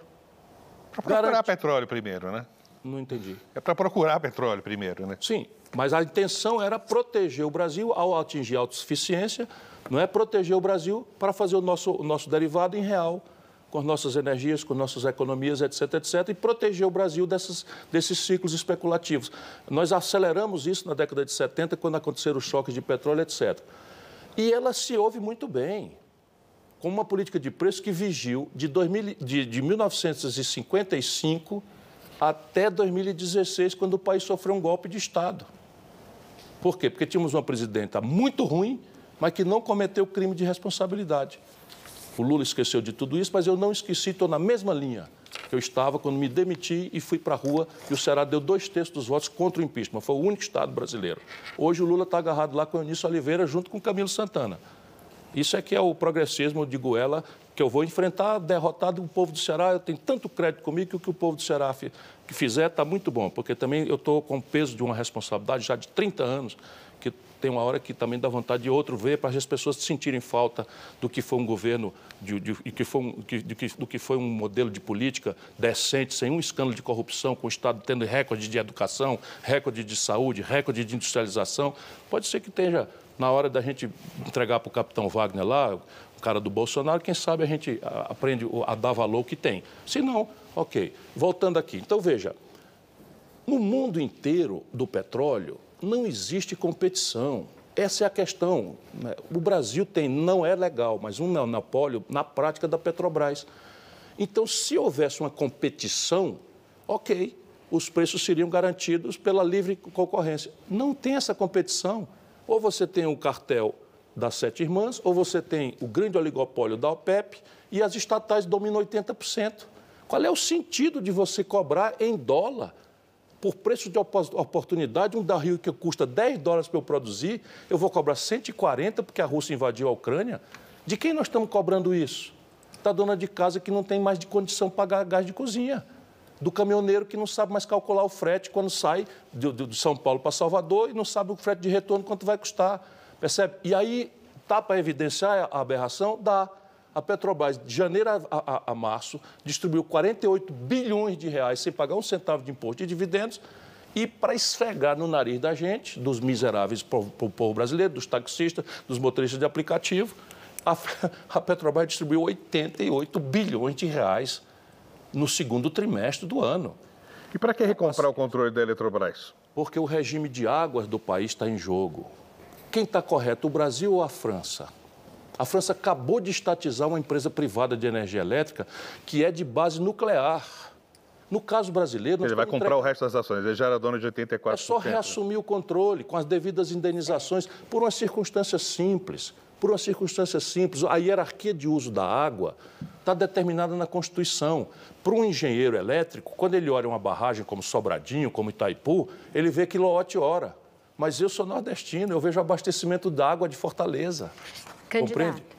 Para procurar Garante... petróleo primeiro, né? Não entendi. É para procurar petróleo primeiro, né? Sim, mas a intenção era proteger o Brasil ao atingir a autossuficiência, não é proteger o Brasil para fazer o nosso, o nosso derivado em real com as nossas energias, com nossas economias, etc., etc., e proteger o Brasil dessas, desses ciclos especulativos. Nós aceleramos isso na década de 70, quando aconteceram os choques de petróleo, etc. E ela se ouve muito bem, com uma política de preço que vigiu de, 2000, de, de 1955 até 2016, quando o país sofreu um golpe de Estado. Por quê? Porque tínhamos uma presidenta muito ruim, mas que não cometeu crime de responsabilidade. O Lula esqueceu de tudo isso, mas eu não esqueci, estou na mesma linha que eu estava quando me demiti e fui para a rua e o Ceará deu dois terços dos votos contra o impeachment. Foi o único Estado brasileiro. Hoje o Lula está agarrado lá com o Eunício Oliveira junto com o Camilo Santana. Isso é que é o progressismo de Goela que eu vou enfrentar, derrotado o povo do Ceará. Eu tenho tanto crédito comigo que o que o povo do Ceará fizer está muito bom, porque também eu estou com o peso de uma responsabilidade já de 30 anos que tem uma hora que também dá vontade de outro ver para as pessoas sentirem falta do que foi um governo, de, de, de que foi um, de, do que foi um modelo de política decente, sem um escândalo de corrupção, com o Estado tendo recorde de educação, recorde de saúde, recorde de industrialização. Pode ser que esteja na hora da gente entregar para o capitão Wagner lá, o cara do Bolsonaro, quem sabe a gente aprende a dar valor que tem. Se não, ok. Voltando aqui. Então, veja, no mundo inteiro do petróleo, não existe competição. Essa é a questão. Né? O Brasil tem, não é legal, mas um monopólio na prática da Petrobras. Então, se houvesse uma competição, ok, os preços seriam garantidos pela livre concorrência. Não tem essa competição. Ou você tem o cartel das sete irmãs, ou você tem o grande oligopólio da OPEP e as estatais dominam 80%. Qual é o sentido de você cobrar em dólar por preço de oportunidade, um barril que custa 10 dólares para eu produzir, eu vou cobrar 140 porque a Rússia invadiu a Ucrânia? De quem nós estamos cobrando isso? Da dona de casa que não tem mais de condição pagar gás de cozinha. Do caminhoneiro que não sabe mais calcular o frete quando sai de, de, de São Paulo para Salvador e não sabe o frete de retorno quanto vai custar. Percebe? E aí, tá para evidenciar a aberração? Dá a Petrobras, de janeiro a, a, a, março, distribuiu 48 bilhões de reais sem pagar um centavo de imposto de dividendos e para esfregar no nariz da gente, dos miseráveis para o povo brasileiro, dos taxistas, dos motoristas de aplicativo, a, a Petrobras distribuiu 88 bilhões de reais no segundo trimestre do ano. E para que recomprar o controle da Eletrobras? Porque o regime de águas do país está em jogo. Quem está correto, o Brasil ou a França? A França acabou de estatizar uma empresa privada de energia elétrica que é de base nuclear. No caso brasileiro... Ele vai comprar o resto das ações, ele já era dono de 84%. É só reassumir o controle com as devidas indenizações por uma circunstância simples. Por uma circunstância simples, a hierarquia de uso da água está determinada na Constituição. Para um engenheiro elétrico, quando ele olha uma barragem como Sobradinho, como Itaipu, ele vê quilowatt-hora. Mas eu sou nordestino, eu vejo abastecimento d'água de Fortaleza. Candidato. Compreende?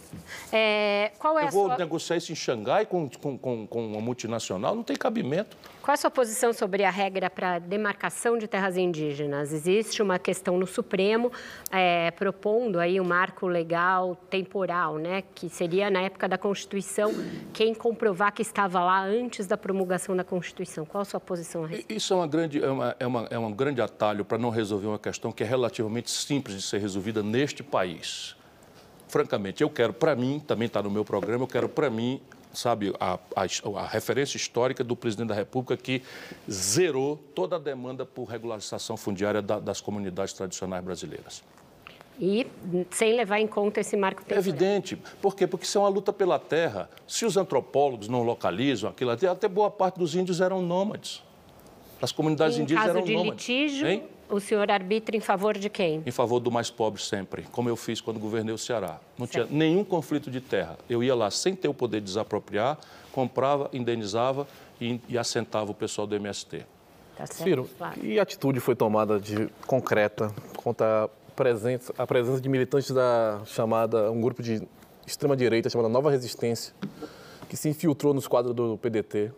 É, qual é Eu vou sua... negociar isso em Xangai com, com, com, com uma multinacional? Não tem cabimento. Qual é a sua posição sobre a regra para demarcação de terras indígenas? Existe uma questão no Supremo é, propondo aí um marco legal temporal, né? Que seria na época da Constituição quem comprovar que estava lá antes da promulgação da Constituição. Qual a sua posição a respeito? Isso é, uma grande, é, uma, é, uma, é um grande atalho para não resolver uma questão que é relativamente simples de ser resolvida neste país francamente, eu quero para mim, também está no meu programa, eu quero para mim, sabe, a, a, a, referência histórica do presidente da República que zerou toda a demanda por regularização fundiária da, das comunidades tradicionais brasileiras. E sem levar em conta esse marco temporal. É evidente. Por quê? Porque isso é uma luta pela terra. Se os antropólogos não localizam aquilo até boa parte dos índios eram nômades. As comunidades indígenas eram nômades. Em caso de litígio, hein? O senhor arbitra em favor de quem? Em favor do mais pobre sempre, como eu fiz quando governei o Ceará. Não certo. tinha nenhum conflito de terra. Eu ia lá sem ter o poder de desapropriar, comprava, indenizava e, e assentava o pessoal do MST. Tá Ciro, claro. que atitude foi tomada de concreta contra a presença, a presença de militantes da chamada, um grupo de extrema-direita chamada Nova Resistência, que se infiltrou nos quadros do PDT,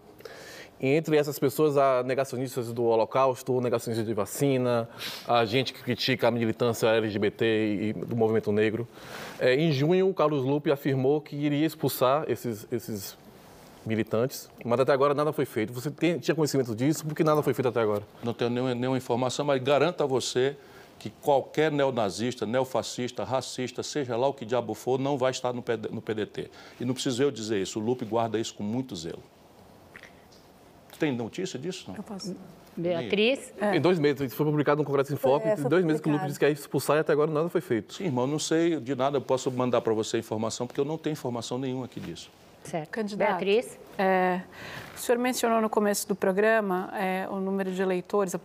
entre essas pessoas, há negacionistas do Holocausto, negacionistas de vacina, a gente que critica a militância LGBT e do movimento negro. É, em junho, o Carlos Lupe afirmou que iria expulsar esses, esses militantes, mas até agora nada foi feito. Você tem, tinha conhecimento disso? Por que nada foi feito até agora? Não tenho nenhuma, nenhuma informação, mas garanto a você que qualquer neonazista, neofascista, racista, seja lá o que diabo for, não vai estar no PDT. E não preciso eu dizer isso, o Lupe guarda isso com muito zelo. Tem notícia disso? Não? Eu posso. Beatriz? É. Em dois meses, isso foi publicado no Congresso em Foco, é, em dois meses que o Lupe disse que ia expulsar e até agora nada foi feito. Sim, irmão, não sei de nada, eu posso mandar para você informação, porque eu não tenho informação nenhuma aqui disso. Certo. Candidato, Beatriz? É, o senhor mencionou no começo do programa é, o número de eleitores, o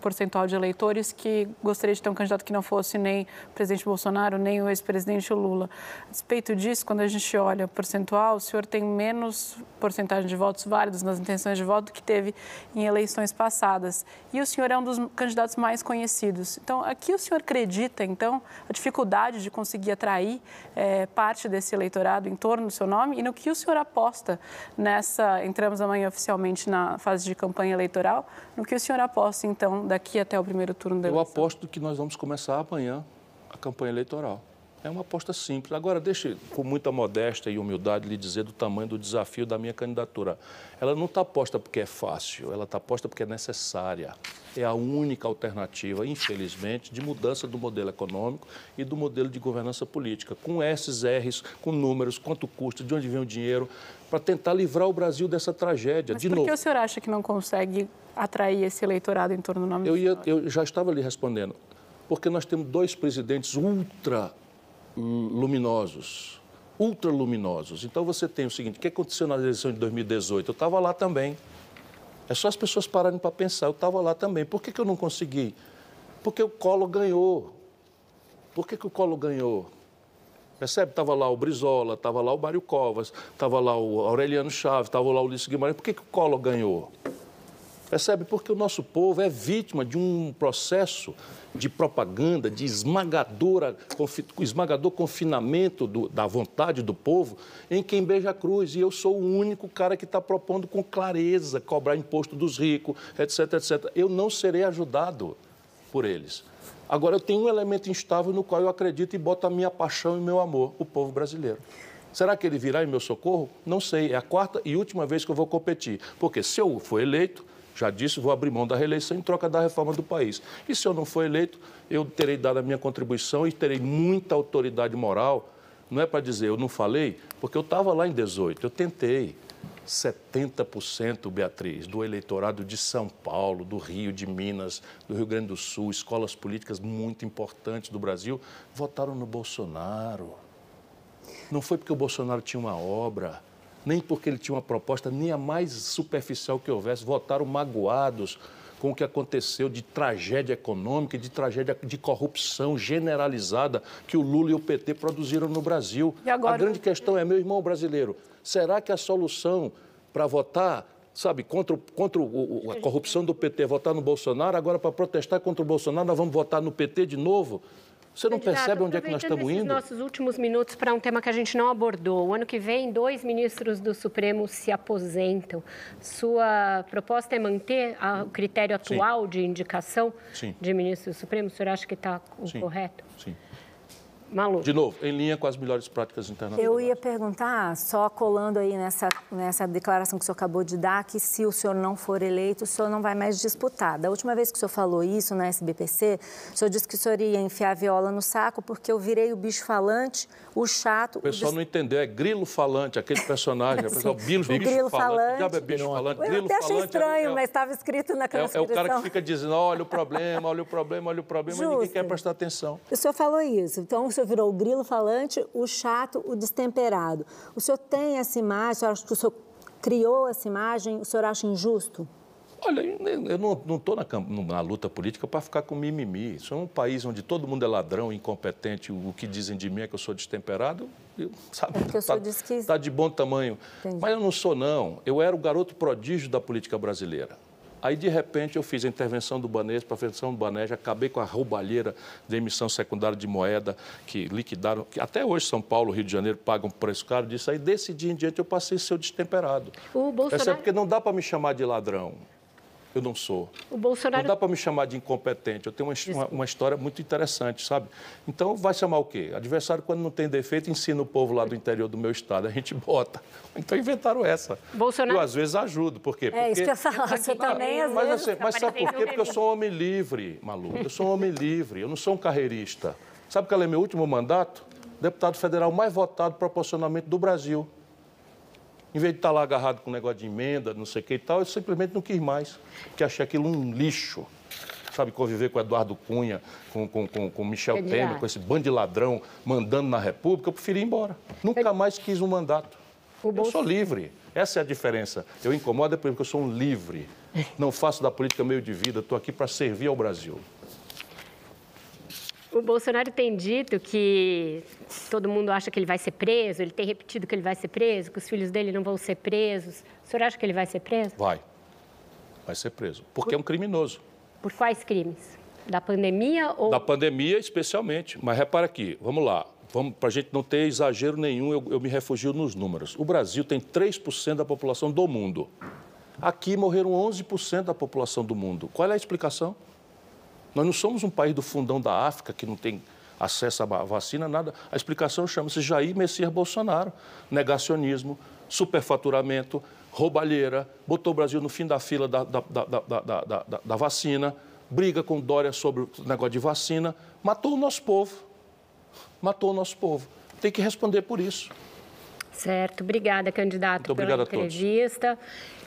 percentual de eleitores que gostaria de ter um candidato que não fosse nem o presidente Bolsonaro, nem o ex-presidente Lula. A despeito disso, quando a gente olha o percentual, o senhor tem menos porcentagem de votos válidos nas intenções de voto que teve em eleições passadas. E o senhor é um dos candidatos mais conhecidos. Então, aqui o senhor acredita, então, a dificuldade de conseguir atrair é, parte desse eleitorado em torno do seu nome e no que o senhor aposta nessa, entramos amanhã oficialmente na fase de campanha eleitoral, no que o senhor aposta, então, daqui até o primeiro turno da eleição? Eu aposto que nós vamos começar amanhã a campanha eleitoral. É uma aposta simples. Agora, deixe com muita modéstia e humildade lhe dizer do tamanho do desafio da minha candidatura. Ela não está posta porque é fácil, ela está posta porque é necessária. É a única alternativa, infelizmente, de mudança do modelo econômico e do modelo de governança política, com esses R's, com números, quanto custa, de onde vem o dinheiro, para tentar livrar o Brasil dessa tragédia. Mas de por novo. que o senhor acha que não consegue atrair esse eleitorado em torno do nome eu do ia, Eu já estava lhe respondendo. Porque nós temos dois presidentes ultra luminosos, ultraluminosos. Então você tem o seguinte: o que aconteceu na eleição de 2018? Eu estava lá também. É só as pessoas pararem para pensar. Eu estava lá também. Por que, que eu não consegui? Porque o Colo ganhou. Por que, que o Colo ganhou? Percebe? Estava lá o Brizola, estava lá o Mário Covas, estava lá o Aureliano Chaves, estava lá o Ulisses Guimarães. Por que, que o Colo ganhou? Percebe? Porque o nosso povo é vítima de um processo de propaganda, de esmagadora, esmagador confinamento do, da vontade do povo em quem beija a cruz. E eu sou o único cara que está propondo com clareza cobrar imposto dos ricos, etc, etc. Eu não serei ajudado por eles. Agora, eu tenho um elemento instável no qual eu acredito e boto a minha paixão e meu amor, o povo brasileiro. Será que ele virá em meu socorro? Não sei. É a quarta e última vez que eu vou competir. Porque se eu for eleito, já disse, vou abrir mão da reeleição em troca da reforma do país. E se eu não for eleito, eu terei dado a minha contribuição e terei muita autoridade moral. Não é para dizer eu não falei, porque eu estava lá em 18, eu tentei. 70%, Beatriz, do eleitorado de São Paulo, do Rio, de Minas, do Rio Grande do Sul, escolas políticas muito importantes do Brasil, votaram no Bolsonaro. Não foi porque o Bolsonaro tinha uma obra, nem porque ele tinha uma proposta, nem a mais superficial que houvesse, votaram magoados com o que aconteceu de tragédia econômica de tragédia de corrupção generalizada que o Lula e o PT produziram no Brasil. Agora... A grande questão é, meu irmão brasileiro, será que a solução para votar sabe, contra, contra o, a corrupção do PT, votar no Bolsonaro, agora para protestar contra o Bolsonaro, nós vamos votar no PT de novo? Você não percebe onde é que nós estamos indo? nossos últimos minutos para um tema que a gente não abordou. O ano que vem, dois ministros do Supremo se aposentam. Sua proposta é manter o critério atual Sim. de indicação Sim. de ministro do Supremo? O senhor acha que está correto? Sim. Malu. De novo, em linha com as melhores práticas internacionais. Eu ia perguntar, só colando aí nessa, nessa declaração que o senhor acabou de dar, que se o senhor não for eleito, o senhor não vai mais disputar. Da última vez que o senhor falou isso na SBPC, o senhor disse que o senhor ia enfiar a viola no saco porque eu virei o bicho falante, o chato... O pessoal o não entendeu, é grilo falante, aquele personagem. o pessoal, bicho, o grilo falante. falante. é bicho falante? Eu grilo até achei falante estranho, é, mas estava escrito na é, transcrição. é o cara que fica dizendo, olha o problema, olha o problema, olha o problema, mas ninguém quer prestar atenção. O senhor falou isso, então o senhor virou o grilo falante, o chato, o destemperado. O senhor tem essa imagem, o senhor acha que o senhor criou essa imagem, o senhor acha injusto? Olha, eu não estou na, na, luta política para ficar com mimimi. Isso é um país onde todo mundo é ladrão, incompetente. O que dizem de mim é que eu sou destemperado. Eu, sabe, é tá, que... Está de bom tamanho. Entendi. Mas eu não sou, não. Eu era o garoto prodígio da política brasileira. Aí, de repente, eu fiz a intervenção do Banês para a intervenção do Baneja, acabei com a roubalheira de emissão secundária de moeda que liquidaram, que até hoje São Paulo, Rio de Janeiro pagam preço caro disso. Aí, desse dia em diante, eu passei a ser o destemperado. O Bolsonaro... É porque não dá para me chamar de ladrão eu não sou. O Bolsonaro... Não dá para me chamar de incompetente. Eu tenho uma, uma, uma, história muito interessante, sabe? Então, vai chamar o quê? Adversário, quando não tem defeito, ensina o povo lá do interior do meu estado. A gente bota. Então, inventaram essa. Bolsonaro... Eu, às vezes, ajudo. Por quê? Porque... É, isso que eu falar. Você também, às mas, vezes... Assim, mas sabe por quê? Porque eu sou um homem livre, Malu. Eu sou um homem livre. Eu não sou um carreirista. Sabe qual é meu último mandato? Deputado federal mais votado proporcionalmente do Brasil. Em vez de estar lá agarrado com um negócio de emenda, não sei o que e tal, eu simplesmente não quis mais, porque achei aquilo um lixo. Sabe, conviver com Eduardo Cunha, com, com, com, com Michel Temer, com esse bando de ladrão mandando na República, eu preferi ir embora. Nunca mais quis um mandato. Eu sou livre. Essa é a diferença. Eu incomodo é porque eu sou um livre. Não faço da política meio de vida, estou aqui para servir ao Brasil. O Bolsonaro tem dito que todo mundo acha que ele vai ser preso, ele tem repetido que ele vai ser preso, que os filhos dele não vão ser presos. O senhor acha que ele vai ser preso? Vai. Vai ser preso. Porque Por... é um criminoso. Por quais crimes? Da pandemia ou. Da pandemia, especialmente. Mas repara aqui, vamos lá. Vamos, para a gente não ter exagero nenhum, eu, eu me refugio nos números. O Brasil tem 3% da população do mundo. Aqui morreram 11% da população do mundo. Qual é a explicação? Nós não somos um país do fundão da África que não tem acesso à vacina, nada. A explicação chama-se Jair Messias Bolsonaro. Negacionismo, superfaturamento, roubalheira, botou o Brasil no fim da fila da, da, da, da, vacina, briga com Dória sobre o negócio de vacina, matou o nosso povo. Matou o nosso povo. Tem que responder por isso. Certo. Obrigada, candidato, Muito pela entrevista.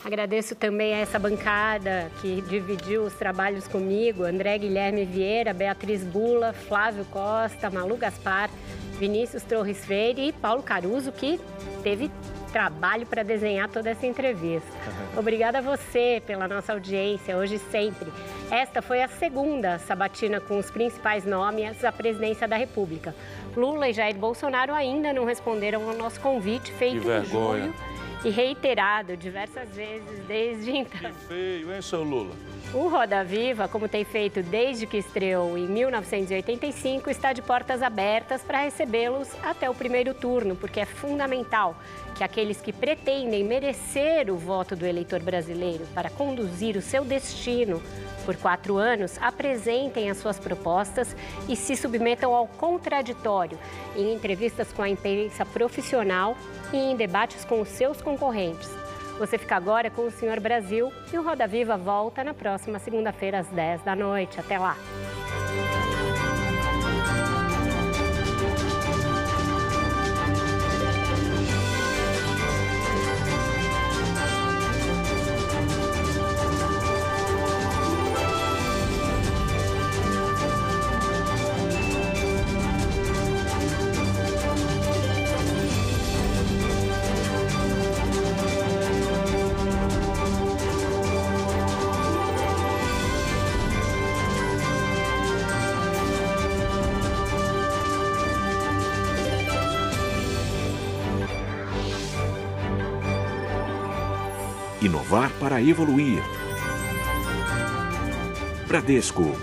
Agradeço também a essa bancada que dividiu os trabalhos comigo: André Guilherme Vieira, Beatriz Bula, Flávio Costa, Malu Gaspar, Vinícius Torres Freire e Paulo Caruso, que teve trabalho para desenhar toda essa entrevista. Obrigada a você pela nossa audiência, hoje e sempre. Esta foi a segunda sabatina com os principais nomes à presidência da República. Lula e Jair Bolsonaro ainda não responderam ao nosso convite feito em julho e reiterado diversas vezes desde então. Que feio, hein, seu Lula? O Roda Viva, como tem feito desde que estreou em 1985, está de portas abertas para recebê-los até o primeiro turno, porque é fundamental que aqueles que pretendem merecer o voto do eleitor brasileiro para conduzir o seu destino por quatro anos apresentem as suas propostas e se submetam ao contraditório em entrevistas com a imprensa profissional e em debates com os seus concorrentes. Você fica agora com o Senhor Brasil e o Roda Viva volta na próxima segunda-feira às 10 da noite. Até lá! Inovar para evoluir. Bradesco